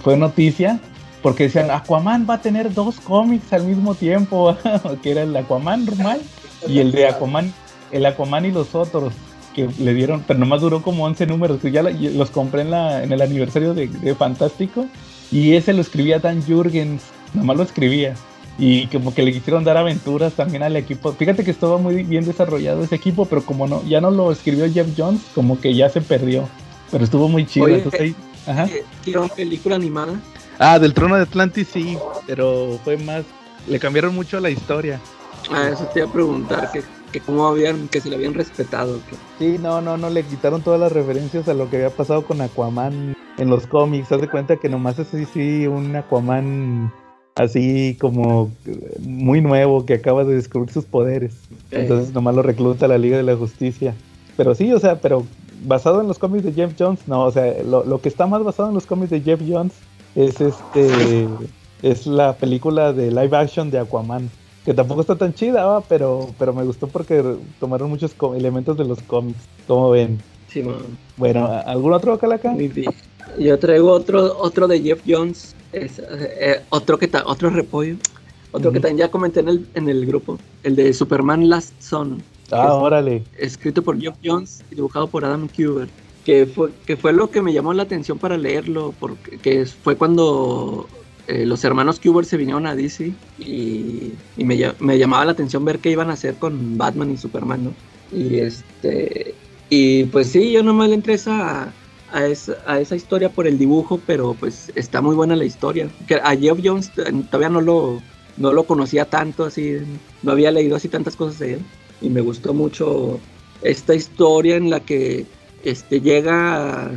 fue noticia, porque decían Aquaman va a tener dos cómics al mismo tiempo, *laughs* que era el Aquaman normal y el de Aquaman, el Aquaman y los otros que le dieron, pero nomás duró como 11 números, que ya los compré en, la, en el aniversario de, de Fantástico y ese lo escribía Dan Jurgens, nomás lo escribía. y como que le quisieron dar aventuras también al equipo. Fíjate que estaba muy bien desarrollado ese equipo, pero como no, ya no lo escribió Jeff Jones, como que ya se perdió. Pero estuvo muy chido. Oye, entonces ahí- ajá. Eh, ¿Tiraron película animada? Ah, del trono de Atlantis sí, pero fue más, le cambiaron mucho la historia. Ah, eso te iba a preguntar, que, que cómo habían, que se le habían respetado. que- Sí, no, no, no, le quitaron todas las referencias a lo que había pasado con Aquaman en los cómics. Haz de cuenta que nomás es así, sí, un Aquaman así como eh, muy nuevo que acaba de descubrir sus poderes. Entonces nomás lo recluta la Liga de la Justicia. Pero sí, o sea, pero basado en los cómics de Jeff Jones, no, o sea, lo, lo que está más basado en los cómics de Jeff Jones es este, es la película de live action de Aquaman. Que tampoco está tan chida, ¿va? pero, pero me gustó porque tomaron muchos elementos de los cómics. Como ven? Sí. Bueno, ¿a- ¿algún otro Calaca? Yo traigo otro, otro de Jeff Jones, es, eh, otro que ta- otro repollo, otro que también ya comenté en el, en el grupo, el de Superman Last Son, Ah, Es- órale. escrito por Jeff Jones y dibujado por Adam Kubert, que fue, que fue lo que me llamó la atención para leerlo, porque que fue cuando eh, los hermanos Kubert se vinieron a DC y, me, lla- me llamaba la atención ver qué iban a hacer con Batman y Superman, ¿no? Y este y pues sí, yo nomás le entré a, esa, a esa historia por el dibujo, pero pues está muy buena la historia. Que a Jeff Jones todavía no lo, no lo conocía tanto, así, no había leído así tantas cosas de él. Y me gustó mucho esta historia en la que este, llega,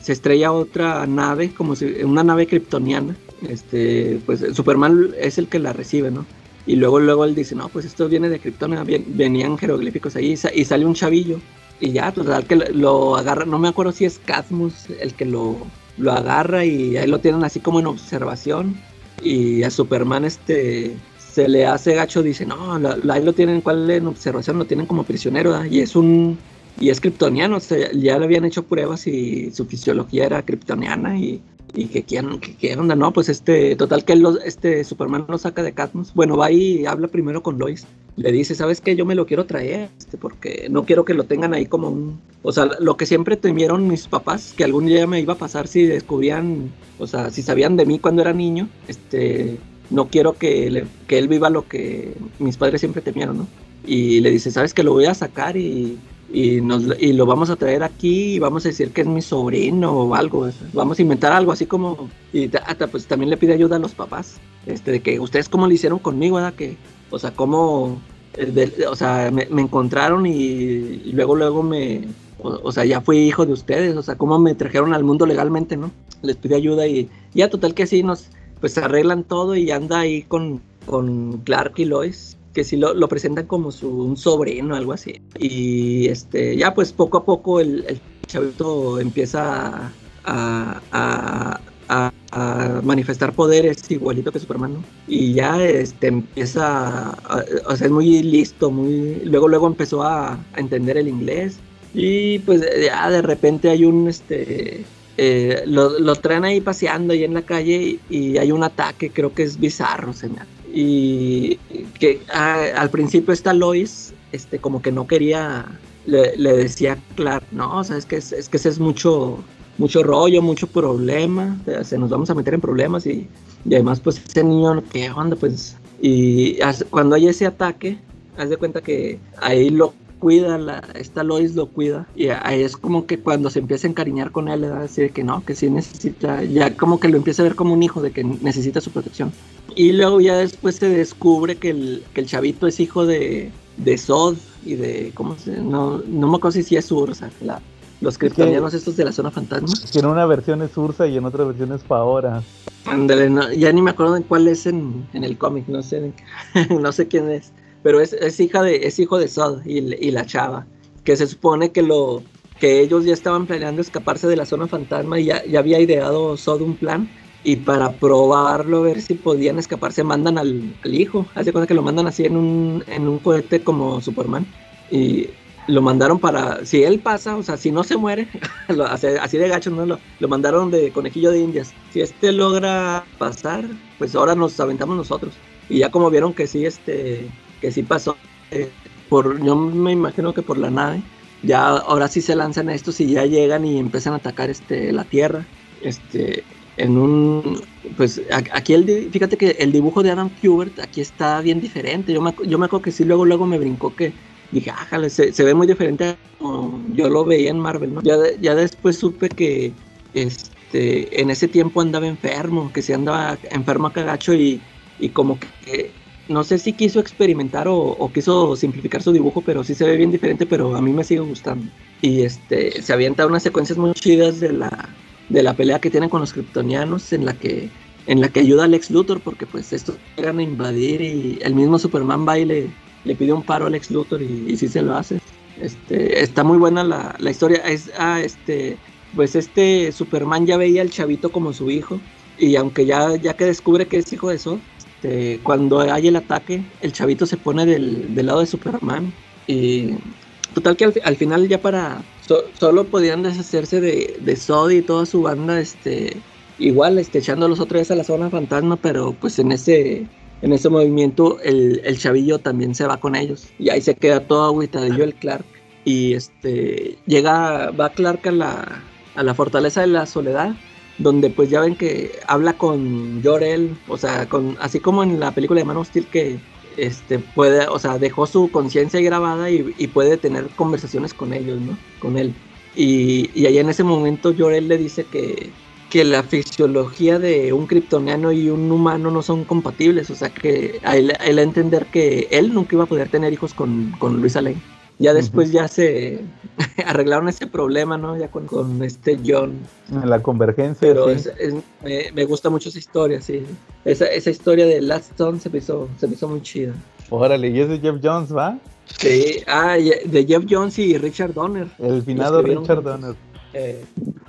se estrella otra nave, como si, una nave kryptoniana. Este, pues Superman es el que la recibe, ¿no? Y luego, luego él dice, no, pues esto viene de Krypton, venían jeroglíficos ahí, y sa- y sale un chavillo. Y ya, total, que lo, agarra, no me acuerdo si es Cadmus el que lo, lo agarra y ahí lo tienen así como en observación. Y a Superman este se le hace gacho, dice, no, ahí lo tienen, ¿cuál en observación? Lo tienen como prisionero, ¿verdad? Y es un, y es kryptoniano, o sea, ya le habían hecho pruebas y su fisiología era kryptoniana y, y que quién, que qué onda, no, pues este, total que lo- este Superman lo saca de Cadmus, bueno, va y habla primero con Lois, le dice, ¿sabes qué? Yo me lo quiero traer, este, porque no quiero que lo tengan ahí como un, o sea, lo que siempre temieron mis papás, que algún día me iba a pasar si descubrían, o sea, si sabían de mí cuando era niño, este, no quiero que, le- que él viva lo que mis padres siempre temieron, ¿no? Y le dice, ¿sabes que lo voy a sacar y, y, nos, y lo vamos a traer aquí y vamos a decir que es mi sobrino o algo? Vamos a inventar algo así como... Y ta- hasta, pues también le pide ayuda a los papás, este, de que ustedes cómo le hicieron conmigo, ¿verdad? Que, o sea, cómo... eh, o sea, me, encontraron y, luego, luego me... O, sea, ya fui hijo de ustedes, o sea, cómo me trajeron al mundo legalmente, ¿no? Les pide ayuda y ya total que sí nos pues arreglan todo y anda ahí con, con Clark y Lois, que sí lo, lo presentan como su un sobrino, algo así. Y este, ya pues poco a poco el, chavito empieza a, manifestar poderes igualito que Superman, ¿no? Y ya este empieza, a- o sea, es muy listo, muy luego luego empezó a, entender el inglés y pues ya de repente hay un este eh, lo, lo traen ahí paseando ahí en la calle y, y hay un ataque, creo que es bizarro, se me hace. Y que ah, al principio está Lois, este, como que no quería, le, decía a Clark, no, o sea, es que es, que ese es mucho, mucho rollo, mucho problema, se nos vamos a meter en problemas y, y además pues ese niño, ¿qué onda? Pues, y cuando hay ese ataque, haz de cuenta que ahí lo cuida, la, esta Lois lo cuida y ahí es como que cuando se empieza a encariñar con él, le da a decir que no, que sí necesita, ya como que lo empieza a ver como un hijo de que necesita su protección. Y luego ya después se descubre que el, que el chavito es hijo de, de Sod y de, ¿cómo se? No, no me acuerdo si es Ursa, la, los kryptonianos estos de la zona fantasma. Que en una versión es Ursa y en otra versión es Paora. Ándale, no, ya ni me acuerdo en cuál es en, en el cómic, no sé, *laughs* no sé quién es, pero es, es hija de, es hijo de Sod y, y la chava, que se supone que lo, que ellos ya estaban planeando escaparse de la zona fantasma y ya, ya había ideado Sod un plan y para probarlo, ver si podían escaparse, mandan al, hijo, hace cuenta que lo mandan así en un, en un cohete como Superman y lo mandaron para, si él pasa, o sea, si no se muere, *laughs* así de gacho, ¿no? Lo, lo mandaron de conejillo de indias. Si este logra pasar, pues ahora nos aventamos nosotros. Y ya como vieron que sí, este, sí pasó, eh, por, yo me imagino que por la nave, ya ahora sí se lanzan a estos y ya llegan y empiezan a atacar este, la Tierra. Este, en un pues aquí el fíjate que el dibujo de Adam Kubert aquí está bien diferente. Yo me, yo me acuerdo que sí luego luego me brincó que dije, ájale, se, se ve muy diferente como yo lo veía en Marvel. Ya, ya después supe que este en ese tiempo andaba enfermo, que se andaba enfermo a cagacho y, y como que no sé si quiso experimentar o, quiso simplificar su dibujo, pero sí se ve bien diferente, pero a mí me sigue gustando. Y este se avienta unas secuencias muy chidas de la de la pelea que tienen con los kryptonianos en la que en la que ayuda a Lex Luthor porque pues estos llegan a invadir y el mismo Superman va y le, pide un paro a Lex Luthor y, y sí se lo hace. Este, está muy buena la, historia. Es, ah, este, pues este Superman ya veía al chavito como su hijo y aunque ya, ya que descubre que es hijo de eso, este, cuando hay el ataque, el chavito se pone del, lado de Superman y total que al final ya para solo podían deshacerse de, de y toda su banda, este, igual este, echándolos otra vez a la zona fantasma, pero pues en ese, en ese movimiento el, el chavillo también se va con ellos. Y ahí se queda todo agüitadillo el Clark. Y este llega, va Clark a la, a la fortaleza de la soledad, donde pues ya ven que habla con Jorel, o sea, con, así como en la película de Man of que este, puede, o sea, dejó su conciencia grabada y, puede tener conversaciones con ellos, ¿no? Con él. Y, y en ese momento Jorel le dice que, que la fisiología de un kryptoniano y un humano no son compatibles, o sea que él, a entender que él nunca iba a poder tener hijos con, con Luisa Lane. Ya después ya se *laughs* arreglaron ese problema, ¿no? Ya con, con este John. La convergencia. Pero me, gusta mucho esa historia, sí. Esa, esa historia de Last Stone se me hizo, se me hizo muy chida. Órale, ¿y es de Jeff Jones, va? Sí, ah, de Jeff Jones y Richard Donner. El finado Richard Donner. Eh.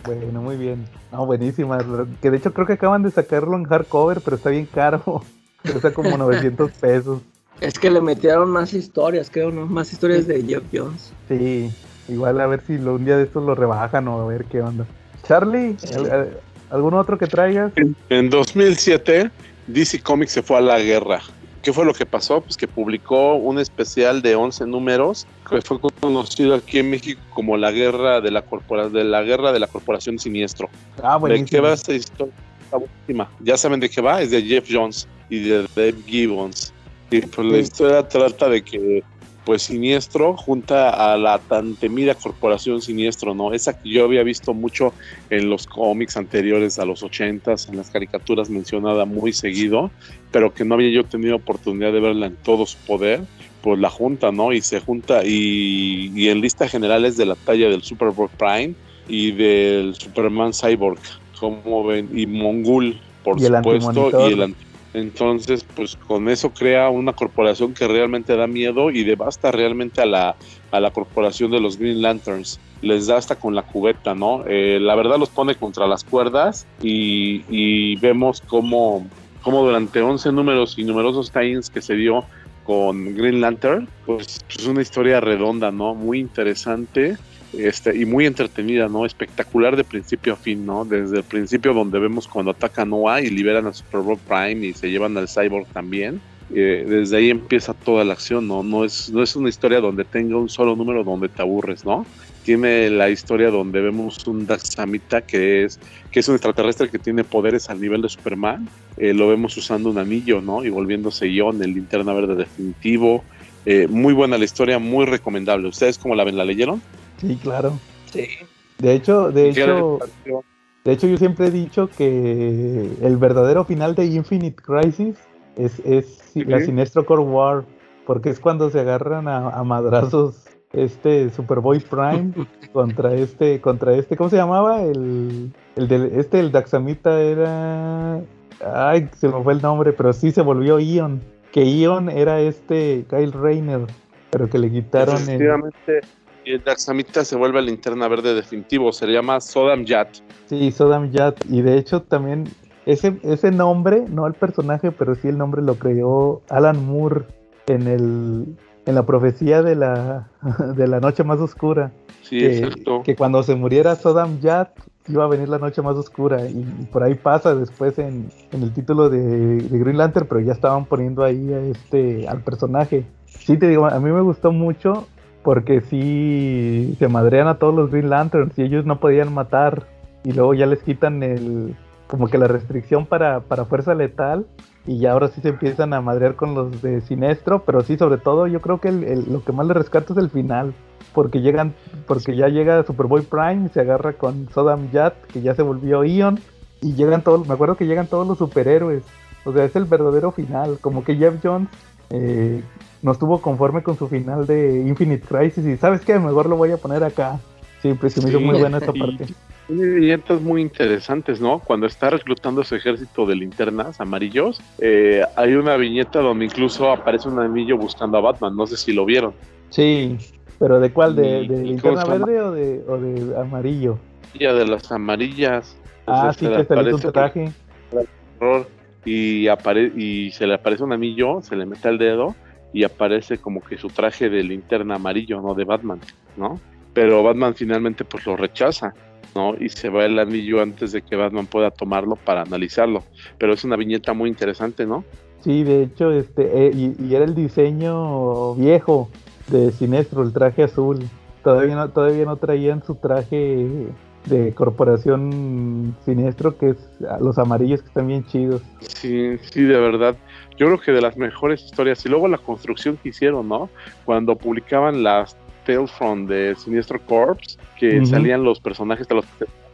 Bueno, muy bien. No, buenísima. Que de hecho creo que acaban de sacarlo en hardcover, pero está bien caro. *laughs* Cuesta como 900 pesos. Es que le metieron más historias, creo, ¿no? Más historias de Jeff Jones. Sí, igual a ver si un día de estos lo rebajan o a ver qué onda. Charlie, ¿algún otro que traigas? En 2007, DC Comics se fue a la guerra. ¿Qué fue lo que pasó? Pues que publicó un especial de 11 números que fue conocido aquí en México como la guerra de la, corpora de, la guerra de la corporación siniestro. Ah, ¿De qué va esta historia? última. Ya saben de qué va, es de Jeff Jones y de Dave Gibbons. Y pues la historia trata de que pues Siniestro junta a la tan temida corporación Siniestro, ¿no? Esa que yo había visto mucho en los cómics anteriores a los ochentas, en las caricaturas mencionada muy seguido, pero que no había yo tenido oportunidad de verla en todo su poder, pues la junta, ¿no? Y se junta y, y en lista general es de la talla del Superboy Prime y del Superman Cyborg, como ven, y Mongul, por supuesto, y el entonces, pues con eso crea una corporación que realmente da miedo y devasta realmente a la, a la corporación de los Green Lanterns. Les da hasta con la cubeta, ¿no? Eh, la verdad los pone contra las cuerdas y, vemos cómo, cómo, durante 11 números y numerosos times que se dio con Green Lantern, pues es una historia redonda, ¿no? Muy interesante este, y muy entretenida, ¿no? Espectacular de principio a fin, ¿no? Desde el principio donde vemos cuando ataca Noah y liberan a Superboy Prime y se llevan al Cyborg también. Eh, desde ahí empieza toda la acción, ¿no? No es, no es una historia donde tenga un solo número donde te aburres, ¿no? Tiene la historia donde vemos un Daxamita que es, que es un extraterrestre que tiene poderes al nivel de Superman. Eh, lo vemos usando un anillo, ¿no? Y volviéndose Ion, el linterna verde definitivo. Eh, muy buena la historia, muy recomendable. ¿Ustedes cómo la ven? ¿La leyeron? Sí, claro. Sí. De hecho, de hecho, de hecho yo siempre he dicho que el verdadero final de Infinite Crisis es, es la Sinestro Core War, porque es cuando se agarran a, madrazos este Superboy Prime *laughs* contra este, contra este, ¿cómo se llamaba? El, el de, este, el Daxamita era, ay, se me fue el nombre, pero sí se volvió Ion, que Ion era este Kyle Rayner, pero que le quitaron el el Daxamita se vuelve linterna verde definitivo, se llama Sodam Yat. Sí, Sodam Yat, y de hecho también ese, ese nombre, no el personaje, pero sí el nombre lo creó Alan Moore en el en la profecía de la, *laughs* de la noche más oscura. Sí, que, Que cuando se muriera Sodam Yat iba a venir la noche más oscura y, por ahí pasa después en, en el título de, de, Green Lantern, pero ya estaban poniendo ahí a este al personaje. Sí, te digo, a mí me gustó mucho porque sí se madrean a todos los Green Lanterns y ellos no podían matar. Y luego ya les quitan el, como que la restricción para, para fuerza letal y ya ahora sí se empiezan a madrear con los de Sinestro, pero sí, sobre todo yo creo que el- lo que más le rescato es el final, porque llegan, porque ya llega Superboy Prime y se agarra con Sodam Yat, que ya se volvió Ion, y llegan todos, me acuerdo que llegan todos los superhéroes, o sea, es el verdadero final, como que Jeff Jones eh, no estuvo conforme con su final de Infinite Crisis y sabes qué, mejor lo voy a poner acá. Sí, pues se me hizo Sí, muy buena esa y- parte. Tiene viñetas muy interesantes, ¿no? Cuando está reclutando su ejército de linternas amarillos, eh, hay una viñeta donde incluso aparece un anillo buscando a Batman. No sé si lo vieron. Sí, pero ¿de cuál? ¿De, Y- de y linterna verde o de, o de amarillo? Ya de las amarillas. Ah, sí, que se le hizo aparece un traje. Y, apare y se le aparece un anillo, se le mete al dedo y aparece como que su traje de linterna amarillo, ¿no? De Batman, ¿no? Pero Batman finalmente pues lo rechaza, ¿no? Y se va el anillo antes de que Batman pueda tomarlo para analizarlo. Pero es una viñeta muy interesante, ¿no? Sí, de hecho, este, eh, y, y era el diseño viejo de Sinestro, el traje azul. Todavía no, todavía no traían su traje de corporación Sinestro, que es los amarillos que están bien chidos. Sí, sí, de verdad. Yo creo que de las mejores historias. Y luego la construcción que hicieron, ¿no? Cuando publicaban las Tales from de Siniestro Corps, que salían los personajes de los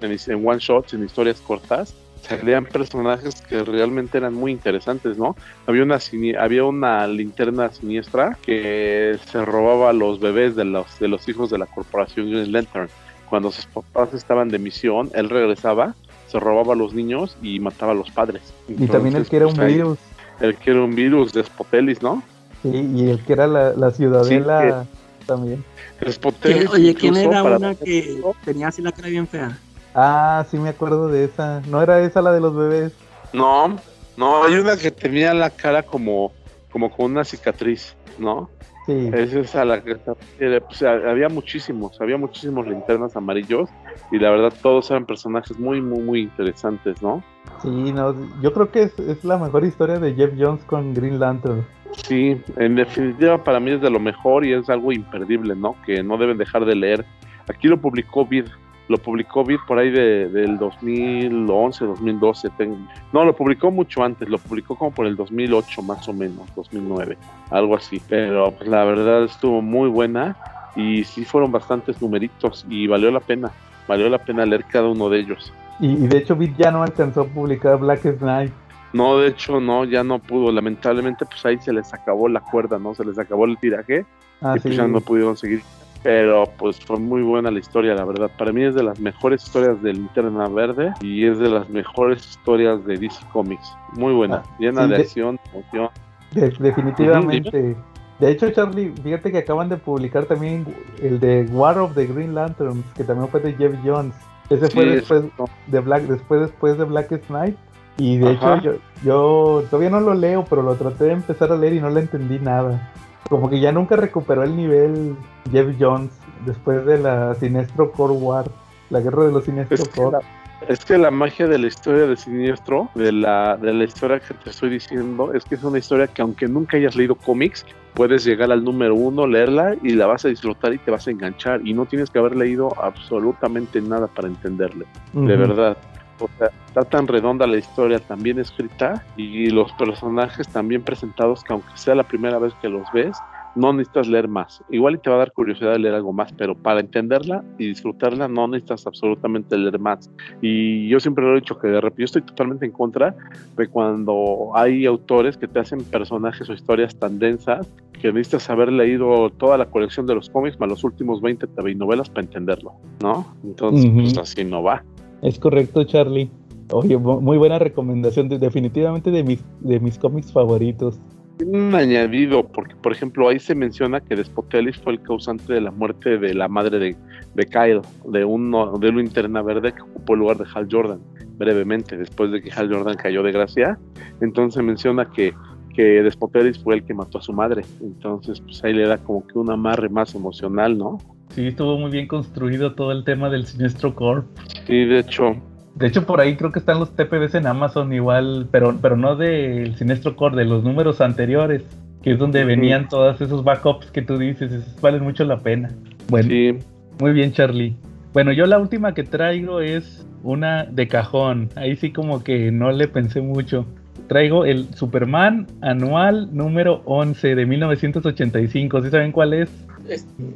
en, en one shots, en historias cortas, salían personajes que realmente eran muy interesantes, ¿no? Había una había una linterna siniestra que se robaba a los bebés de los de los hijos de la corporación Green Lantern. Cuando sus papás estaban de misión, él regresaba, se robaba a los niños y mataba a los padres. Y también el Entonces, que era pues, un ahí- virus. el que era un virus de Spotelis, ¿no? Sí, y el que era la, la ciudadela también. Spotelis Oye, ¿quién era una que tenía así la cara bien fea? Ah, sí me acuerdo de esa. ¿No era esa la de los bebés? No, no, hay una que tenía la cara como, como con una cicatriz, ¿no? Sí. Esa es a la que. O sea, había muchísimos, había muchísimos linternas amarillos y la verdad todos eran personajes muy, muy, muy interesantes, ¿no? Sí, no, yo creo que es, es la mejor historia de Jeff Jones con Green Lantern. Sí, en definitiva para mí es de lo mejor y es algo imperdible, ¿no? Que no deben dejar de leer. Aquí lo publicó Vid, lo publicó Vid por ahí de, del 2011, 2012. ten- no, lo publicó mucho antes, lo publicó como por el 2008 más o menos, 2009, algo así. Pero pues, la verdad estuvo muy buena y sí fueron bastantes numeritos y valió la pena, valió la pena leer cada uno de ellos. Y, y de hecho, Beat ya no alcanzó a publicar Black Knight. No, de hecho, no, ya no pudo. Lamentablemente, pues ahí se les acabó la cuerda, ¿no? Se les acabó el tiraje Ah, y pues ya no pudieron seguir. Pero pues fue muy buena la historia, la verdad. Para mí es de las mejores historias de Linterna Verde y es de las mejores historias de DC Comics. Muy buena, Ah, llena sí, de de- acción, emoción. De- definitivamente. De hecho, Charlie, fíjate que acaban de publicar también el de War of the Green Lanterns, que también fue de Jeff Jones. Ese fue después de Black, después, después de Black Knight. Y de Ajá. hecho, yo, yo todavía no lo leo, pero lo traté de empezar a leer y no le entendí nada. Como que ya nunca recuperó el nivel Jeff Jones después de la Sinestro Core War, la guerra de los Sinestro Es que Core. Es que la magia de la historia de Siniestro, de la, de la historia que te estoy diciendo, es que es una historia que aunque nunca hayas leído cómics, puedes llegar al número uno, leerla y la vas a disfrutar y te vas a enganchar. Y no tienes que haber leído absolutamente nada para entenderle. De verdad. O sea, está tan redonda la historia, tan bien escrita y los personajes tan bien presentados que aunque sea la primera vez que los ves, no necesitas leer más. Igual y te va a dar curiosidad de leer algo más, pero para entenderla y disfrutarla no necesitas absolutamente leer más. Y yo siempre lo he dicho que de repente yo estoy totalmente en contra de cuando hay autores que te hacen personajes o historias tan densas que necesitas haber leído toda la colección de los cómics más los últimos 20 TV novelas para entenderlo, ¿no? Entonces, pues así no va. Es correcto, Charlie. Oye, mu- muy buena recomendación, de- definitivamente de mis, de mis cómics favoritos. Un añadido, porque por ejemplo ahí se menciona que Despotelis fue el causante de la muerte de la madre de, de Kyle, de uno de una interna verde que ocupó el lugar de Hal Jordan, brevemente, después de que Hal Jordan cayó de gracia. Entonces menciona que, que Despotelis fue el que mató a su madre. Entonces, pues ahí le da como que un amarre más emocional, ¿no? Sí, estuvo muy bien construido todo el tema del Sinestro Corp. Sí, de hecho, De hecho, por ahí creo que están los TPBs en Amazon igual, pero, pero no del Sinestro Core, de los números anteriores, que es donde venían todos esos backups que tú dices, esos valen mucho la pena. Bueno, sí, muy bien, Charlie. Bueno, yo la última que traigo es una de cajón. Ahí sí como que no le pensé mucho. Traigo el Superman anual número 11 de 1985. ¿Sí saben cuál es?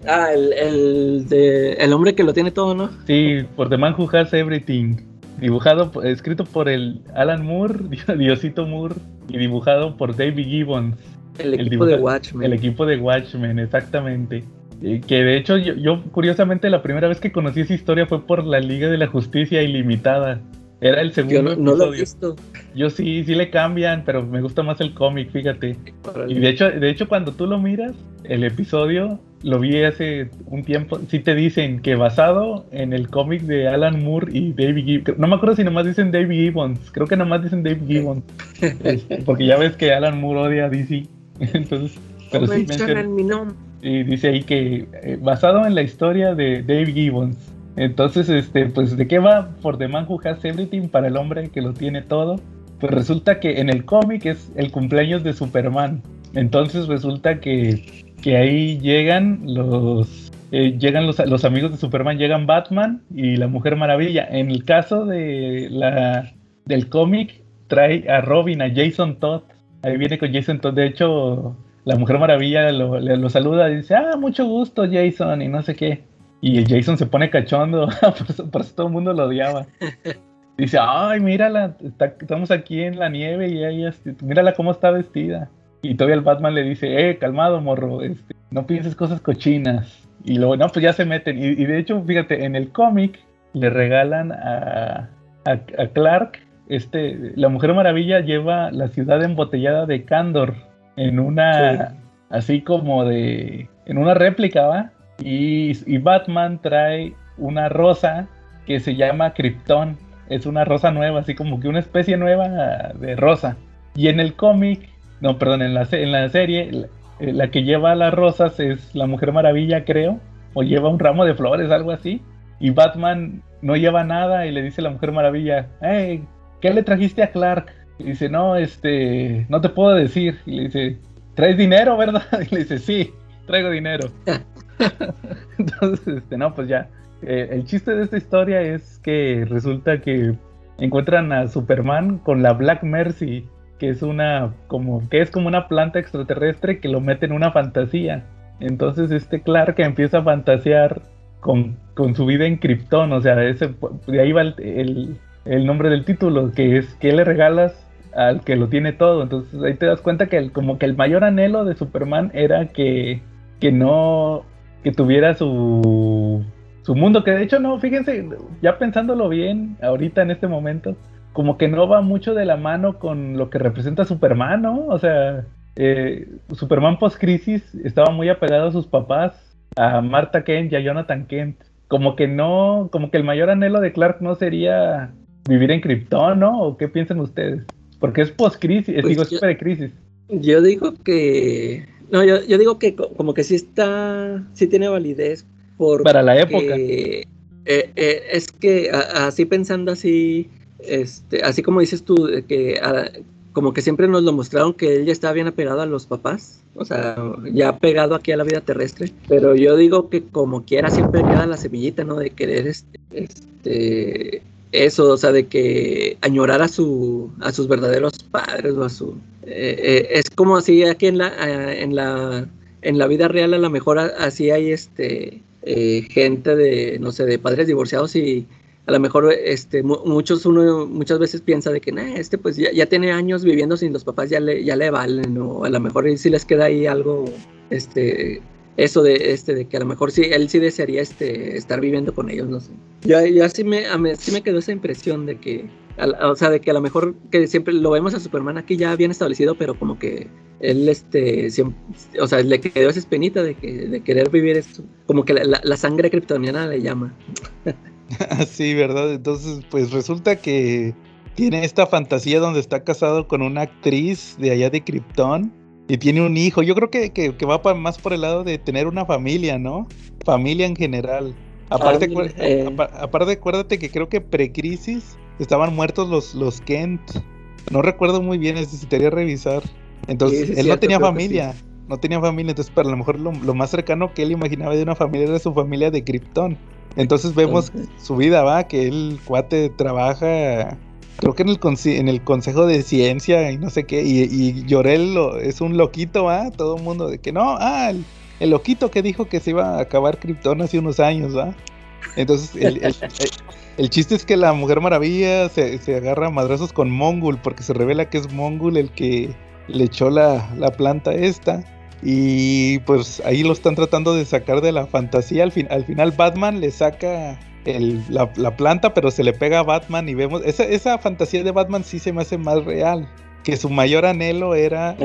Ah, el, el, de, el hombre que lo tiene todo, ¿no? Sí, por The Man Who Has Everything. Dibujado, escrito por el Alan Moore, *laughs* Diosito Moore, y dibujado por David Gibbons. El equipo de Watchmen. El equipo de Watchmen, exactamente. Que de hecho, yo, yo, curiosamente la primera vez que conocí esa historia fue por la Liga de la Justicia Ilimitada. Era el segundo. Yo no, lo he visto. Yo sí, sí le cambian, pero me gusta más el cómic, fíjate. Y de hecho, de hecho, cuando tú lo miras, el episodio lo vi hace un tiempo. Sí te dicen que basado en el cómic de Alan Moore y David Gibbons. No me acuerdo si nomás dicen David Gibbons. Creo que nomás dicen David Gibbons. porque ya ves que Alan Moore odia a DC. *laughs* Entonces, pero sí mencionan mi nombre. Y dice ahí que eh, basado en la historia de Dave Gibbons. Entonces, este, pues, ¿de qué va For the Man Who Has Everything para el hombre que lo tiene todo? Pues resulta que en el cómic es el cumpleaños de Superman. Entonces resulta que, que ahí llegan los eh, llegan los, los, amigos de Superman, llegan Batman y la Mujer Maravilla. En el caso de la del cómic trae a Robin, a Jason Todd. Ahí viene con Jason Todd. De hecho, la Mujer Maravilla lo, lo saluda y dice, ah, mucho gusto Jason y no sé qué. Y el Jason se pone cachondo, *laughs* por, eso, por, eso, todo el mundo lo odiaba. *laughs* Dice, ay, mírala, está, estamos aquí en la nieve y ella, mírala cómo está vestida. Y todavía el Batman le dice, eh, calmado, morro, este, no pienses cosas cochinas. Y luego, no, pues ya se meten. Y, y de hecho, fíjate, en el cómic le regalan a, a, a, Clark, este, la Mujer Maravilla lleva la ciudad embotellada de Candor en una, sí. así como de, en una réplica, ¿va? Y, Batman trae una rosa que se llama Krypton. Es una rosa nueva, así como que una especie nueva de rosa. Y en el cómic, no, perdón, en la, en la serie, la, la, que lleva las rosas es la Mujer Maravilla, creo. O lleva un ramo de flores, algo así. Y Batman no lleva nada y le dice a la Mujer Maravilla, hey, ¿qué le trajiste a Clark? Y dice, no, este, no te puedo decir. Y le dice, ¿traes dinero, verdad? *laughs* Y le dice, sí, traigo dinero. *laughs* *laughs* Entonces, este, no, pues ya. Eh, el chiste de esta historia es que resulta que encuentran a Superman con la Black Mercy, que es una como que es como una planta extraterrestre que lo mete en una fantasía. Entonces este Clark empieza a fantasear con, con su vida en Krypton, o sea, ese, de ahí va el, el, el, nombre del título, que es que le regalas al que lo tiene todo. Entonces ahí te das cuenta que el, como que el mayor anhelo de Superman era que, que no que tuviera su, su mundo, que de hecho no, fíjense, ya pensándolo bien, ahorita en este momento, como que no va mucho de la mano con lo que representa Superman, ¿no? O sea, eh, Superman post-crisis estaba muy apegado a sus papás, a Martha Kent y a Jonathan Kent. Como que no, como que el mayor anhelo de Clark no sería vivir en Krypton, ¿no? ¿O qué piensan ustedes? Porque es post-crisis, pues digo, es pre-crisis. Yo digo que no, yo, yo, digo que como que sí está, sí tiene validez por para la época. Eh, eh, es que a, así pensando así, este, así como dices tú, que a, como que siempre nos lo mostraron que él ya estaba bien apegado a los papás, o sea, ya pegado aquí a la vida terrestre. Pero yo digo que como quiera siempre queda la semillita, ¿no? De querer este, este eso, o sea, de que añorar a su a sus verdaderos padres o a su eh, eh, es como así aquí en la eh, en la en la vida real a lo mejor así hay este eh, gente de no sé de padres divorciados y a lo mejor este muchos uno muchas veces piensa de que nah, este pues ya, ya, tiene años viviendo sin los papás ya le ya le valen o a lo mejor sí les queda ahí algo este eso de este de que a lo mejor sí él sí desearía este estar viviendo con ellos no sé. Yo, yo así me, a mí, sí me quedó esa impresión de que o sea de que a lo mejor que siempre lo vemos a Superman aquí ya bien establecido pero como que él este siempre, o sea le quedó esa espenita de que de querer vivir esto. Como que la, la, la sangre kryptoniana le llama. *laughs* Sí verdad entonces pues resulta que tiene esta fantasía donde está casado con una actriz de allá de Krypton y tiene un hijo. Yo creo que, que, que va pa, más por el lado de tener una familia, ¿no? Familia en general. Aparte, ah, eh. aparte acuérdate que creo que pre-crisis estaban muertos los, los Kent. No recuerdo muy bien, necesitaría revisar. Entonces, sí, él cierto, no tenía familia. Sí. No tenía familia, entonces para lo mejor lo, lo, más cercano que él imaginaba de una familia era su familia de Krypton. Entonces vemos su vida, va, que el cuate trabaja, creo que en el, en el Consejo de Ciencia y no sé qué, y, y Llorel es un loquito, va, todo el mundo de que no, ah, el, loquito que dijo que se iba a acabar Krypton hace unos años, va. Entonces *laughs* el, chiste es que la Mujer Maravilla se, se agarra a madrazos con Mongul porque se revela que es Mongul el que le echó la, la planta esta. Y pues ahí lo están tratando de sacar de la fantasía. Al, fin, al final Batman le saca la, planta, pero se le pega a Batman y vemos... Esa, esa fantasía de Batman sí se me hace más real. Que su mayor anhelo era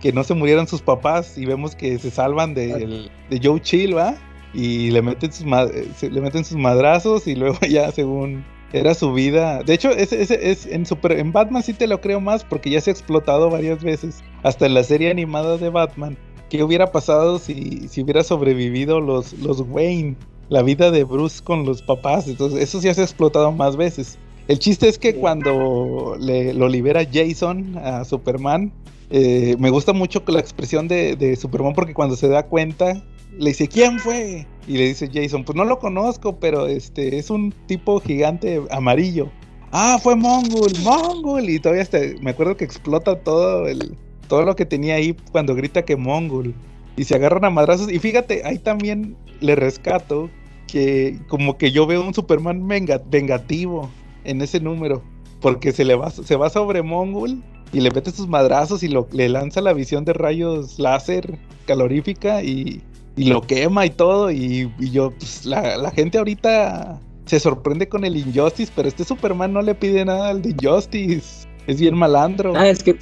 que no se murieran sus papás y vemos que se salvan de, de Joe Chill, ¿va? Y le meten, sus, le meten sus madrazos y luego *laughs* ya según era su vida. De hecho, ese, es en, Super, en Batman sí te lo creo más porque ya se ha explotado varias veces. Hasta en la serie animada de Batman ¿Qué hubiera pasado si, si hubiera sobrevivido los, los Wayne? La vida de Bruce con los papás. Entonces, eso sí se ha explotado más veces. El chiste es que cuando le, lo libera Jason a Superman, eh, me gusta mucho la expresión de, de, Superman porque cuando se da cuenta, le dice, ¿quién fue? Y le dice Jason, pues no lo conozco, pero este es un tipo gigante amarillo. Ah, fue Mongol, Mongol. Y todavía me acuerdo que explota todo el, todo lo que tenía ahí cuando grita que Mongol. Y se agarran a madrazos. Y fíjate, ahí también le rescato que como que yo veo un Superman vengativo en ese número. Porque se le va, se va sobre Mongol y le mete sus madrazos y lo, le lanza la visión de rayos láser calorífica y, lo quema y todo. Y, yo, pues la, la, gente ahorita se sorprende con el Injustice, pero este Superman no le pide nada al de Injustice. Es bien malandro. Ah, es que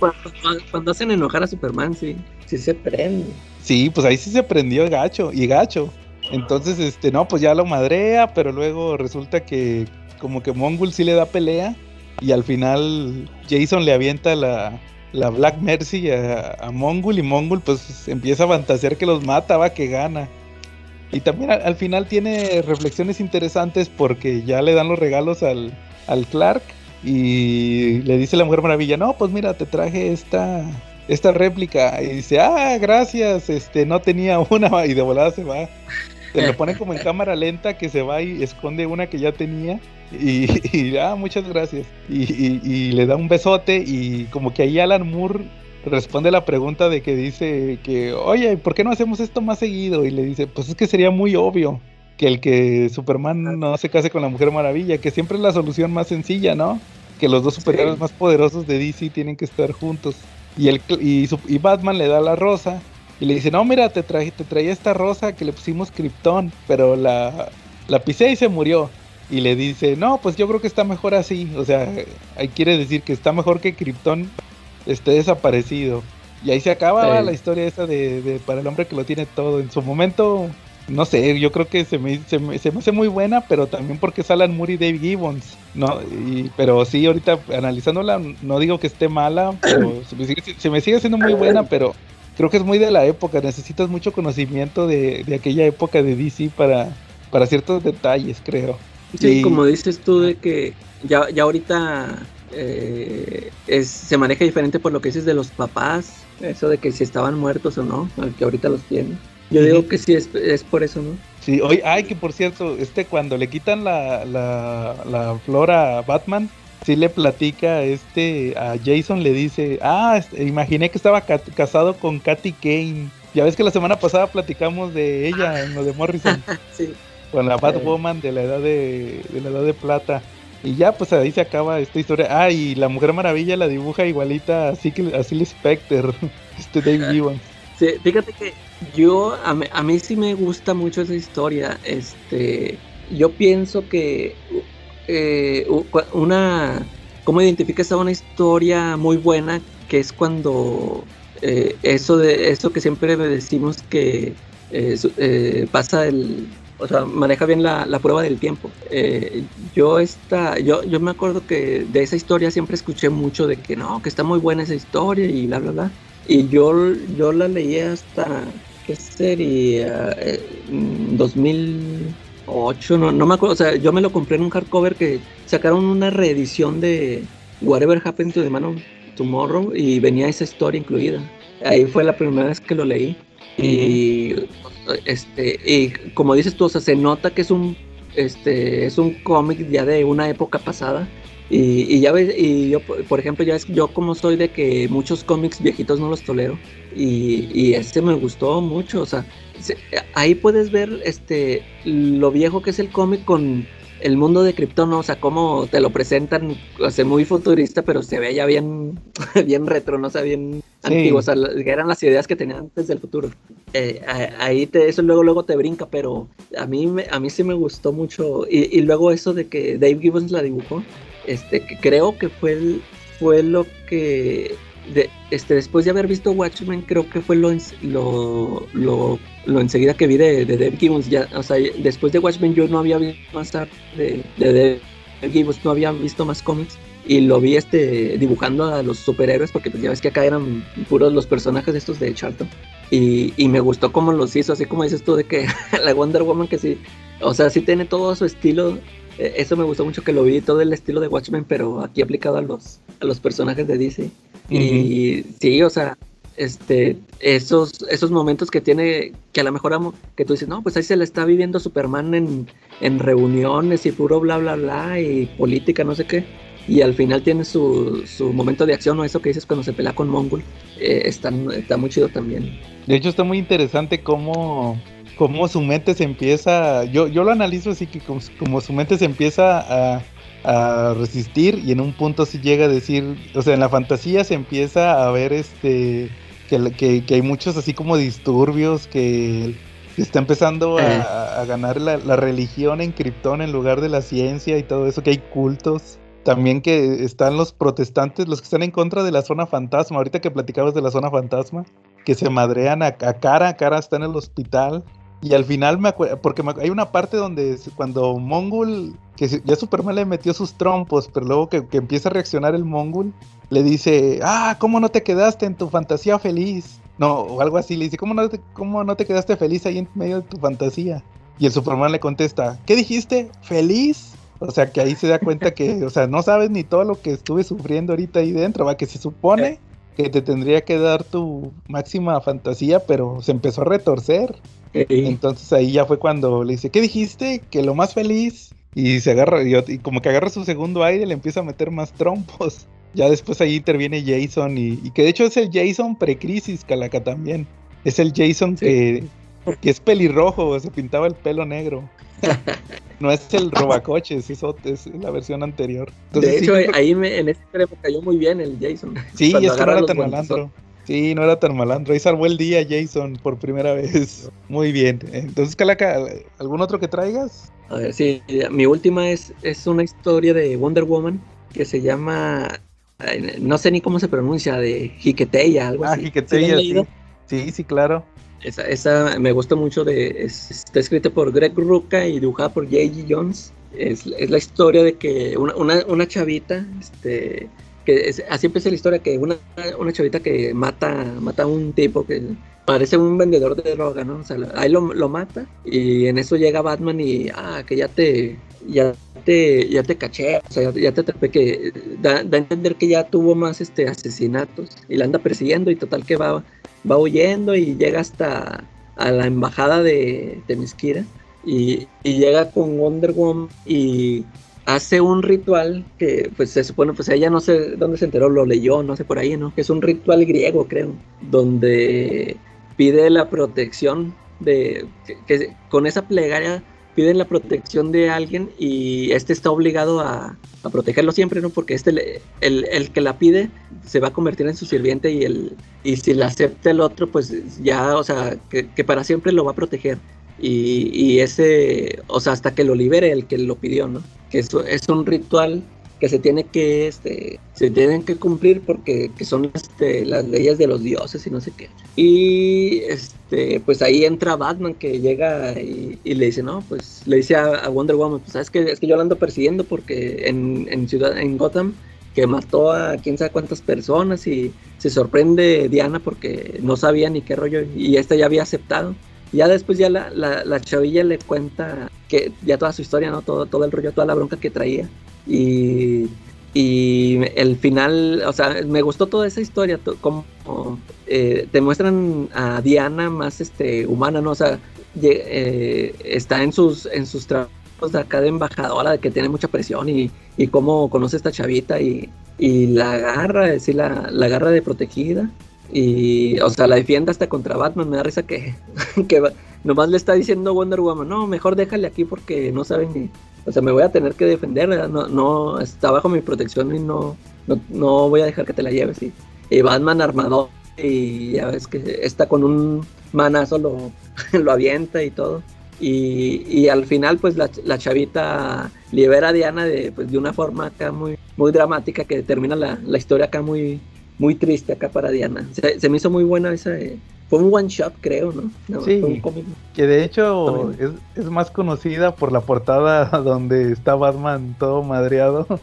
cuando, hacen enojar a Superman, sí, sí se prende. Sí, pues ahí sí se prendió gacho y gacho. Entonces, este, no, pues ya lo madrea, pero luego resulta que como que Mongul sí le da pelea y al final Jason le avienta la, la Black Mercy a, a, Mongul y Mongul pues empieza a fantasear que los mata, va que gana. Y también al, final tiene reflexiones interesantes porque ya le dan los regalos al, al Clark y le dice la Mujer Maravilla, no, pues mira, te traje esta, esta réplica. Y dice, ah, gracias, este, no tenía una. *laughs* Y de volada se va. Se lo *laughs* pone como en cámara lenta que se va y esconde una que ya tenía. Y, *laughs* y ah, muchas gracias. Y, le da un besote y como que ahí Alan Moore responde la pregunta de que dice que, oye, ¿por qué no hacemos esto más seguido? Y le dice, pues es que sería muy obvio que el que Superman no se case con la Mujer Maravilla, que siempre es la solución más sencilla, ¿no? Que los dos superhéroes más poderosos de DC tienen que estar juntos. Y, el, y, y, Batman le da la rosa y le dice, no, mira, te, traje, te traía esta rosa que le pusimos Krypton, pero la, la pisé y se murió. Y le dice, no, pues yo creo que está mejor así. O sea, ahí quiere decir que está mejor que Krypton esté desaparecido. Y ahí se acaba la historia esa de, de, para el hombre que lo tiene todo. En su momento no sé, yo creo que se me, se me, hace muy buena, pero también porque salen Moore y Dave Gibbons, ¿no? Y, pero sí, ahorita analizándola, no digo que esté mala, pero se me, sigue, se me sigue siendo muy buena, pero creo que es muy de la época, necesitas mucho conocimiento de, de aquella época de DC para, para ciertos detalles, creo. Sí, como dices tú, de que ya, ya ahorita eh, es, se maneja diferente por lo que dices de los papás, eso de que si estaban muertos o no, que ahorita los tienen. Yo digo que sí, es, es por eso, ¿no? Sí, hoy, ay, que por cierto, este cuando le quitan la, la, la flor a Batman, sí le platica este a Jason, le dice, ah, este, imaginé que estaba casado con Katy Kane. Ya ves que la semana pasada platicamos de ella en lo de Morrison. *laughs* sí. Con la Batwoman de la edad de, de la edad de plata. Y ya, pues ahí se acaba esta historia. Ah, y la Mujer Maravilla la dibuja igualita así que así Specter, *laughs* este Dave *laughs* Gibbons. Sí, fíjate que yo, a mí, a mí sí me gusta mucho esa historia. Este, yo pienso que eh, una, cómo identificas a una historia muy buena, que es cuando eh, eso de eso que siempre decimos que eh, pasa el, o sea, maneja bien la, la prueba del tiempo. Yo, esta, yo, yo me acuerdo que de esa historia siempre escuché mucho de que no, que está muy buena esa historia y bla, bla, bla. Y yo, yo la leí hasta, ¿qué sería? Eh, mm, 2000, 8, no, no me acuerdo. O sea, yo me lo compré en un hardcover que sacaron una reedición de Whatever Happened to the Man of Tomorrow y venía esa historia incluida. Ahí fue la primera vez que lo leí. Y, este, y como dices tú, o sea, se nota que es un, este, es un cómic ya de una época pasada. Y, y, ya ves, y yo, por ejemplo, ya es, yo como soy de que muchos cómics viejitos no los tolero, y, y ese me gustó mucho, o sea, ahí puedes ver este lo viejo que es el cómic con el mundo de Krypton, ¿no? o sea, cómo te lo presentan, o sea, muy futurista, pero se ve ya bien, *laughs* bien retro, no o sea, bien Sí. antiguo, o sea, eran las ideas que tenían antes del futuro. Eh, ahí te, eso luego, luego te brinca, pero a mí, me- a mí sí me gustó mucho, y, y luego eso de que Dave Gibbons la dibujó, este, que creo que fue, el- fue lo que, este, después de haber visto Watchmen, creo que fue lo, lo, lo, lo enseguida que vi de, de Gibbons, ya, o sea, después de Watchmen yo no había visto más de, de Dave Gibbons, no había visto más cómics, y lo vi este dibujando a los superhéroes porque pues ya ves que acá eran puros los personajes estos de Charlton y, y me gustó cómo los hizo así como dices tú de que *laughs* la Wonder Woman que sí o sea sí tiene todo su estilo eh, eso me gustó mucho que lo vi todo el estilo de Watchmen pero aquí aplicado a los a los personajes de DC y sí o sea este esos esos momentos que tiene que a lo mejor amo que tú dices no pues ahí se le está viviendo Superman en en reuniones y puro bla bla bla y política no sé qué y al final tiene su, su momento de acción, o eso que dices cuando se pelea con Mongol, eh, está, está muy chido también. De hecho, está muy interesante cómo, cómo su mente se empieza. Yo, yo lo analizo así que como, como su mente se empieza a, a resistir y en un punto sí llega a decir. O sea, en la fantasía se empieza a ver este. Que, que, que hay muchos así como disturbios, que, que está empezando a, a ganar la, la religión en Krypton en lugar de la ciencia y todo eso, que hay cultos. También que están los protestantes, los que están en contra de la zona fantasma. Ahorita que platicabas de la zona fantasma, que se madrean a, a cara, cara está en el hospital. Y al final me acuerdo, porque me- hay una parte donde cuando Mongol, que ya Superman le metió sus trompos, pero luego que, que empieza a reaccionar el Mongol, le dice, ah, ¿cómo no te quedaste en tu fantasía feliz? No, o algo así, le dice, ¿cómo no te, cómo no te quedaste feliz ahí en medio de tu fantasía? Y el Superman le contesta, ¿qué dijiste? ¿Feliz? O sea, que ahí se da cuenta que, o sea, no sabes ni todo lo que estuve sufriendo ahorita ahí dentro, va, que se supone que te tendría que dar tu máxima fantasía, pero se empezó a retorcer. Entonces ahí ya fue cuando le dice, ¿qué dijiste? Que lo más feliz. Y se agarra, y, y como que agarra su segundo aire, le empieza a meter más trompos. *laughs* Ya después ahí interviene Jason, y, y que de hecho es el Jason precrisis, Calaca también. Es el Jason que, que es pelirrojo, se pintaba el pelo negro. *laughs* No es el robacoches, es, es la versión anterior. Entonces, de hecho, ahí me, en ese me cayó muy bien el Jason. Sí, es que no agarra era los tan guantazos. malandro. Sí, no era tan malandro. Ahí salvó el día Jason por primera vez. Muy bien. Entonces, Calaca, ¿algún otro que traigas? A ver, sí, mi última es, es una historia de Wonder Woman que se llama, no sé ni cómo se pronuncia, de Jiqueteya, algo Ah, así. ¿Sí la Jiqueteya, sí. Sí, sí, claro. Esa, esa me gusta mucho, de, es- está escrita por Greg Rucka y dibujada por J.G. Jones. Es, es la historia de que una, una, una chavita, este, que así empieza la historia, que una, una chavita que mata, mata a un tipo que parece un vendedor de droga, ¿no? O sea, ahí lo, lo mata y en eso llega Batman y, ah, que ya te, ya te, ya te caché, o sea, ya, te atrapé, que da, da a entender que ya tuvo más, este, asesinatos y la anda persiguiendo y total que va, va huyendo y llega hasta a la embajada de Temesquira y, y llega con Wonder Woman y hace un ritual que pues se supone pues ella no sé dónde se enteró lo leyó no sé por ahí no que es un ritual griego creo donde pide la protección de que, con esa plegaria piden la protección de alguien y este está obligado a, a protegerlo siempre, ¿no? Porque este le- el, el que la pide se va a convertir en su sirviente y el y si la acepta el otro, pues ya, o sea, que, que para siempre lo va a proteger. Y, y ese, o sea, hasta que lo libere el que lo pidió, ¿no? Que eso es un ritual que se tiene que, este, se tienen que cumplir porque que son este, las leyes de los dioses y no sé qué. Y este, pues ahí entra Batman que llega y, y le dice, no, pues le dice a, a Wonder Woman, pues sabes que es que yo la ando persiguiendo porque en, en ciudad, en Gotham, que mató a quién sabe cuántas personas y se sorprende Diana porque no sabía ni qué rollo y esta ya había aceptado. Ya después ya la, la, la chavilla le cuenta que ya toda su historia, ¿no? Todo, todo el rollo, toda la bronca que traía. Y, y el final, o sea, me gustó toda esa historia, to- como eh, te muestran a Diana más este, humana, ¿no? O sea, eh, está en sus, en sus trabajos de acá de embajadora, que tiene mucha presión y, y cómo conoce a esta chavita y, y la agarra, es decir, la, la agarra de protegida y, o sea, la defiende hasta contra Batman. Me da risa que, *laughs* que nomás le está diciendo Wonder Woman, no, mejor déjale aquí porque no saben ni, o sea, me voy a tener que defender, no, no, está bajo mi protección y no, no, no voy a dejar que te la lleves. Y, Batman armador y ya ves que está con un manazo, lo, *laughs* lo avienta y todo. Y, y al final, pues la, la chavita libera a Diana de, pues, de una forma acá muy, muy dramática que termina la, la historia acá muy, muy triste acá para Diana. Se, se me hizo muy buena esa. eh, fue un one shot, creo, ¿no? No, Sí. Fue un cómic. Que de hecho es, es más conocida por la portada *laughs* donde está Batman todo madreado. *laughs*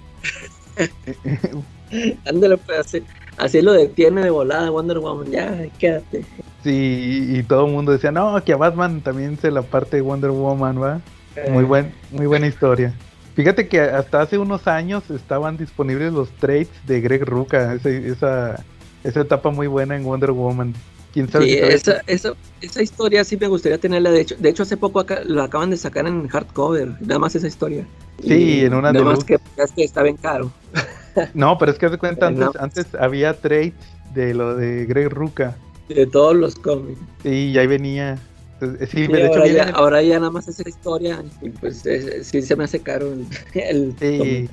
Ándale, pues así, así lo detiene de volada Wonder Woman. Ya, quédate. Sí, y, y todo el mundo decía, no, que a Batman también se la parte de Wonder Woman, ¿va? Muy, buen, muy buena historia. Fíjate que hasta hace unos años estaban disponibles los trades de Greg Ruca, esa, esa etapa muy buena en Wonder Woman. ¿Quién sabe Sí, esa, esa, esa historia sí me gustaría tenerla. De hecho, de hecho hace poco acá, lo acaban de sacar en hardcover. Nada más esa historia. Sí, Y en una Nada más que, es que está bien caro. *laughs* No, pero es que haz de cuenta, Eh, no. antes había trades de lo de Greg Ruca. De todos los cómics. Sí, y ahí venía. Entonces, Sí, Sí, de hecho ahora, viene- ya, ahora ya nada más esa historia. Y pues es- sí se me hace caro el, *laughs* el Sí.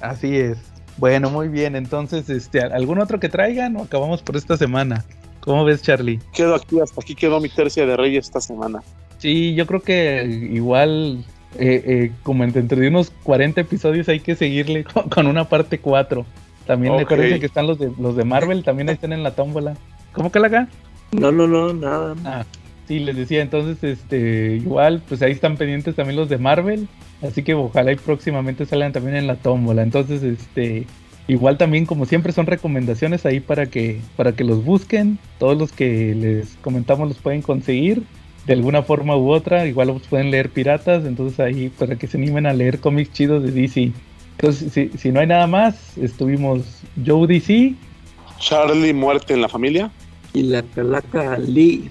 Así es. Bueno, muy bien. Entonces, este, ¿algún otro que traigan o acabamos por esta semana? ¿Cómo ves, Charlie? Quedo aquí, hasta aquí quedó mi tercia de Reyes esta semana. Sí, yo creo que igual, eh, eh, como entre, entre unos 40 episodios hay que seguirle con, con una parte 4. También Ok. recuerden que están los de los de Marvel, también ahí están en la tómbola. ¿Cómo que la haga? No, no, no, nada. Ah, sí, les decía, entonces, este, igual, pues ahí están pendientes también los de Marvel, así que ojalá y próximamente salgan también en la tómbola. Entonces, este, igual también, como siempre, son recomendaciones ahí para que, para que los busquen. Todos los que les comentamos los pueden conseguir de alguna forma u otra. Igual los pueden leer piratas, entonces ahí para que se animen a leer cómics chidos de DC. Entonces, si, si no hay nada más, estuvimos Joe DC Charlie, muerte en la familia. Y la calaca Lee.